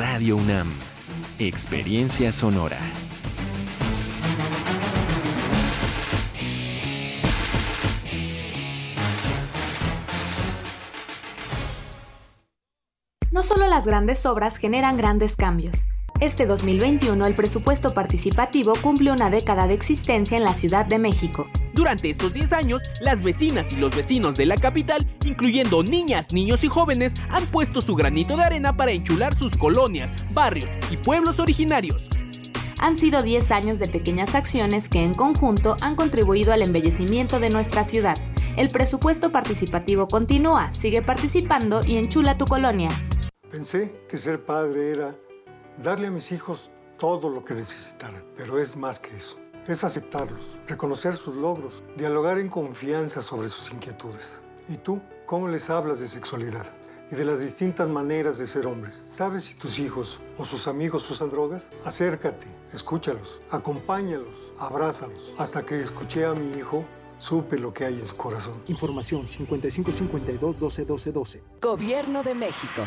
Radio UNAM. Experiencia sonora. No solo las grandes obras generan grandes cambios este 2021 el presupuesto participativo cumple una década de existencia en la Ciudad de México. Durante estos 10 años, las vecinas y los vecinos de la capital, incluyendo niñas, niños y jóvenes, han puesto su granito de arena para enchular sus colonias, barrios y pueblos originarios. Han sido 10 años de pequeñas acciones que en conjunto han contribuido al embellecimiento de nuestra ciudad. El presupuesto participativo continúa, sigue participando y enchula tu colonia. Pensé que ser padre era darle a mis hijos todo lo que necesitaran, pero es más que eso. Es aceptarlos, reconocer sus logros, dialogar en confianza sobre sus inquietudes. ¿Y tú cómo les hablas de sexualidad? y de las distintas maneras de ser hombres. ¿Sabes si tus hijos o sus amigos usan drogas? Acércate, escúchalos, acompáñalos, abrázalos. Hasta que escuché a mi hijo, supe lo que hay en su corazón. Información 5552 12 12 Gobierno de México.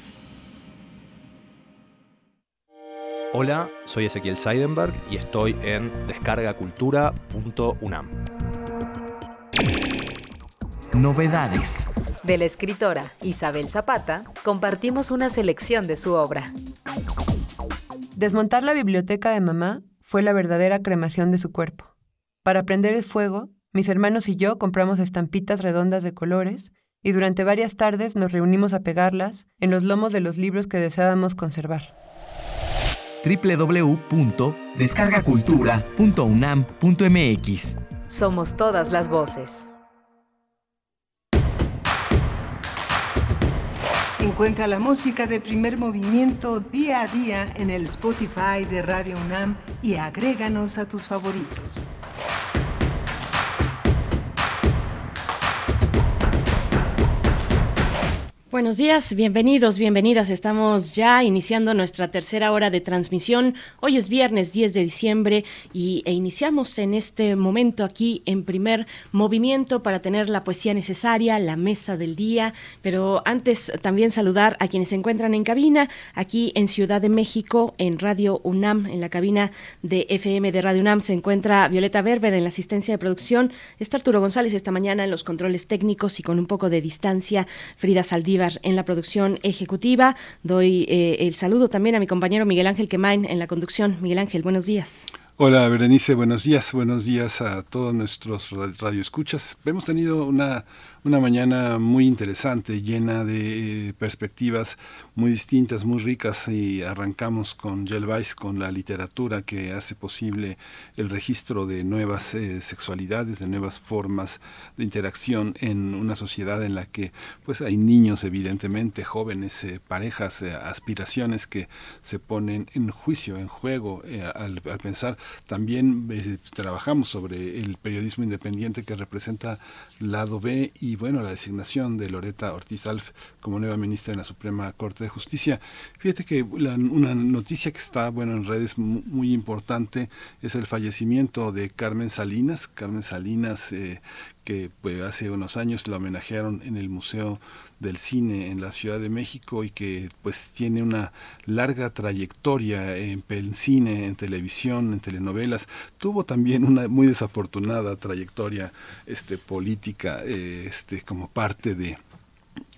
Hola, soy Ezequiel Seidenberg y estoy en descargacultura.unam. Novedades. De la escritora Isabel Zapata, compartimos una selección de su obra. Desmontar la biblioteca de mamá fue la verdadera cremación de su cuerpo. Para prender el fuego, mis hermanos y yo compramos estampitas redondas de colores y durante varias tardes nos reunimos a pegarlas en los lomos de los libros que deseábamos conservar www.descargacultura.unam.mx. Somos todas las voces. Encuentra la música de primer movimiento día a día en el Spotify de Radio UNAM y agréganos a tus favoritos. Buenos días, bienvenidos, bienvenidas. Estamos ya iniciando nuestra tercera hora de transmisión. Hoy es viernes 10 de diciembre y, e iniciamos en este momento aquí en primer movimiento para tener la poesía necesaria, la mesa del día. Pero antes también saludar a quienes se encuentran en cabina, aquí en Ciudad de México, en Radio UNAM, en la cabina de FM de Radio UNAM se encuentra Violeta Berber en la asistencia de producción. Está Arturo González esta mañana en los controles técnicos y con un poco de distancia, Frida Saldívar en la producción ejecutiva. Doy eh, el saludo también a mi compañero Miguel Ángel Quemain en la conducción. Miguel Ángel, buenos días. Hola Berenice, buenos días, buenos días a todos nuestros radioescuchas. Hemos tenido una una mañana muy interesante, llena de eh, perspectivas muy distintas, muy ricas y arrancamos con Weiss, con la literatura que hace posible el registro de nuevas eh, sexualidades, de nuevas formas de interacción en una sociedad en la que pues hay niños evidentemente, jóvenes, eh, parejas, aspiraciones que se ponen en juicio, en juego al, al, pensar. También trabajamos sobre el periodismo independiente que representa lado B y bueno, la designación de Loreta Ortiz Alf como nueva ministra en la Suprema Corte de Justicia. Fíjate que una noticia que está bueno en redes muy, importante es el fallecimiento de Carmen Salinas. Carmen Salinas, eh, que pues, hace unos años la homenajearon en el Museo del Cine en la Ciudad de México y que pues tiene una larga trayectoria en, cine, en televisión, en telenovelas. Tuvo también una muy desafortunada trayectoria este, política eh, este, como parte de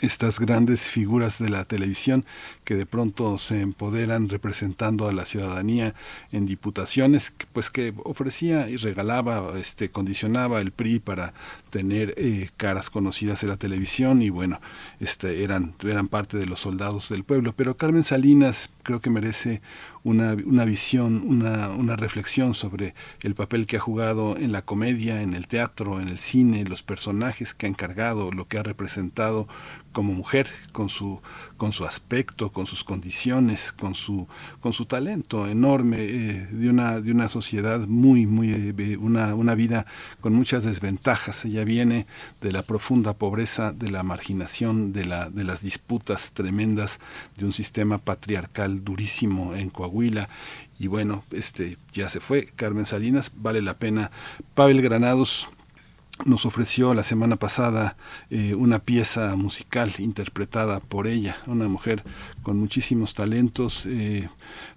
estas grandes figuras de la televisión que de pronto se empoderan representando a la ciudadanía en diputaciones, pues que ofrecía y regalaba, este, condicionaba el PRI para tener eh, caras conocidas en la televisión y bueno, este, eran, eran parte de los soldados del pueblo. Pero Carmen Salinas creo que merece una, una visión, una, una, reflexión sobre el papel que ha jugado en la comedia, en el teatro, en el cine, los personajes que ha encargado, lo que ha representado como mujer, con su con su aspecto, con sus condiciones, con su, con su talento enorme eh, de, una, de una sociedad muy, muy, eh, una, una vida con muchas desventajas. Ella viene de la profunda pobreza, de la marginación, de, la, de las disputas tremendas de un sistema patriarcal durísimo en Coahuila y bueno, este ya se fue Carmen Salinas, vale la pena. Pavel Granados nos ofreció la semana pasada eh, una pieza musical interpretada por ella, una mujer con muchísimos talentos. Eh,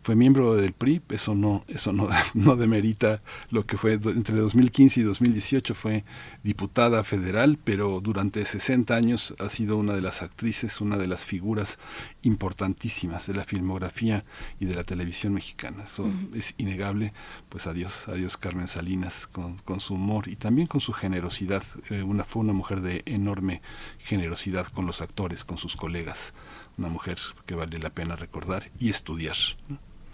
fue miembro del PRI, eso no, eso no, no demerita lo que fue entre 2015 y 2018, fue diputada federal, pero durante 60 años ha sido una de las actrices, una de las figuras importantísimas de la filmografía y de la televisión mexicana. Eso es innegable, pues adiós, adiós Carmen Salinas, con, con su humor y también con su generosidad. Eh, una, fue una mujer de enorme generosidad con los actores, con sus colegas, una mujer que vale la pena recordar y estudiar.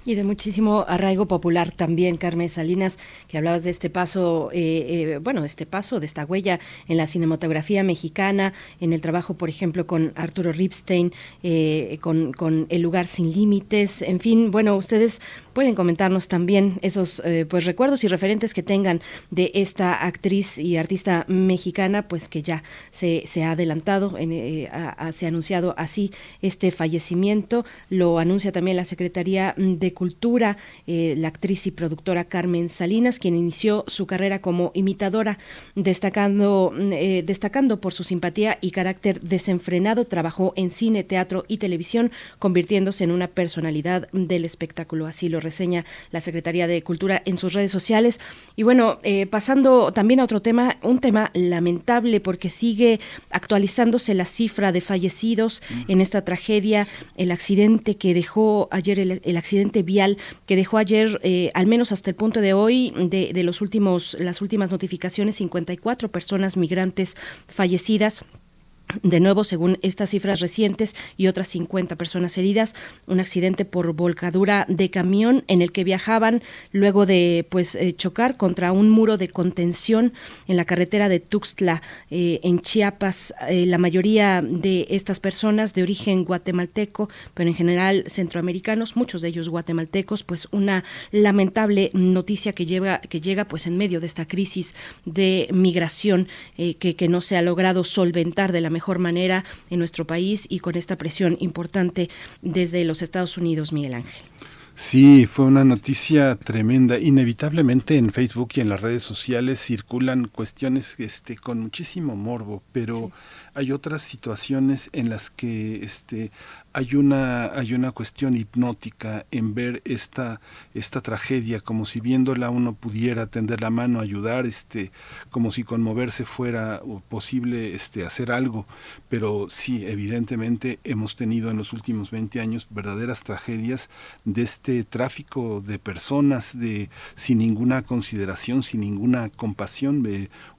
Y de muchísimo arraigo popular también, Carmen Salinas, que hablabas de este paso, eh, eh, bueno, este paso, de esta huella en la cinematografía mexicana, en el trabajo, por ejemplo, con Arturo Ripstein, eh, con, con, El lugar sin límites, en fin, bueno, ustedes pueden comentarnos también esos pues recuerdos y referentes que tengan de esta actriz y artista mexicana, pues que ya se, se ha adelantado, en, se ha anunciado así este fallecimiento, lo anuncia también la Secretaría de Cultura, eh, la actriz y productora Carmen Salinas, quien inició su carrera como imitadora, destacando, eh, destacando por su simpatía y carácter desenfrenado, trabajó en cine, teatro y televisión, convirtiéndose en una personalidad del espectáculo. Así lo reseña la Secretaría de Cultura en sus redes sociales. Y bueno, eh, pasando también a otro tema, un tema lamentable porque sigue actualizándose la cifra de fallecidos en esta tragedia, el accidente que dejó ayer el accidente vial que dejó ayer, eh, al menos hasta el punto de hoy, de, de los últimos, las últimas notificaciones, 54 personas migrantes fallecidas de nuevo, según estas cifras recientes y otras 50 personas heridas, un accidente por volcadura de camión en el que viajaban luego de pues eh, chocar contra un muro de contención en la carretera de Tuxtla eh, en Chiapas. Eh, la mayoría de estas personas de origen guatemalteco, pero en general centroamericanos, muchos de ellos guatemaltecos, pues una lamentable noticia que lleva que llega pues en medio de esta crisis de migración que, que no se ha logrado solventar de la mejor manera en nuestro país y con esta presión importante desde los Estados Unidos, Miguel Ángel. Sí, fue una noticia tremenda. Inevitablemente en Facebook y en las redes sociales circulan cuestiones este, con muchísimo morbo, pero hay otras situaciones en las que este, hay una hay una cuestión hipnótica en ver esta esta tragedia como si viéndola uno pudiera tender la mano ayudar este como si conmoverse fuera posible este hacer algo. Pero sí evidentemente hemos tenido en los últimos 20 años verdaderas tragedias de este tráfico de personas de sin ninguna consideración sin ninguna compasión.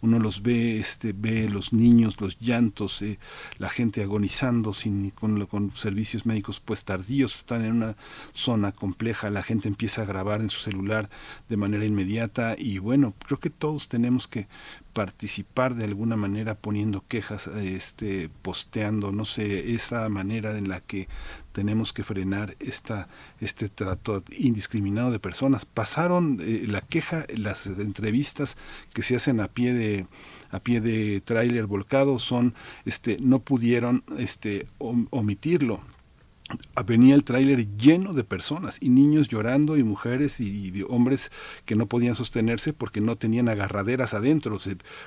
Uno los ve este ve los niños los llantos eh, la gente agonizando sin con, con servicio médicos pues tardíos, están en una zona compleja, la gente empieza grabar en su celular de manera inmediata y bueno, creo que todos tenemos que participar de alguna manera poniendo quejas, este, posteando, no sé, esa manera en la que tenemos que frenar esta, este trato indiscriminado de personas. Pasaron eh, la queja, las entrevistas que se hacen a pie de a pie de tráiler volcado son este no pudieron este omitirlo venía el tráiler lleno de personas y niños llorando y mujeres y, hombres que no podían sostenerse porque no tenían agarraderas adentro.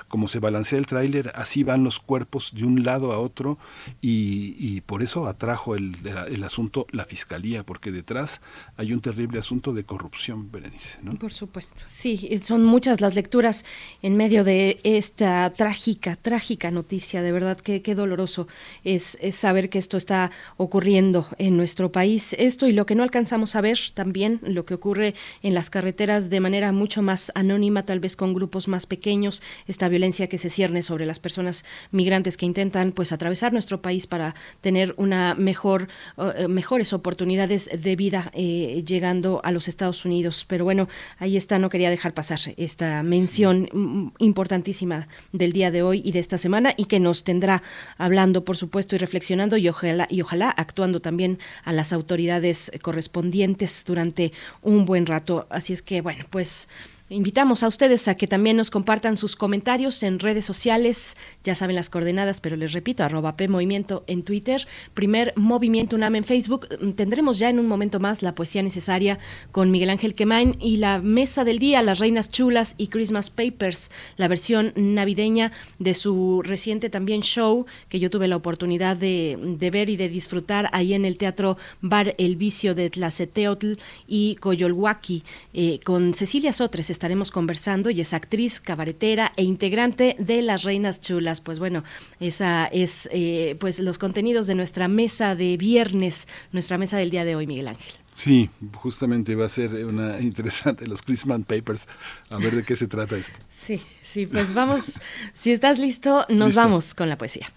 como se balancea el tráiler, así van los cuerpos de un lado a otro y, por eso atrajo el, el, asunto la fiscalía, porque detrás hay un terrible asunto de corrupción, Berenice. Por supuesto, sí, son muchas las lecturas en medio de esta trágica, trágica noticia, de verdad que qué doloroso es saber que esto está ocurriendo en nuestro país. Esto y lo que no alcanzamos a ver también, lo que ocurre en las carreteras de manera mucho más anónima, tal vez con grupos más pequeños, esta violencia que se cierne sobre las personas migrantes que intentan pues atravesar nuestro país para tener una mejor uh, mejores oportunidades de vida eh, llegando a los Estados Unidos. Pero bueno, ahí está, no quería dejar pasar esta mención importantísima del día de hoy y de esta semana y que nos tendrá hablando, por supuesto, y reflexionando y ojalá, y ojalá actuando también a las autoridades correspondientes durante un buen rato. Así es que, bueno, pues Invitamos a ustedes a que también nos compartan sus comentarios en redes sociales, ya saben las coordenadas, pero les repito, arroba P Movimiento en Twitter, primer Movimiento UNAM en Facebook. Tendremos ya en un momento más la poesía necesaria con Miguel Ángel Quemain y la mesa del día, Las Reinas Chulas y Christmas Papers, la versión navideña de su reciente también show que yo tuve la oportunidad de, ver y de disfrutar ahí en el Teatro Bar El Vicio de Tlaceteotl y Coyolhuaki eh, con Cecilia Sotres estaremos conversando y es actriz, cabaretera e integrante de Las Reinas Chulas. Pues bueno, esa es eh, pues los contenidos de nuestra mesa de viernes, nuestra mesa del día de hoy, Miguel Ángel. Sí, justamente va a ser una interesante los Christmas Papers. A ver de qué se trata esto. Sí, sí, pues vamos, si estás listo, nos vamos con la poesía.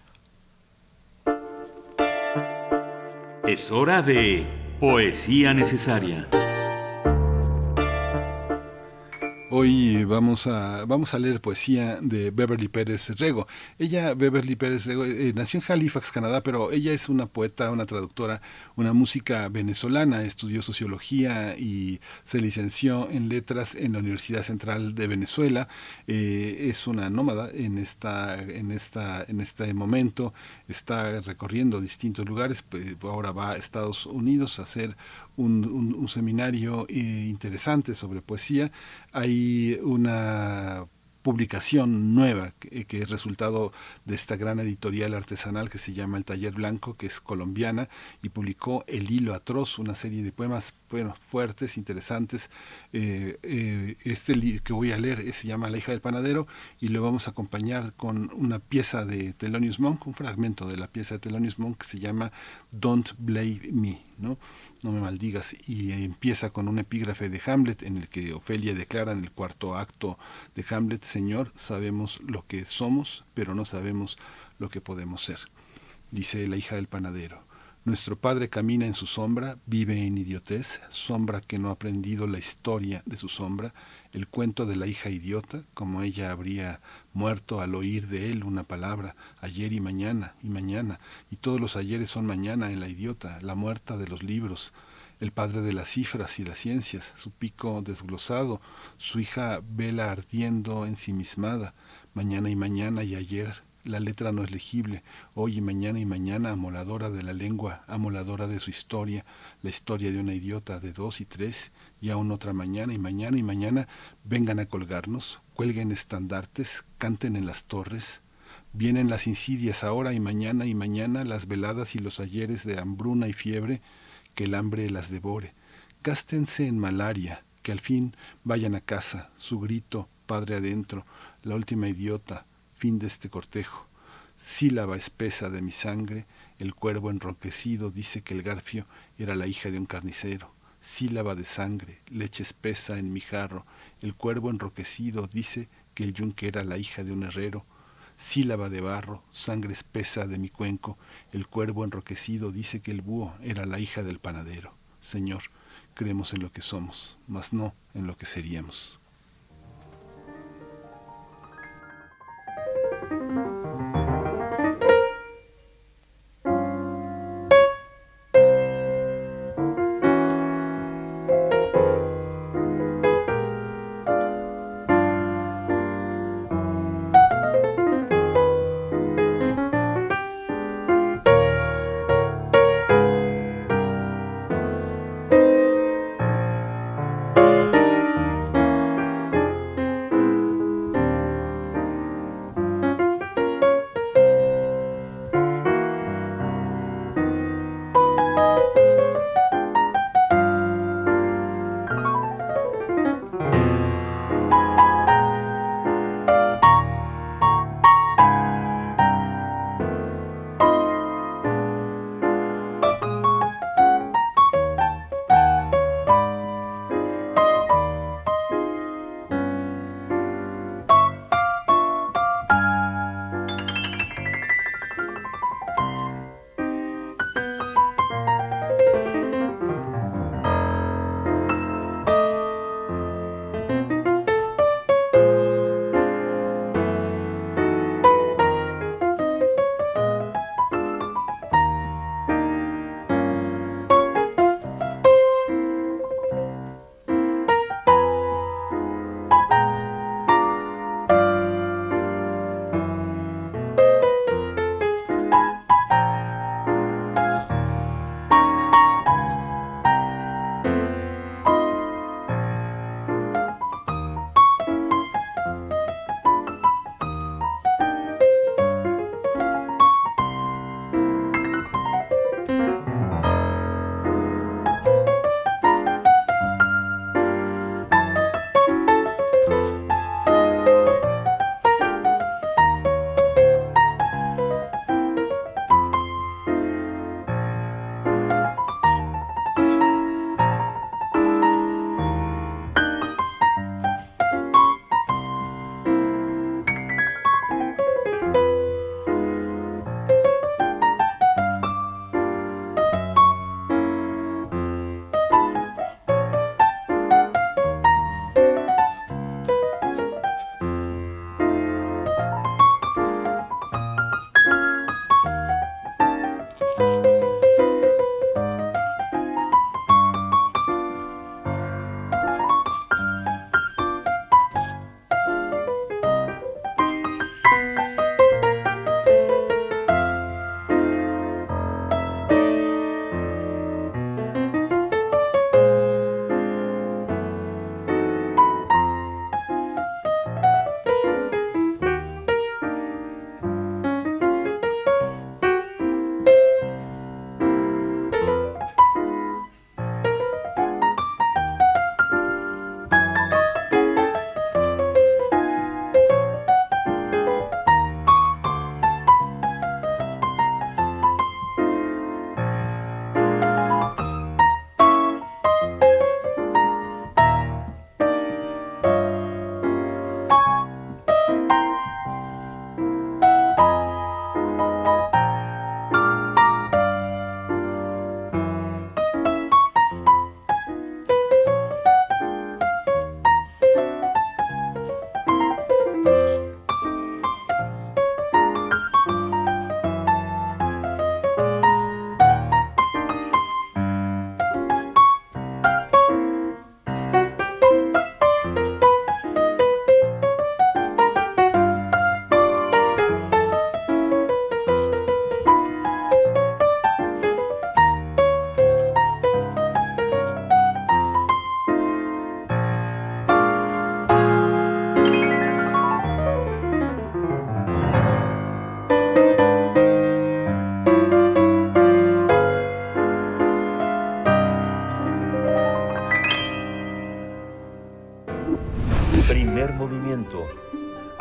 Es hora de poesía necesaria. Hoy vamos a, vamos a leer poesía de Beverly Pérez Rego. Ella, Beverly Pérez Rego, eh, nació en Halifax, Canadá, pero ella es una poeta, una traductora, una música venezolana. Estudió sociología y se licenció en letras en la Universidad Central de Venezuela. Eh, es una nómada en, esta, en, esta, en este momento. Está recorriendo distintos lugares. Pues, ahora va a Estados Unidos a hacer un, seminario eh, interesante sobre poesía. Hay una publicación nueva que, es resultado de esta gran editorial artesanal que se llama El Taller Blanco, que es colombiana, y publicó El Hilo Atroz, una serie de poemas bueno, fuertes, interesantes. Eh, eh, este que voy a leer se llama La hija del panadero y lo vamos a acompañar con una pieza de Thelonious Monk, un fragmento de la pieza de Thelonious Monk que se llama Don't Blame Me. ¿no? No me maldigas, y empieza con un epígrafe de Hamlet en el que Ofelia declara en el cuarto acto de Hamlet, Señor, sabemos lo que somos, pero no sabemos lo que podemos ser. Dice la hija del panadero. Nuestro padre camina en su sombra, vive en idiotez, sombra que no ha aprendido la historia de su sombra, el cuento de la hija idiota, como ella habría muerto al oír de él una palabra, ayer y mañana y mañana, y todos los ayeres son mañana en la idiota, la muerta de los libros, el padre de las cifras y las ciencias, su pico desglosado, su hija vela ardiendo ensimismada, mañana y mañana y ayer, la letra no es legible, hoy y mañana y mañana, amoladora de la lengua, amoladora de su historia, la historia de una idiota de dos y tres, y aún otra mañana y mañana y mañana vengan a colgarnos, cuelguen estandartes, canten en las torres, vienen las insidias ahora y mañana y mañana, las veladas y los ayeres de hambruna y fiebre, que el hambre las devore, gástense en malaria, que al fin vayan a casa, su grito, padre adentro, la última idiota, fin de este cortejo, sílaba espesa de mi sangre, el cuervo enroquecido dice que el garfio era la hija de un carnicero sílaba de sangre, leche espesa en mi jarro, el cuervo enroquecido dice que el yunque era la hija de un herrero, sílaba de barro, sangre espesa de mi cuenco, el cuervo enroquecido dice que el búho era la hija del panadero. Señor, creemos en lo que somos, mas no en lo que seríamos.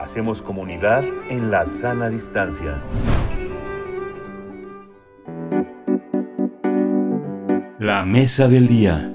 Hacemos comunidad en la sana distancia. La mesa del día.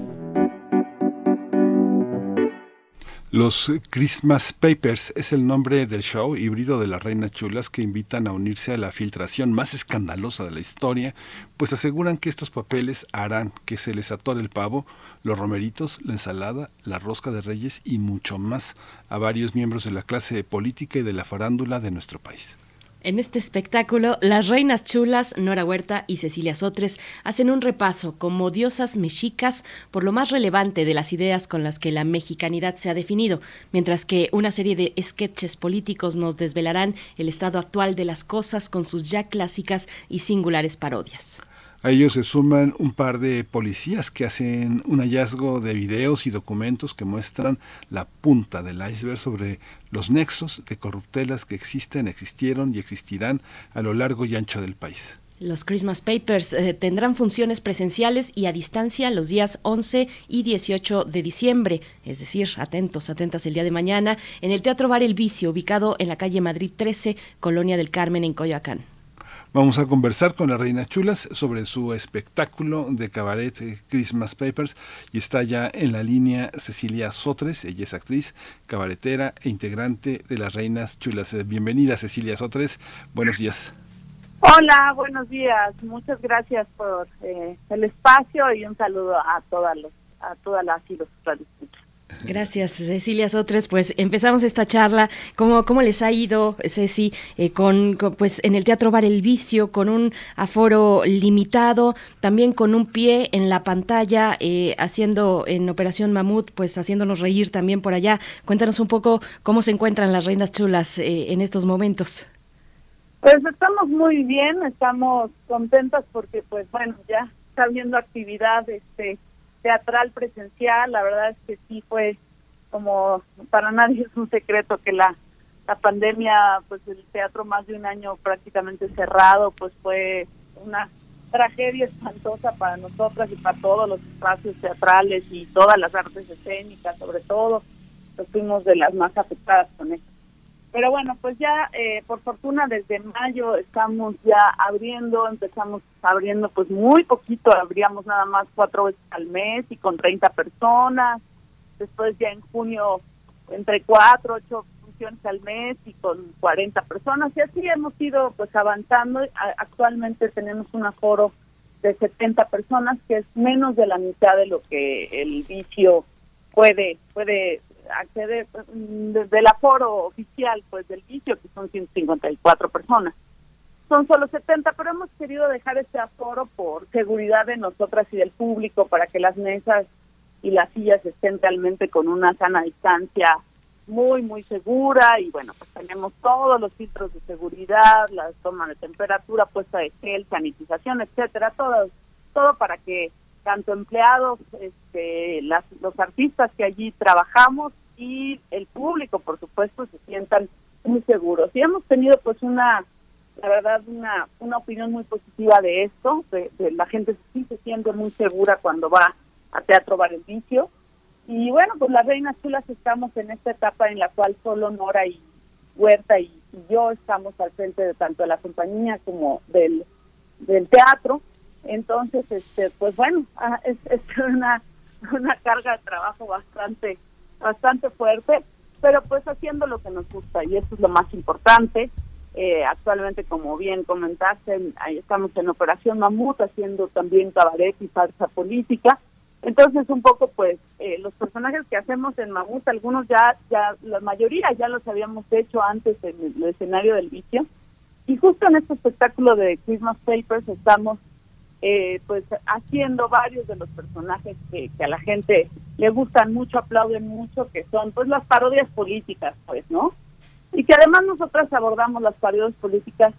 Los Christmas Papers es el nombre del show híbrido de las reinas chulas que invitan a unirse a la filtración más escandalosa de la historia, pues aseguran que estos papeles harán que se les atore el pavo, los romeritos, la ensalada, la rosca de reyes y mucho más a varios miembros de la clase política y de la farándula de nuestro país. En este espectáculo, las reinas chulas, Nora Huerta y Cecilia Sotres, hacen un repaso como diosas mexicas por lo más relevante de las ideas con las que la mexicanidad se ha definido, mientras que una serie de sketches políticos nos desvelarán el estado actual de las cosas con sus ya clásicas y singulares parodias. A ellos se suman un par de policías que hacen un hallazgo de videos y documentos que muestran la punta del iceberg sobre los nexos de corruptelas que existen, existieron y existirán a lo largo y ancho del país. Los Christmas Papers eh, tendrán funciones presenciales y a distancia los días 11 y 18 de diciembre, es decir, atentos, atentas el día de mañana, en el Teatro Bar El Vicio, ubicado en la calle Madrid 13, Colonia del Carmen, en Coyoacán. Vamos a conversar con las Reinas Chulas sobre su espectáculo de cabaret eh, Christmas Papers y está ya en la línea Cecilia Sotres, ella es actriz, cabaretera e integrante de las Reinas Chulas. Eh, bienvenida Cecilia Sotres, buenos días. Hola, buenos días, muchas gracias por eh, el espacio y un saludo a todas a todas las y los Gracias, Cecilia Sotres. Pues empezamos esta charla. ¿Cómo, cómo les ha ido, Ceci, eh, con, pues en el Teatro Bar El Vicio, con un aforo limitado, también con un pie en la pantalla, eh, haciendo en Operación Mamut, pues haciéndonos reír también por allá? Cuéntanos un poco cómo se encuentran las reinas chulas eh, en estos momentos. Pues estamos muy bien, estamos contentas porque, pues bueno, ya está habiendo actividad, este teatral presencial, la verdad es que sí fue como para nadie es un secreto que la la pandemia, pues el teatro más de un año prácticamente cerrado, pues fue una tragedia espantosa para nosotras y para todos los espacios teatrales y todas las artes escénicas, sobre todo, pues fuimos de las más afectadas con esto. Pero bueno, pues ya eh, por fortuna desde mayo estamos ya abriendo, empezamos abriendo pues muy poquito, abríamos nada más cuatro veces al mes y con 30 personas. Después ya en junio entre cuatro, ocho funciones al mes y con 40 personas. Y así hemos ido pues avanzando. Actualmente tenemos un aforo de 70 personas, que es menos de la mitad de lo que el vicio puede puede accede desde el aforo oficial pues del vicio, que son 154 personas. Son solo 70, pero hemos querido dejar este aforo por seguridad de nosotras y del público para que las mesas y las sillas estén realmente con una sana distancia muy, muy segura y bueno, pues tenemos todos los filtros de seguridad, la toma de temperatura, puesta de gel, sanitización, etcétera, todo, todo para que tanto empleados, este, las, los artistas que allí trabajamos y el público, por supuesto, se sientan muy seguros. Y hemos tenido pues una, la verdad, una, una opinión muy positiva de esto, de, la gente sí se siente muy segura cuando va a Teatro Bar Y bueno, pues las Reinas Chulas estamos en esta etapa en la cual solo Nora y Huerta y, yo estamos al frente de tanto de la compañía como del, del teatro entonces, este, pues bueno, ah, es, es una, una carga de trabajo bastante, bastante fuerte, pero pues haciendo lo que nos gusta y eso es lo más importante. Eh, actualmente, como bien comentaste, ahí estamos en Operación Mamut haciendo también cabaret y falsa política. Entonces, un poco, pues, eh, los personajes que hacemos en Mamut, algunos ya, ya, la mayoría ya los habíamos hecho antes en el escenario del vicio. Y justo en este espectáculo de Christmas Papers estamos eh, pues haciendo varios de los personajes que, a la gente le gustan mucho, aplauden mucho, que son pues las parodias políticas, pues, ¿no? Y que además nosotras abordamos las parodias políticas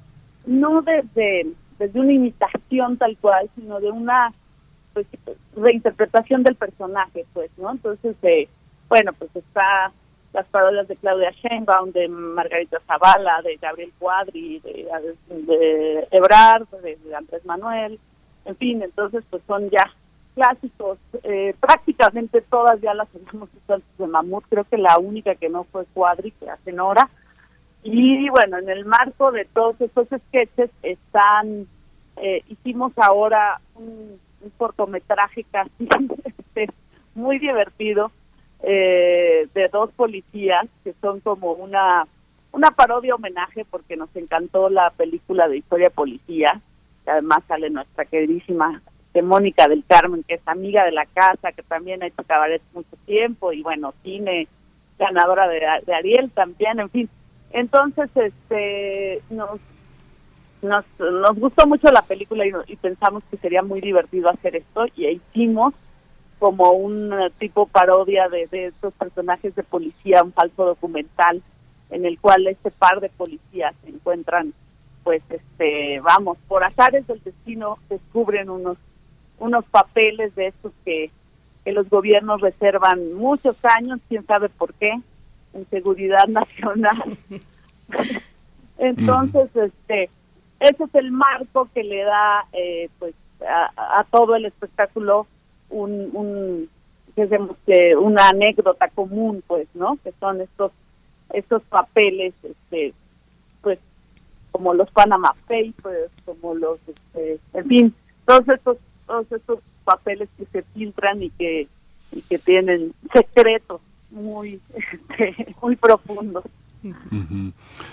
no desde, desde una imitación tal cual, sino de una pues, reinterpretación del personaje, pues, ¿no? Entonces, eh, bueno, pues está las parodias de Claudia Sheinbaum, de Margarita Zavala, de Gabriel Cuadri, de Ebrard, de Andrés Manuel, en fin, entonces pues son ya clásicos, eh, prácticamente todas ya las tenemos visto antes de Mamut, creo que la única que no fue Cuadri, que hace Nora, Y bueno, en el marco de todos estos sketches están, eh, hicimos ahora un, cortometraje casi este, muy divertido eh, de dos policías que son como una una parodia homenaje porque nos encantó la película de Historia Policía, que además sale nuestra queridísima Mónica del Carmen, que es amiga de la casa, que también ha hecho cabaret mucho tiempo, y bueno, cine, ganadora de, Ariel también, en fin. Entonces, este, nos, nos, gustó mucho la película y, y pensamos que sería muy divertido hacer esto, y hicimos como un tipo parodia de, de estos personajes de policía, un falso documental en el cual este par de policías se encuentran, pues, este, vamos, por azares del destino descubren unos unos papeles de estos que, que los gobiernos reservan muchos años, quién sabe por qué, en seguridad nacional. Entonces, este, ese es el marco que le da, eh, pues, a, a, todo el espectáculo un, un que una anécdota común, pues, ¿no? Que son estos estos papeles, este, como los Panama Papers, como los, este, en fin, todos estos, todos estos papeles que se filtran y que y que tienen secretos muy, este, muy profundos.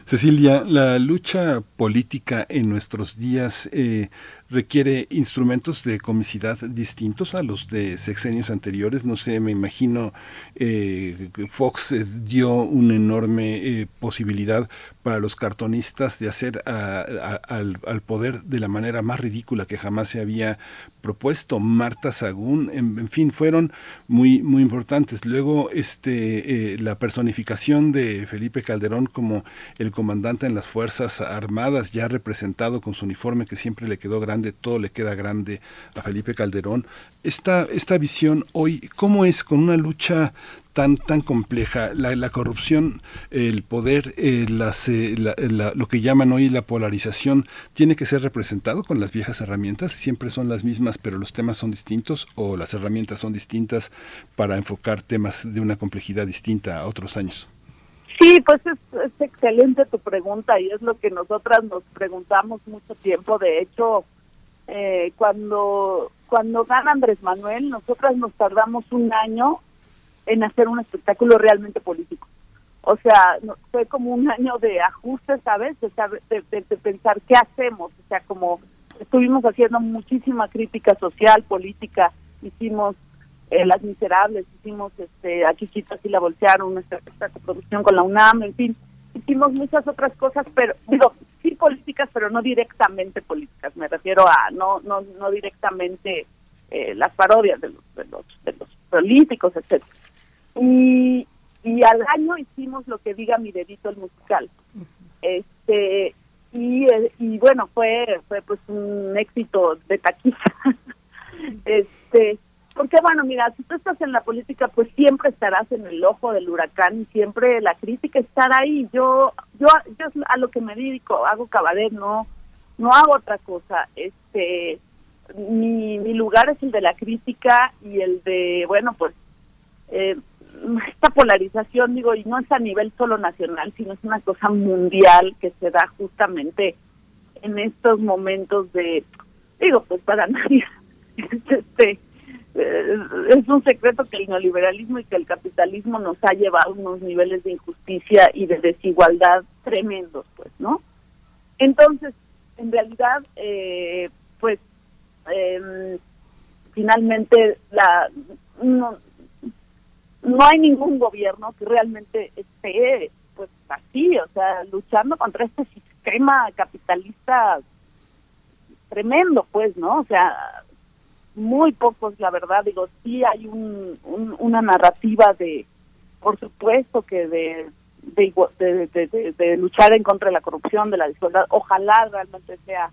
Cecilia, la lucha política en nuestros días eh, requiere instrumentos de comicidad distintos a los de sexenios anteriores. No sé, me imagino eh, Fox eh, dio una enorme eh, posibilidad para los cartonistas de hacer al, poder de la manera más ridícula que jamás se había propuesto. Marta Sagún, en, fin, fueron muy, muy importantes. Luego, este, la personificación de Felipe Calderón como el comandante en las Fuerzas Armadas, ya representado con su uniforme que siempre le quedó grande todo le queda grande a Felipe Calderón. Esta, esta visión hoy, ¿cómo es con una lucha tan tan compleja la, la corrupción el poder eh, las, eh, lo que llaman hoy la polarización tiene que ser representado con las viejas herramientas siempre son las mismas pero los temas son distintos o las herramientas son distintas para enfocar temas de una complejidad distinta a otros años Sí, pues es, es, excelente tu pregunta y es lo que nosotras nos preguntamos mucho tiempo. De hecho, eh, cuando cuando gana Andrés Manuel, nosotras nos tardamos un año en hacer un espectáculo realmente político. O sea, fue como un año de ajuste, ¿sabes? De, de, pensar qué hacemos. O sea, como estuvimos haciendo muchísima crítica social, política, hicimos eh, Las Miserables, hicimos este, Aquí Chiquitas y la nuestra, nuestra producción con la UNAM, en fin, hicimos muchas otras cosas, pero digo, sí políticas, pero no directamente políticas. Me refiero a no no no directamente eh, las parodias de los, de los de los políticos, etcétera. Y y al año hicimos lo que diga mi dedito el musical. Este y, y bueno, fue fue pues un éxito de taquilla. este porque bueno, mira, si tú estás en la política, pues siempre estarás en el ojo del huracán siempre la crítica estará ahí. Yo, yo, yo a lo que me dedico, hago cabaret, no, no hago otra cosa. Este, mi, mi lugar es el de la crítica y el de, bueno, pues eh, esta polarización, digo, y no es a nivel solo nacional, sino es una cosa mundial que se da justamente en estos momentos de, digo, pues para nadie, este es un secreto que el neoliberalismo y que el capitalismo nos ha llevado a unos niveles de injusticia y de desigualdad tremendos, pues, ¿no? Entonces, en realidad, eh, pues, eh, finalmente, la no, no hay ningún gobierno que realmente esté, pues, así, o sea, luchando contra este sistema capitalista tremendo, pues, ¿no? O sea, muy pocos, la verdad, digo, sí hay un, una narrativa de, por supuesto que de de, de, de, luchar en contra de la corrupción, de la desigualdad, ojalá realmente sea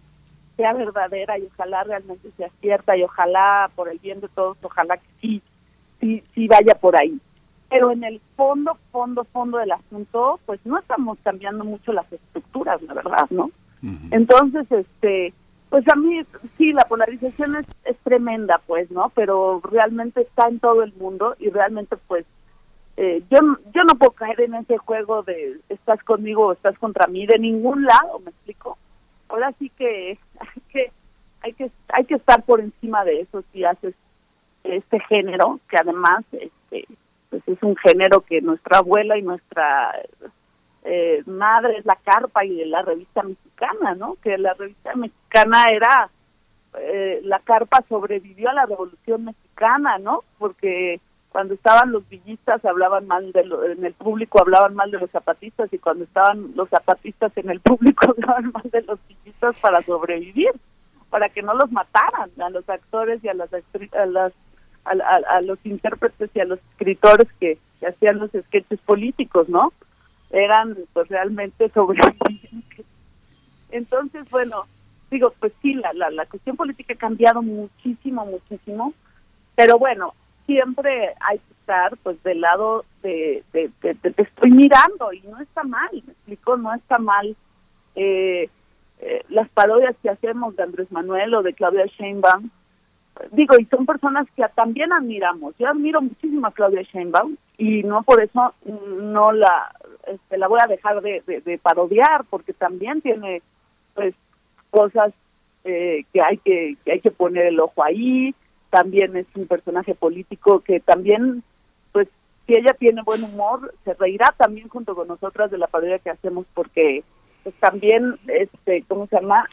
sea verdadera y ojalá realmente sea cierta y ojalá por el bien de todos, ojalá que sí, sí, sí vaya por ahí. Pero en el fondo, fondo, fondo del asunto, pues no estamos cambiando mucho las estructuras, la verdad, ¿no? Entonces, este, pues a mí sí, la polarización es, es tremenda, pues, ¿no? Pero realmente está en todo el mundo y realmente, pues, eh, yo, yo no puedo caer en ese juego de estás conmigo o estás contra mí de ningún lado, ¿me explico? Ahora sí que hay que hay que hay que estar por encima de eso si haces este género que además este pues es un género que nuestra abuela y nuestra eh, madre es la carpa y de la revista mexicana, ¿no? Que la revista mexicana era eh, la carpa sobrevivió a la revolución mexicana, ¿no? Porque cuando estaban los villistas hablaban mal de lo, en el público hablaban mal de los zapatistas y cuando estaban los zapatistas en el público hablaban mal de los villistas para sobrevivir para que no los mataran a los actores y a las a las a, los intérpretes y a los escritores que, hacían los sketches políticos, ¿no? Eran pues realmente sobrevivientes. Entonces, bueno, digo, pues sí, la, la, la cuestión política ha cambiado muchísimo, muchísimo, pero bueno, siempre hay que estar pues del lado de, de, te estoy mirando y no está mal, me explico, no está mal eh, eh, las parodias que hacemos de Andrés Manuel o de Claudia Sheinbaum, digo, y son personas que también admiramos. Yo admiro muchísimo a Claudia Sheinbaum y no por eso no la este, la voy a dejar de, de, parodiar porque también tiene pues cosas eh, que hay que, que hay que poner el ojo ahí. También es un personaje político que también pues si ella tiene buen humor se reirá también junto con nosotras de la parodia que hacemos porque pues también, este, ¿cómo se llama?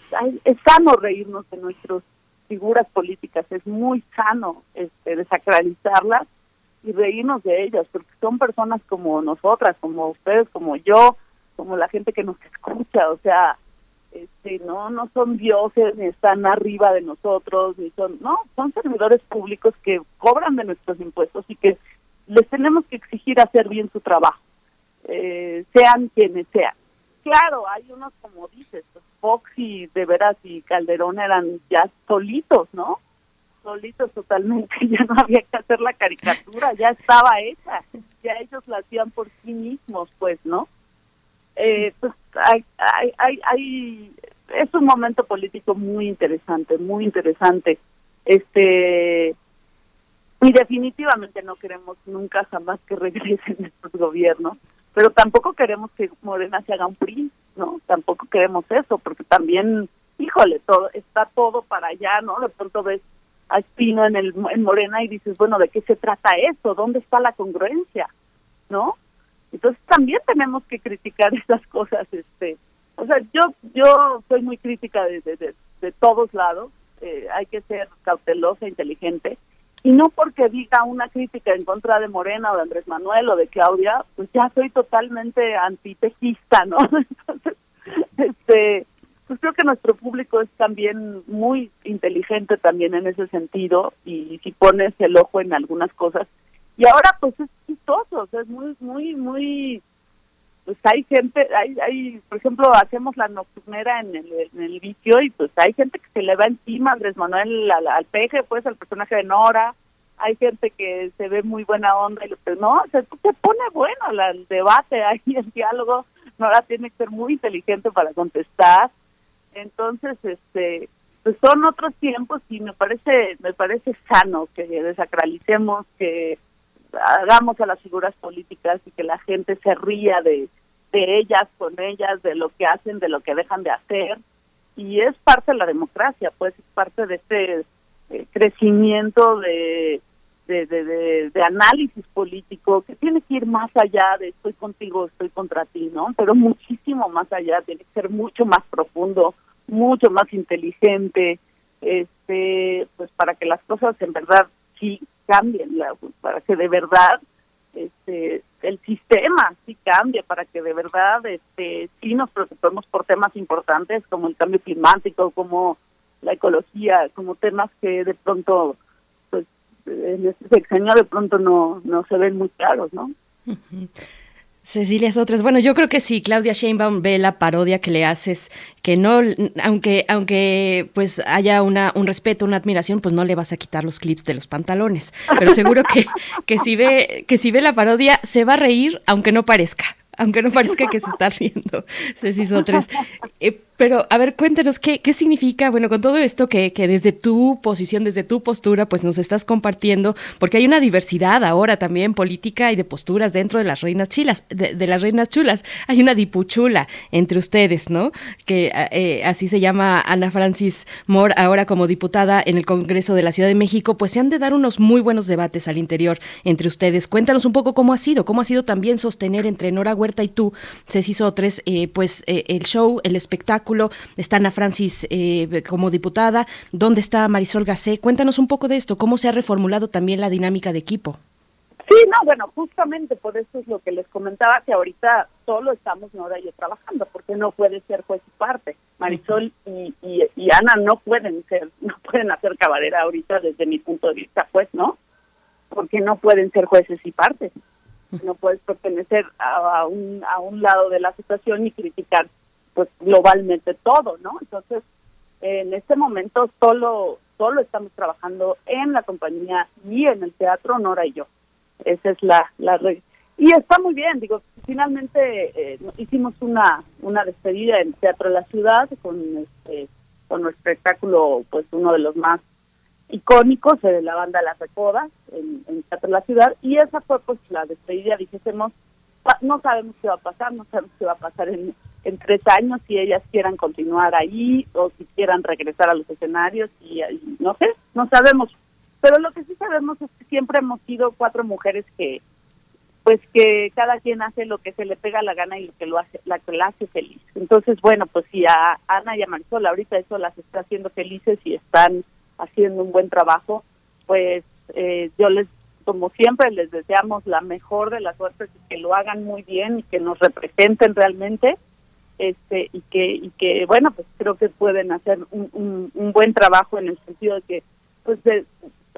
es sano reírnos de nuestras figuras políticas, es muy sano este, desacralizarlas y reírnos de ellas, porque son personas como nosotras, como ustedes, como yo, como la gente que nos escucha, o sea, este, no, no son dioses ni están arriba de nosotros, ni son, no, son servidores públicos que cobran de nuestros impuestos y que les tenemos que exigir hacer bien su trabajo, eh, sean quienes sean. Claro, hay unos como dices, Fox y de veras y Calderón eran ya solitos, ¿no? Solitos totalmente, ya no había que hacer la caricatura, ya estaba hecha, ya ellos la hacían por sí mismos, pues, ¿no? Eh, pues hay, hay, hay, hay, es un momento político muy interesante, muy interesante. Este, y definitivamente no queremos nunca jamás que regresen estos gobiernos pero tampoco queremos que Morena se haga un PRI, ¿no? Tampoco queremos eso, porque también, híjole, todo está todo para allá, ¿no? De pronto ves a Espino en, el, en Morena y dices, bueno, ¿de qué se trata eso? ¿Dónde está la congruencia? ¿No? Entonces también tenemos que criticar esas cosas, este, o sea, yo yo soy muy crítica de, de, de, todos lados, eh, hay que ser cautelosa, inteligente, y no porque diga una crítica en contra de Morena o de Andrés Manuel o de Claudia, pues ya soy totalmente antitejista, ¿no? Entonces, este, pues creo que nuestro público es también muy inteligente también en ese sentido y si pones el ojo en algunas cosas. Y ahora pues es chistoso, es muy, muy, muy pues hay gente, hay, hay, por ejemplo, hacemos la nocturnera en el, en el vicio y pues hay gente que se le va encima Andrés Manuel al, peje, pues al personaje de Nora, hay gente que se ve muy buena onda y pues no, se, se pone bueno el debate ahí, el diálogo, Nora tiene que ser muy inteligente para contestar, entonces, este, pues son otros tiempos y me parece, me parece sano que desacralicemos, que hagamos a las figuras políticas y que la gente se ría de, de ellas, con ellas, de lo que hacen, de lo que dejan de hacer. Y es parte de la democracia, pues es parte de este eh, crecimiento de, de, de, de, análisis político que tiene que ir más allá de estoy contigo, estoy contra ti, ¿no? Pero muchísimo más allá, tiene que ser mucho más profundo, mucho más inteligente, este, pues para que las cosas en verdad sí cambien, para que de verdad este, el sistema sí cambie, para que de verdad este, sí nos preocupemos por temas importantes como el cambio climático, como la ecología, como temas que de pronto, pues en este sexenio de pronto no, no se ven muy claros, ¿no? Cecilia Sotres, bueno, yo creo que si Claudia Sheinbaum ve la parodia que le haces, que no, aunque, aunque pues haya una, un respeto, una admiración, pues no le vas a quitar los clips de los pantalones. Pero seguro que, que si ve, que si ve la parodia, se va a reír, aunque no parezca, aunque no parezca que se está riendo, Ceci Sotres. Eh, Pero, a ver, cuéntanos, ¿qué, qué significa, bueno, con todo esto que, que, desde tu posición, desde tu postura, pues nos estás compartiendo, porque hay una diversidad ahora también política y de posturas dentro de las reinas chilas, de, las reinas chulas. Hay una dipuchula entre ustedes, ¿no? Que eh, así se llama Ana Francis Moore, ahora como diputada en el Congreso de la Ciudad de México, pues se han de dar unos muy buenos debates al interior entre ustedes. Cuéntanos un poco cómo ha sido, cómo ha sido también sostener entre Nora Huerta y tú, Ceci Sotres, eh, pues eh, el show, el espectáculo está Ana Francis eh, como diputada, ¿dónde está Marisol Gacé? Cuéntanos un poco de esto, cómo se ha reformulado también la dinámica de equipo. Sí, no, bueno, justamente por eso es lo que les comentaba, que ahorita solo estamos Nora y yo trabajando, porque no puede ser juez y parte. Marisol y, y, Ana no pueden ser, no pueden hacer cabalera ahorita desde mi punto de vista, pues, ¿no? Porque no pueden ser jueces y partes. No puedes pertenecer a, un, a un lado de la situación y criticar pues globalmente todo, ¿no? Entonces, en este momento solo solo estamos trabajando en la compañía y en el teatro Nora y yo. Esa es la la y está muy bien, digo, finalmente eh, hicimos una una despedida en Teatro de la Ciudad con este con nuestro espectáculo pues uno de los más icónicos de la banda Las Recodas en, en Teatro de la Ciudad y esa fue pues la despedida, dijésemos, no sabemos qué va a pasar, no sabemos qué va a pasar en en tres años si ellas quieran continuar ahí o si quieran regresar a los escenarios y, no sé, no sabemos. Pero lo que sí sabemos es que siempre hemos sido cuatro mujeres que pues que cada quien hace lo que se le pega la gana y lo que lo hace, la que la hace feliz. Entonces, bueno, pues si a Ana y a Marisol ahorita eso las está haciendo felices y están haciendo un buen trabajo, pues eh, yo les, como siempre, les deseamos la mejor de las suertes y que lo hagan muy bien y que nos representen realmente este y que y que bueno pues creo que pueden hacer un, un, buen trabajo en el sentido de que pues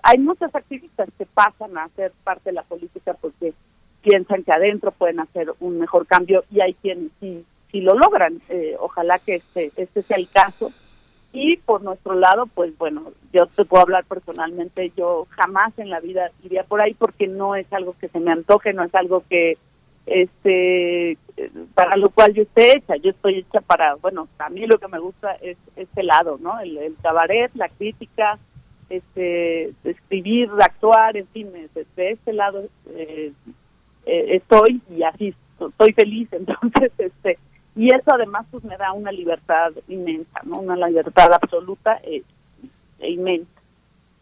hay muchas activistas que pasan a ser parte de la política porque piensan que adentro pueden hacer un mejor cambio y hay quienes sí sí lo logran. Eh, ojalá que este este sea el caso. Y por nuestro lado pues bueno yo te puedo hablar personalmente yo jamás en la vida iría por ahí porque no es algo que se me antoje no es algo que este para lo cual yo estoy hecha yo estoy hecha para bueno a mí lo que me gusta es este lado no el, cabaret la crítica este escribir actuar en fin de, este lado eh, eh, estoy y así estoy feliz entonces este y eso además pues me da una libertad inmensa no una libertad absoluta e, e inmensa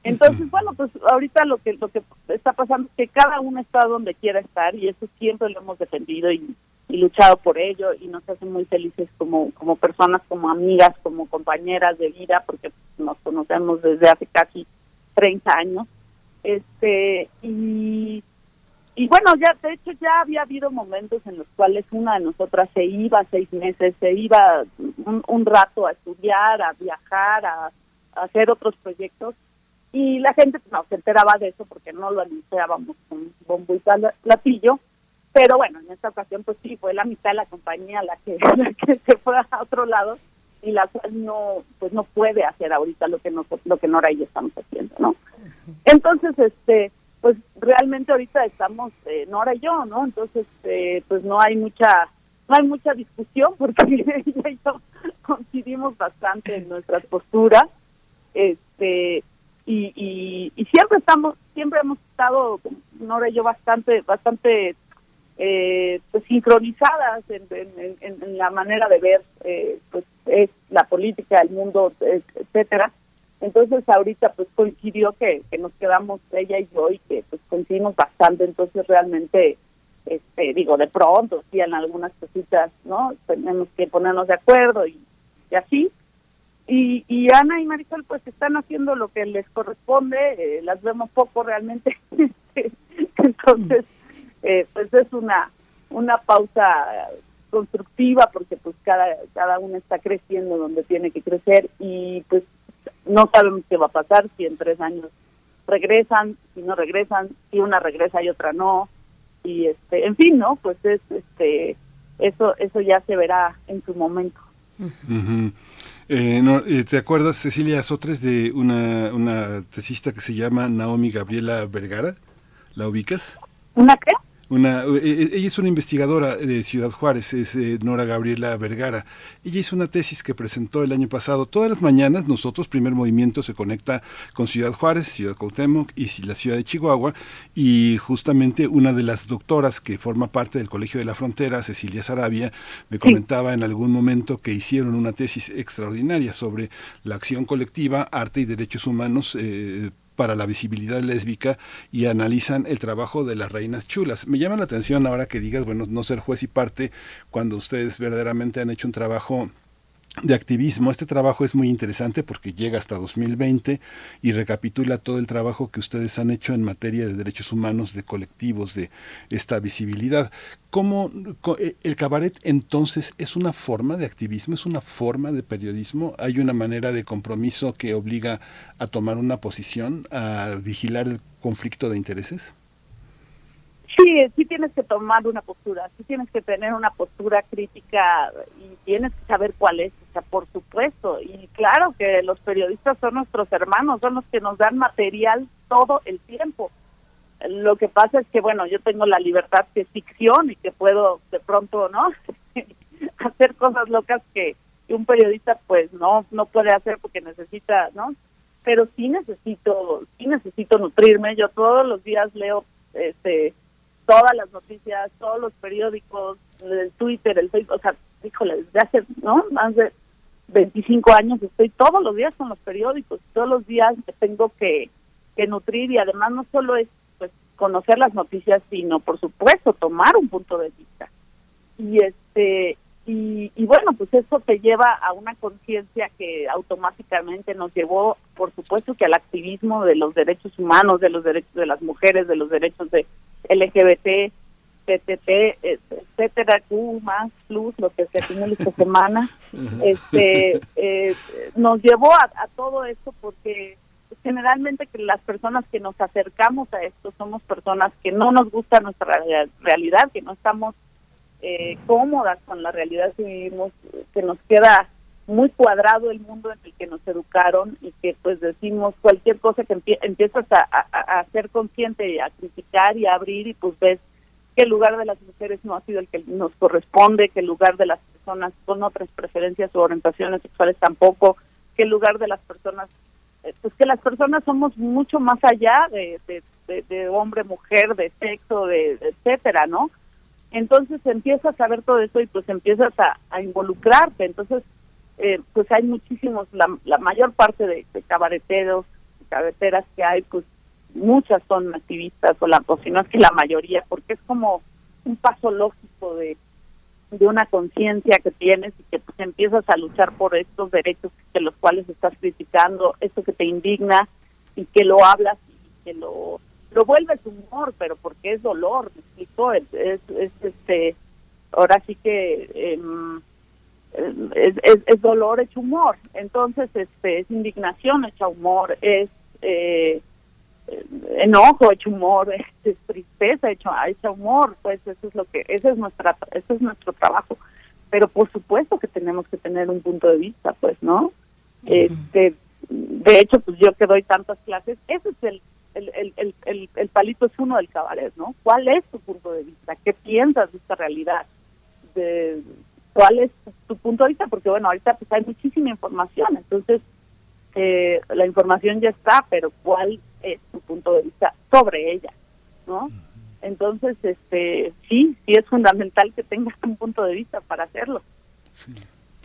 entonces, bueno, pues ahorita lo que lo que está pasando es que cada uno está donde quiera estar y eso siempre lo hemos defendido y, luchado por ello y nos hace muy felices como como personas, como amigas, como compañeras de vida porque nos conocemos desde hace casi 30 años. Este y y bueno, ya de hecho ya había habido momentos en los cuales una de nosotras se iba seis meses, se iba un, un rato a estudiar, a viajar, a hacer otros proyectos y la gente no se enteraba de eso porque no lo anunciábamos con bombo y platillo pero bueno en esta ocasión pues sí fue la mitad de la compañía la que, que se fue a otro lado y la cual no pues no puede hacer ahorita lo que no lo que Nora y yo estamos haciendo no entonces este pues realmente ahorita estamos eh, Nora y yo no entonces eh, pues no hay mucha no hay mucha discusión porque ella y yo coincidimos bastante en nuestras posturas este y, y, siempre estamos, siempre hemos estado, Nora y yo, bastante, bastante eh, pues sincronizadas en, la manera de ver eh, pues es la política, el mundo, etcétera. Entonces ahorita pues coincidió que, que nos quedamos ella y yo y que pues coincidimos bastante, entonces realmente este digo de pronto sí en algunas cositas, ¿no? Tenemos que ponernos de acuerdo y, y así, y, y Ana y Marisol pues están haciendo lo que les corresponde, eh, las vemos poco realmente, entonces eh, pues es una una pausa constructiva porque pues cada cada uno está creciendo donde tiene que crecer y pues no sabemos qué va a pasar si en tres años regresan, si no regresan, si una regresa y otra no. Y este en fin no pues es este eso eso ya se verá en su momento. Eh, no, eh, ¿Te acuerdas, Cecilia Sotres, de una, una tesista que se llama Naomi Gabriela Vergara? ¿La ubicas? ¿Una qué? Una, e, e, ella es una investigadora de Ciudad Juárez, es eh, Nora Gabriela Vergara. Ella hizo una tesis que presentó el año pasado. Todas las mañanas nosotros, Primer Movimiento, se conecta con Ciudad Juárez, Ciudad Cuauhtémoc y la ciudad de Chihuahua. Y justamente una de las doctoras que forma parte del Colegio de la Frontera, Cecilia Sarabia, me comentaba en algún momento que hicieron una tesis extraordinaria sobre la acción colectiva, arte y derechos humanos. Eh, para la visibilidad lésbica y analizan el trabajo de las reinas chulas. Me llama la atención ahora que digas, bueno, no ser juez y parte cuando ustedes verdaderamente han hecho un trabajo de activismo. Este trabajo es muy interesante porque llega hasta 2020 y recapitula todo el trabajo que ustedes han hecho en materia de derechos humanos, de colectivos, de esta visibilidad. ¿Cómo eh, el cabaret entonces es una forma de activismo, es una forma de periodismo? ¿Hay una manera de compromiso que obliga a tomar una posición, a vigilar el conflicto de intereses? Sí, sí tienes que tomar una postura, sí tienes que tener una postura crítica y tienes que saber cuál es, o sea, por supuesto. Y claro que los periodistas son nuestros hermanos, son los que nos dan material todo el tiempo. Lo que pasa es que, bueno, yo tengo la libertad que es ficción y que puedo de pronto, ¿no? hacer cosas locas que, un periodista pues no no puede hacer porque necesita, ¿no? Pero sí necesito, sí necesito nutrirme. Yo todos los días leo este todas las noticias, todos los periódicos, el Twitter, el Facebook, o sea, híjole, desde hace, ¿no? Más de 25 años estoy todos los días con los periódicos, todos los días tengo que, que nutrir y además no solo es pues conocer las noticias, sino por supuesto tomar un punto de vista. Y este y, y bueno, pues eso te lleva a una conciencia que automáticamente nos llevó, por supuesto, que al activismo de los derechos humanos, de los derechos de las mujeres, de los derechos de LGBT, PTT, etcétera, Q más plus, lo que se tiene esta semana, este, eh, nos llevó a, todo esto porque generalmente que las personas que nos acercamos a esto somos personas que no nos gusta nuestra realidad, que no estamos eh, cómodas con la realidad que vivimos, que nos queda muy cuadrado el mundo en el que nos educaron y que pues decimos cualquier cosa que empiezas a, ser consciente a criticar y a abrir y pues ves que el lugar de las mujeres no ha sido el que nos corresponde, que el lugar de las personas con otras preferencias o orientaciones sexuales tampoco, que el lugar de las personas, eh, pues que las personas somos mucho más allá de, de, hombre, mujer, de sexo, de, etcétera, ¿no? Entonces empiezas a ver todo eso y pues empiezas a, involucrarte. Entonces eh, pues hay muchísimos, la, la mayor parte de, cabareteros, cabareteras que hay, pues muchas son activistas, o, la, o si no es que la mayoría, porque es como un paso lógico de, de una conciencia que tienes y que pues, empiezas a luchar por estos derechos de los cuales estás criticando, esto que te indigna y que lo hablas y que lo lo vuelves humor, pero porque es dolor, me explico, es, es, este, ahora sí que eh, es, es, dolor hecho humor, entonces este es indignación hecha humor, es eh, enojo hecho humor, es, tristeza hecho, hecha humor, pues eso es lo que, ese es nuestra, ese es nuestro trabajo, pero por supuesto que tenemos que tener un punto de vista, pues, ¿no? Este, de hecho, pues yo que doy tantas clases, ese es el el, el, el, el, palito es uno del cabaret, ¿no? ¿Cuál es tu punto de vista? ¿Qué piensas de esta realidad? De, cuál es tu punto de vista, porque bueno, ahorita pues hay muchísima información, entonces eh, la información ya está, pero cuál es tu punto de vista sobre ella, ¿no? Entonces, este, sí, sí es fundamental que tengas un punto de vista para hacerlo.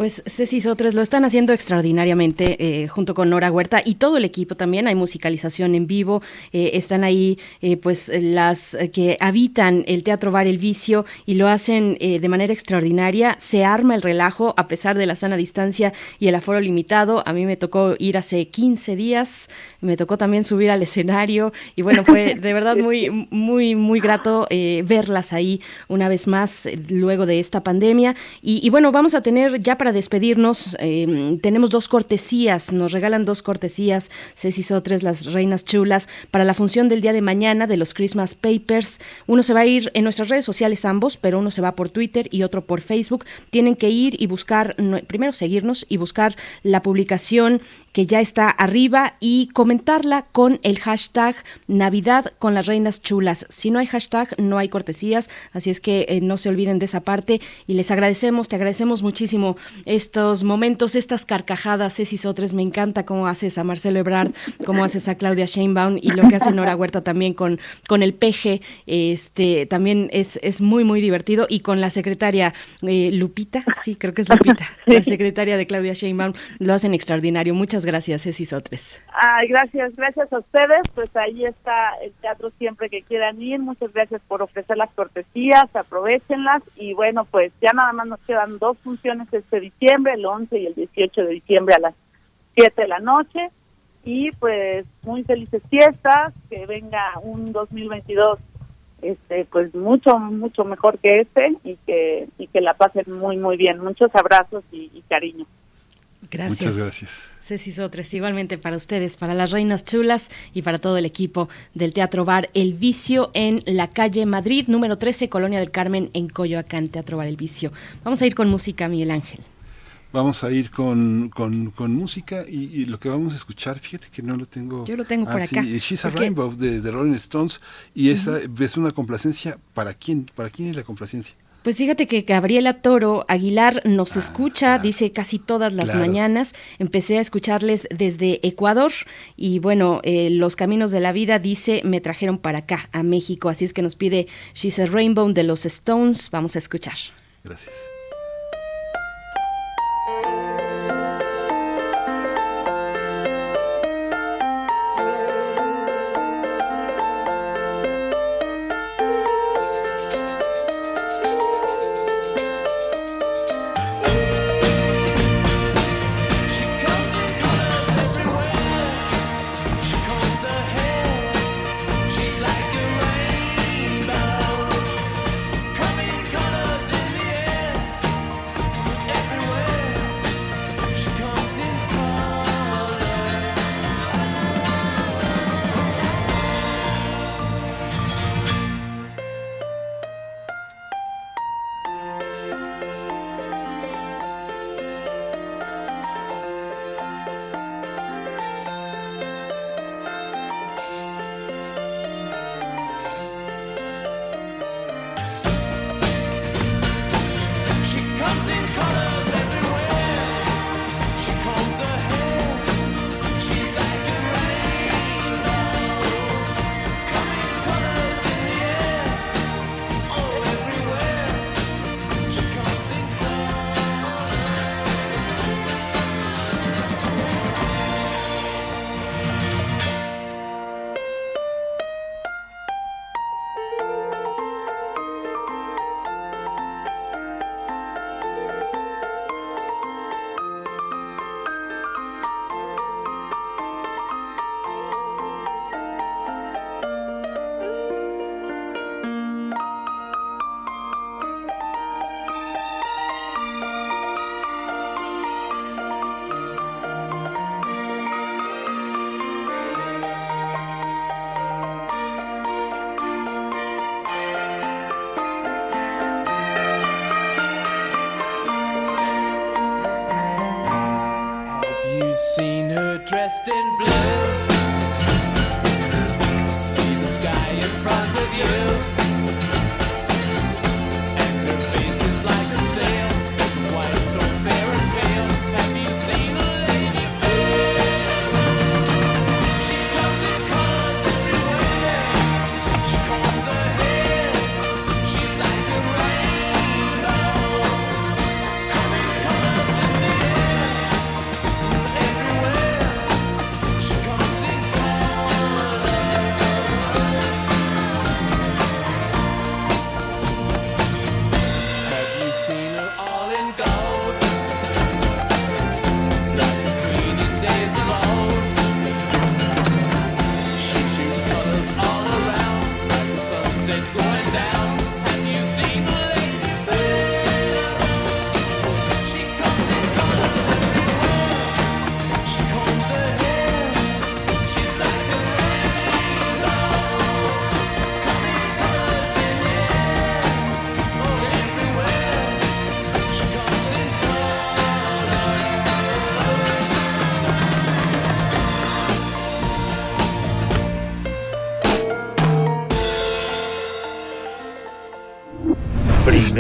Pues Ceci Sotres lo están haciendo extraordinariamente eh, junto con Nora Huerta y todo el equipo también. Hay musicalización en vivo. Eh, están ahí eh, pues las que habitan el Teatro Bar El Vicio y lo hacen de manera extraordinaria. Se arma el relajo a pesar de la sana distancia y el aforo limitado. A mí me tocó ir hace 15 días. Me tocó también subir al escenario y bueno, fue de verdad muy, muy, muy grato verlas ahí una vez más luego de esta pandemia. Y, y bueno, vamos a tener ya para despedirnos, em, tenemos dos cortesías, nos regalan dos cortesías, Ceci Sotres, las reinas chulas, para la función del día de mañana de los Christmas Papers. Uno se va a ir en nuestras redes sociales ambos, pero uno se va por Twitter y otro por Facebook. Tienen que ir y buscar, primero seguirnos y buscar la publicación que ya está arriba y comentarla con el hashtag Navidad con las Reinas Chulas. Si no hay hashtag, no hay cortesías, así es que eh, no se olviden de esa parte y les agradecemos, te agradecemos muchísimo estos momentos, estas carcajadas, Ceci Sotres, me encanta cómo haces a Marcelo Ebrard, cómo haces a Claudia Sheinbaum y lo que hace Nora Huerta también con, con el peje, este también es, es muy, muy divertido y con la secretaria eh, Lupita, sí, creo que es Lupita, la secretaria de Claudia Sheinbaum, lo hacen extraordinario. Muchas gracias, Ceci Sotres. Ay, gracias, gracias a ustedes, pues ahí está el teatro siempre que quieran ir, muchas gracias por ofrecer las cortesías, aprovechenlas y bueno, pues ya nada más nos quedan dos funciones este diciembre, el 11 y el 18 de diciembre a las 7 de la noche y pues muy felices fiestas, que venga un 2022 este pues mucho mucho mejor que este y que y que la pasen muy muy bien. Muchos abrazos y, y cariño. Gracias. Muchas gracias. Ceci Sotres, igualmente para ustedes, para las Reinas Chulas y para todo el equipo del Teatro Bar El Vicio en la calle Madrid, número 13, Colonia del Carmen, en Coyoacán, Teatro Bar El Vicio. Vamos a ir con música, Miguel Ángel. Vamos a ir con, con, con música y, y lo que vamos a escuchar, fíjate que no lo tengo. Yo lo tengo por Ah, sí, acá. She's a Porque- Rainbow de, de Rolling Stones y es una complacencia para quién, para quién es la complacencia. Pues fíjate que Gabriela Toro Aguilar nos escucha, dice casi todas las Claro. mañanas. Empecé a escucharles desde Ecuador y bueno, eh, los caminos de la vida dice me trajeron para acá, a México. Así es que nos pide She's a Rainbow de los Stones. Vamos a escuchar. Gracias.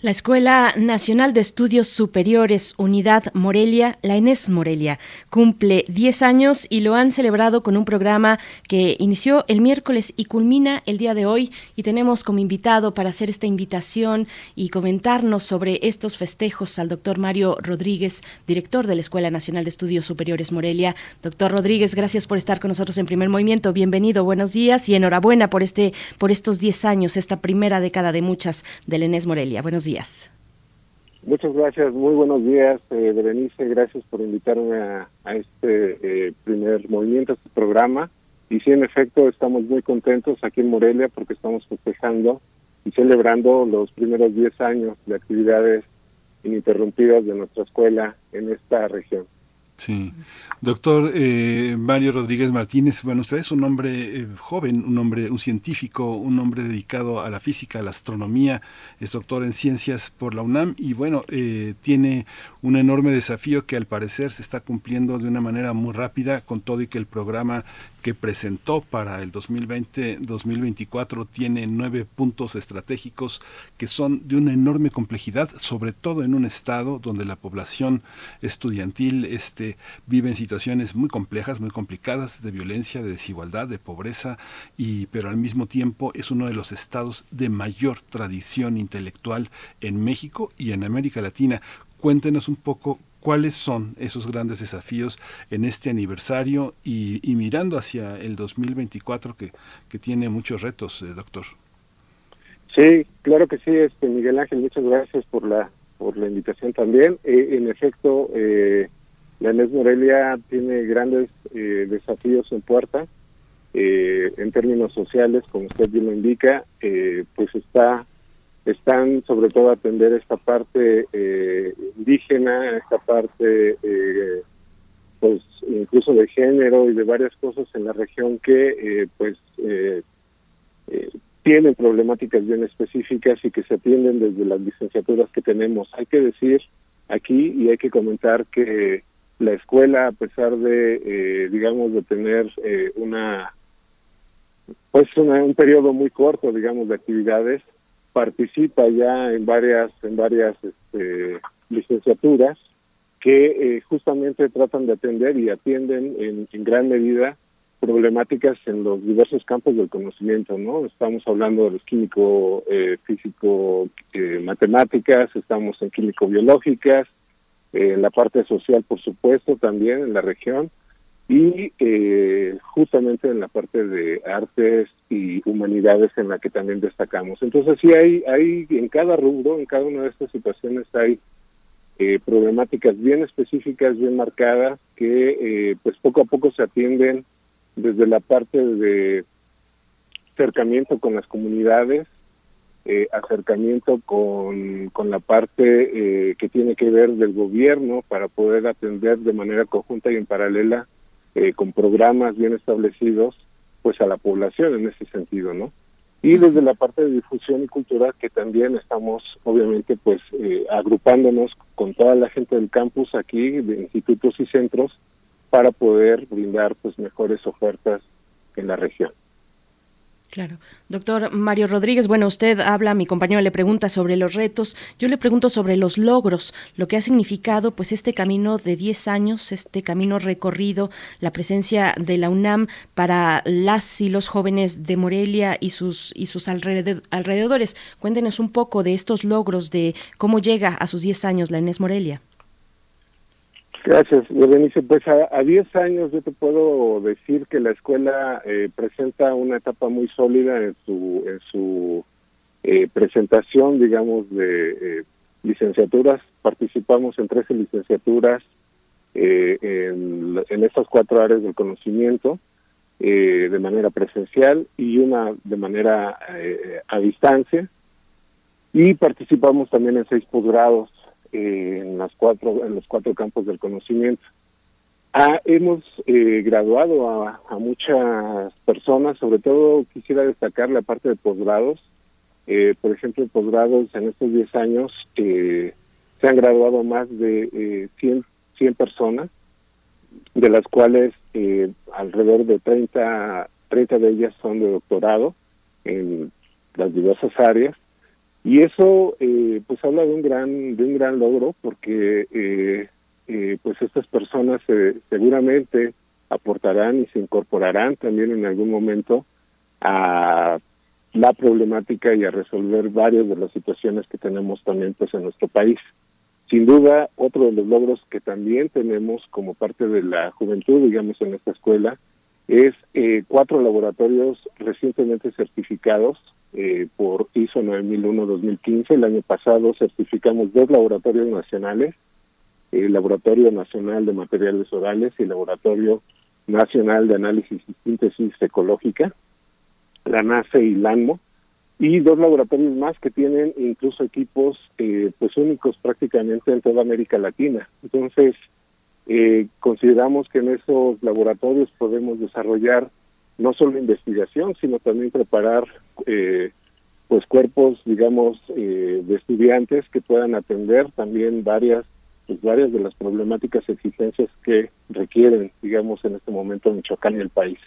La Escuela Nacional de Estudios Superiores Unidad Morelia, la ENES Morelia, cumple 10 años y lo han celebrado con un programa que inició el miércoles y culmina el día de hoy y tenemos como invitado para hacer esta invitación y comentarnos sobre estos festejos al doctor Mario Rodríguez, director de la Escuela Nacional de Estudios Superiores Morelia. Doctor Rodríguez, gracias por estar con nosotros en Primer Movimiento. Bienvenido, buenos días y enhorabuena por este por estos 10 años, esta primera década de muchas del ENES Morelia. Buenos. Muchas gracias, muy buenos días, eh, Berenice, gracias por invitarme a, a este eh, primer movimiento, a este programa. Y sí, en efecto, estamos muy contentos aquí en Morelia porque estamos festejando y celebrando los primeros 10 años de actividades ininterrumpidas de nuestra escuela en esta región. Sí. Doctor eh, Mario Rodríguez Martínez, bueno, usted es un hombre eh, joven, un hombre, un científico, un hombre dedicado a la física, a la astronomía, es doctor en ciencias por la UNAM y bueno, eh, tiene un enorme desafío que al parecer se está cumpliendo de una manera muy rápida con todo y que el programa que presentó para el 2020-2024 tiene nueve puntos estratégicos que son de una enorme complejidad, sobre todo en un estado donde la población estudiantil este, vive en situaciones muy complejas, muy complicadas de violencia, de desigualdad, de pobreza, y, pero al mismo tiempo es uno de los estados de mayor tradición intelectual en México y en América Latina. Cuéntenos un poco cuáles son esos grandes desafíos en este aniversario y, y mirando hacia el 2024 que, que tiene muchos retos, eh, doctor. Sí, claro que sí, este Miguel Ángel, muchas gracias por la por la invitación también. Eh, en efecto, eh, la ENES Morelia tiene grandes eh, desafíos en puerta. Eh, en términos sociales, como usted bien lo indica, eh, pues está están sobre todo a atender esta parte eh, indígena, esta parte eh, pues incluso de género y de varias cosas en la región que eh, pues eh, eh, tienen problemáticas bien específicas y que se atienden desde las licenciaturas que tenemos. Hay que decir aquí y hay que comentar que la escuela, a pesar de, digamos, de tener una, pues una- un periodo muy corto, digamos, de actividades, participa ya en varias, en varias este, licenciaturas que eh, justamente tratan de atender y atienden en, en gran medida problemáticas en los diversos campos del conocimiento, ¿no? Estamos hablando de los químico, eh, físico, eh, matemáticas, estamos en químico-biológicas, eh, en la parte social, por supuesto, también en la región, y eh, justamente en la parte de artes y humanidades en la que también destacamos. Entonces sí hay, hay en cada rubro, en cada una de estas situaciones hay eh, problemáticas bien específicas, bien marcadas, que eh, pues poco a poco se atienden desde la parte de acercamiento con las comunidades, eh, acercamiento con, con la parte eh, que tiene que ver del gobierno para poder atender de manera conjunta y en paralela eh, con programas bien establecidos pues a la población en ese sentido, ¿no? Y desde la parte de difusión y cultura que también estamos obviamente pues eh, agrupándonos con toda la gente del campus aquí, de institutos y centros, para poder brindar pues mejores ofertas en la región. Claro. Doctor Mario Rodríguez, bueno, usted habla, mi compañero le pregunta sobre los retos, yo le pregunto sobre los logros, lo que ha significado pues este camino de 10 años, este camino recorrido, la presencia de la UNAM para las y los jóvenes de Morelia y sus y sus alrededor- alrededores. Cuéntenos un poco de estos logros, de cómo llega a sus 10 años la Inés Morelia. Gracias, Berenice. Pues a, a 10 años yo te puedo decir que la escuela eh, presenta una etapa muy sólida en su, en su eh, presentación, digamos, de eh, licenciaturas. Participamos en 13 licenciaturas eh, en, en estas cuatro áreas del conocimiento eh, de manera presencial y una de manera a distancia. Y participamos también en seis posgrados eh, en las cuatro en los cuatro campos del conocimiento. Ah, hemos eh, graduado a, muchas personas, sobre todo quisiera destacar la parte de posgrados. Eh, por ejemplo, posgrados en estos 10 años eh, se han graduado más de eh, 100, 100 personas, de las cuales eh, alrededor de 30, 30 de ellas son de doctorado en las diversas áreas. Y eso eh, pues habla de un gran de un gran logro porque eh, eh, pues estas personas seguramente aportarán y se incorporarán también en algún momento a la problemática y a resolver varias de las situaciones que tenemos también pues en nuestro país. Sin duda, otro de los logros que también tenemos como parte de la juventud, digamos, en esta escuela, es eh, cuatro laboratorios recientemente certificados eh, por ISO 9001-2015. El año pasado certificamos dos laboratorios nacionales, el Laboratorio Nacional de Materiales Orales y el Laboratorio Nacional de Análisis y Síntesis Ecológica, la NACE y LANMO, y dos laboratorios más que tienen incluso equipos eh, pues únicos prácticamente en toda América Latina. Entonces, eh, consideramos que en esos laboratorios podemos desarrollar no solo investigación, sino también preparar eh, pues cuerpos, digamos, eh, de estudiantes que puedan atender también varias pues varias de las problemáticas exigencias que requieren, digamos, en este momento Michoacán y el país.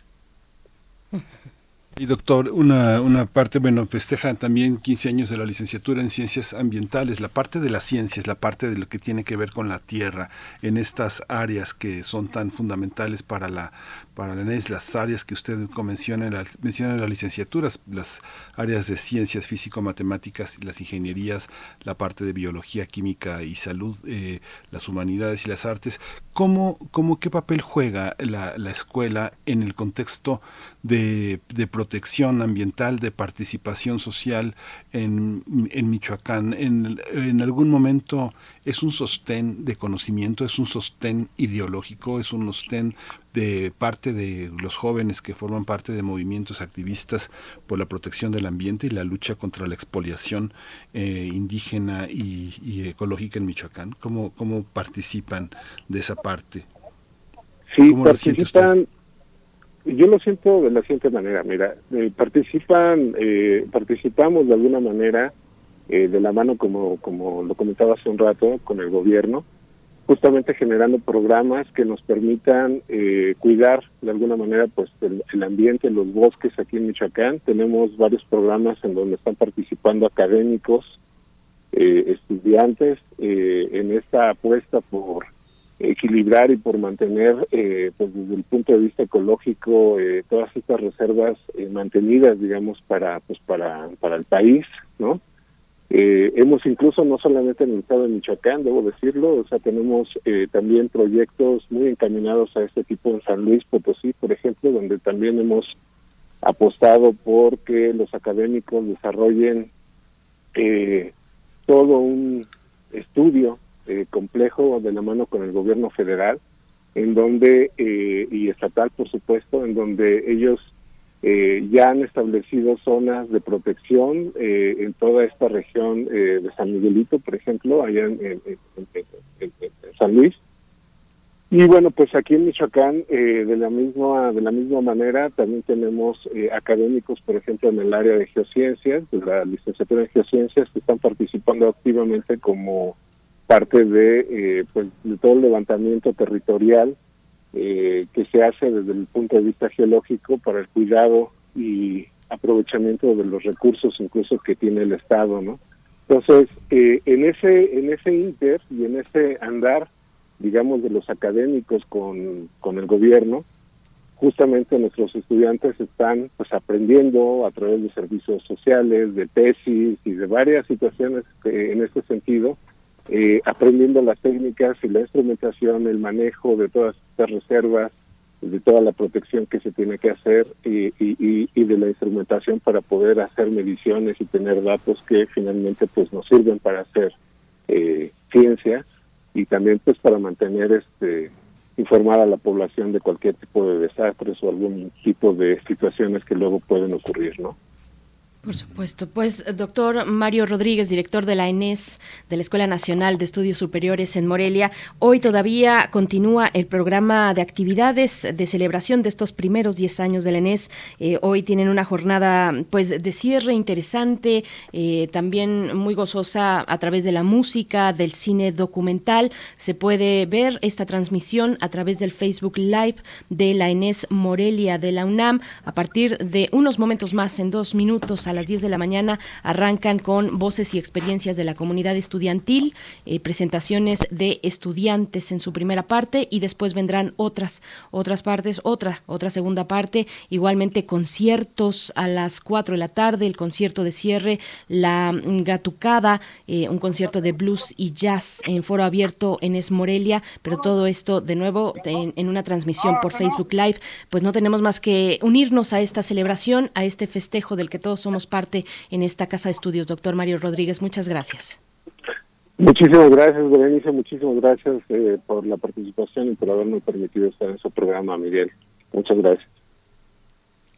Y doctor, una, una parte, bueno, festeja también 15 años de la licenciatura en ciencias ambientales, la parte de las ciencias, la parte de lo que tiene que ver con la tierra, en estas áreas que son tan fundamentales para la para la ENES, las áreas que usted menciona en las licenciaturas, las áreas de ciencias físico-matemáticas, las ingenierías, la parte de biología, química y salud, eh, las humanidades y las artes, ¿cómo, cómo qué papel juega la, la escuela en el contexto de, de, protección ambiental, de participación social en, en Michoacán. En, en, algún momento es un sostén de conocimiento, es un sostén ideológico, es un sostén de parte de los jóvenes que forman parte de movimientos activistas por la protección del ambiente y la lucha contra la expoliación eh, indígena y, y, ecológica en Michoacán. ¿Cómo, ¿Cómo participan de esa parte? Sí, participan yo lo siento de la siguiente manera, mira, eh, participan, eh, participamos de alguna manera eh, de la mano, como, como lo comentaba hace un rato, con el gobierno, justamente generando programas que nos permitan cuidar de alguna manera pues el, el, ambiente, los bosques aquí en Michoacán. Tenemos varios programas en donde están participando académicos, estudiantes, en esta apuesta por equilibrar y por mantener, eh, pues desde el punto de vista ecológico, eh, todas estas reservas eh, mantenidas, digamos, para, pues para, para el país, ¿no? Eh, hemos incluso, no solamente en el estado de Michoacán, debo decirlo, o sea, tenemos eh, también proyectos muy encaminados a este tipo en San Luis Potosí, por ejemplo, donde también hemos apostado por que los académicos desarrollen eh, todo un estudio eh, complejo de la mano con el gobierno federal, en donde, eh, y estatal por supuesto, en donde ellos eh, ya han establecido zonas de protección eh, en toda esta región eh, de San Miguelito, por ejemplo, allá en, San Luis. Y bueno, pues aquí en Michoacán, eh, de la misma de la misma manera, también tenemos eh, académicos, por ejemplo, en el área de geociencias, de la licenciatura en geociencias, que están participando activamente como parte de, eh, pues, de todo el levantamiento territorial eh, que se hace desde el punto de vista geológico para el cuidado y aprovechamiento de los recursos incluso que tiene el Estado, ¿no? Entonces, eh, en ese en ese inter y en ese andar, digamos, de los académicos con, con el gobierno, justamente nuestros estudiantes están pues aprendiendo a través de servicios sociales, de tesis y de varias situaciones en este sentido, eh, aprendiendo las técnicas y la instrumentación, el manejo de todas reservas, de toda la protección que se tiene que hacer y, y, y, de la instrumentación para poder hacer mediciones y tener datos que finalmente pues nos sirven para hacer eh, ciencia y también pues para mantener este informar a la población de cualquier tipo de desastres o algún tipo de situaciones que luego pueden ocurrir, ¿no? Por supuesto. Pues, doctor Mario Rodríguez, director de la ENES, de la Escuela Nacional de Estudios Superiores en Morelia, hoy todavía continúa el programa de actividades de celebración de estos primeros 10 años de la ENES. Eh, hoy tienen una jornada, pues, de cierre interesante, eh, también muy gozosa a través de la música, del cine documental. Se puede ver esta transmisión a través del Facebook Live de la ENES Morelia de la UNAM a partir de unos momentos más, en dos minutos a las 10 de la mañana arrancan con voces y experiencias de la comunidad estudiantil, eh, presentaciones de estudiantes en su primera parte y después vendrán otras otras partes, otra otra segunda parte, igualmente conciertos a las 4 de la tarde, el concierto de cierre, la Gatucada, eh, un concierto de blues y jazz en foro abierto en Es Morelia, pero todo esto de nuevo en, en una transmisión por Facebook Live, pues no tenemos más que unirnos a esta celebración, a este festejo del que todos somos parte en esta casa de estudios. Doctor Mario Rodríguez, muchas gracias. Muchísimas gracias, Berenice. Muchísimas gracias eh, por la participación y por haberme permitido estar en su programa, Miguel. Muchas gracias.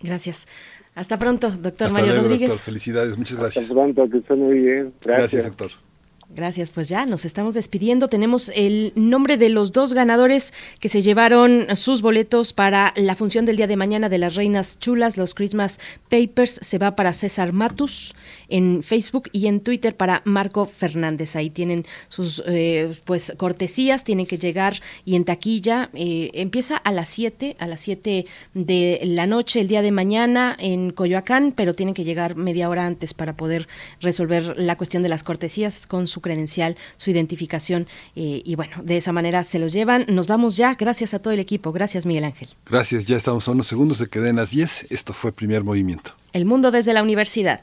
Gracias. Hasta pronto, doctor Hasta Mario luego, Rodríguez. doctor. Felicidades, muchas gracias. Hasta pronto, que estén muy bien. Gracias, Gracias, doctor. Gracias, pues ya nos estamos despidiendo. Tenemos el nombre de los dos ganadores que se llevaron sus boletos para la función del día de mañana de las Reinas Chulas, los Christmas Papers. Se va para César Matus en Facebook y en Twitter para Marco Fernández. Ahí tienen sus eh, pues cortesías, tienen que llegar y en taquilla. eh, empieza a las 7, a las 7 de la noche el día de mañana en Coyoacán, pero tienen que llegar media hora antes para poder resolver la cuestión de las cortesías con su credencial, su identificación eh, y bueno, de esa manera se los llevan. Nos vamos ya, gracias a todo el equipo, gracias Miguel Ángel. Gracias, ya estamos a unos segundos de que den las 10. Esto fue Primer Movimiento. El mundo desde la universidad.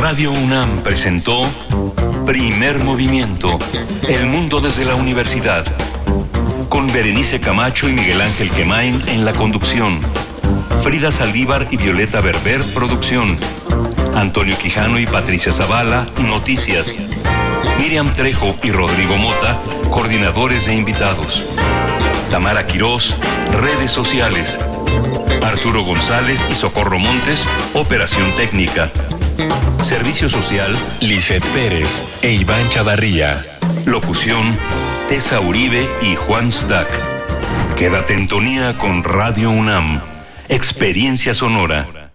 Radio UNAM presentó Primer Movimiento, El Mundo desde la Universidad, con Berenice Camacho y Miguel Ángel Quemain en la conducción, Frida Saldívar y Violeta Berber, producción, Antonio Quijano y Patricia Zavala, noticias, Miriam Trejo y Rodrigo Mota, coordinadores e invitados, Tamara Quirós, redes sociales, Arturo González y Socorro Montes, operación técnica. Servicio social, Lisette Pérez e Iván Chavarría. Locución, Tessa Uribe y Juan Stack. Quédate en tonía con Radio UNAM. Experiencia sonora.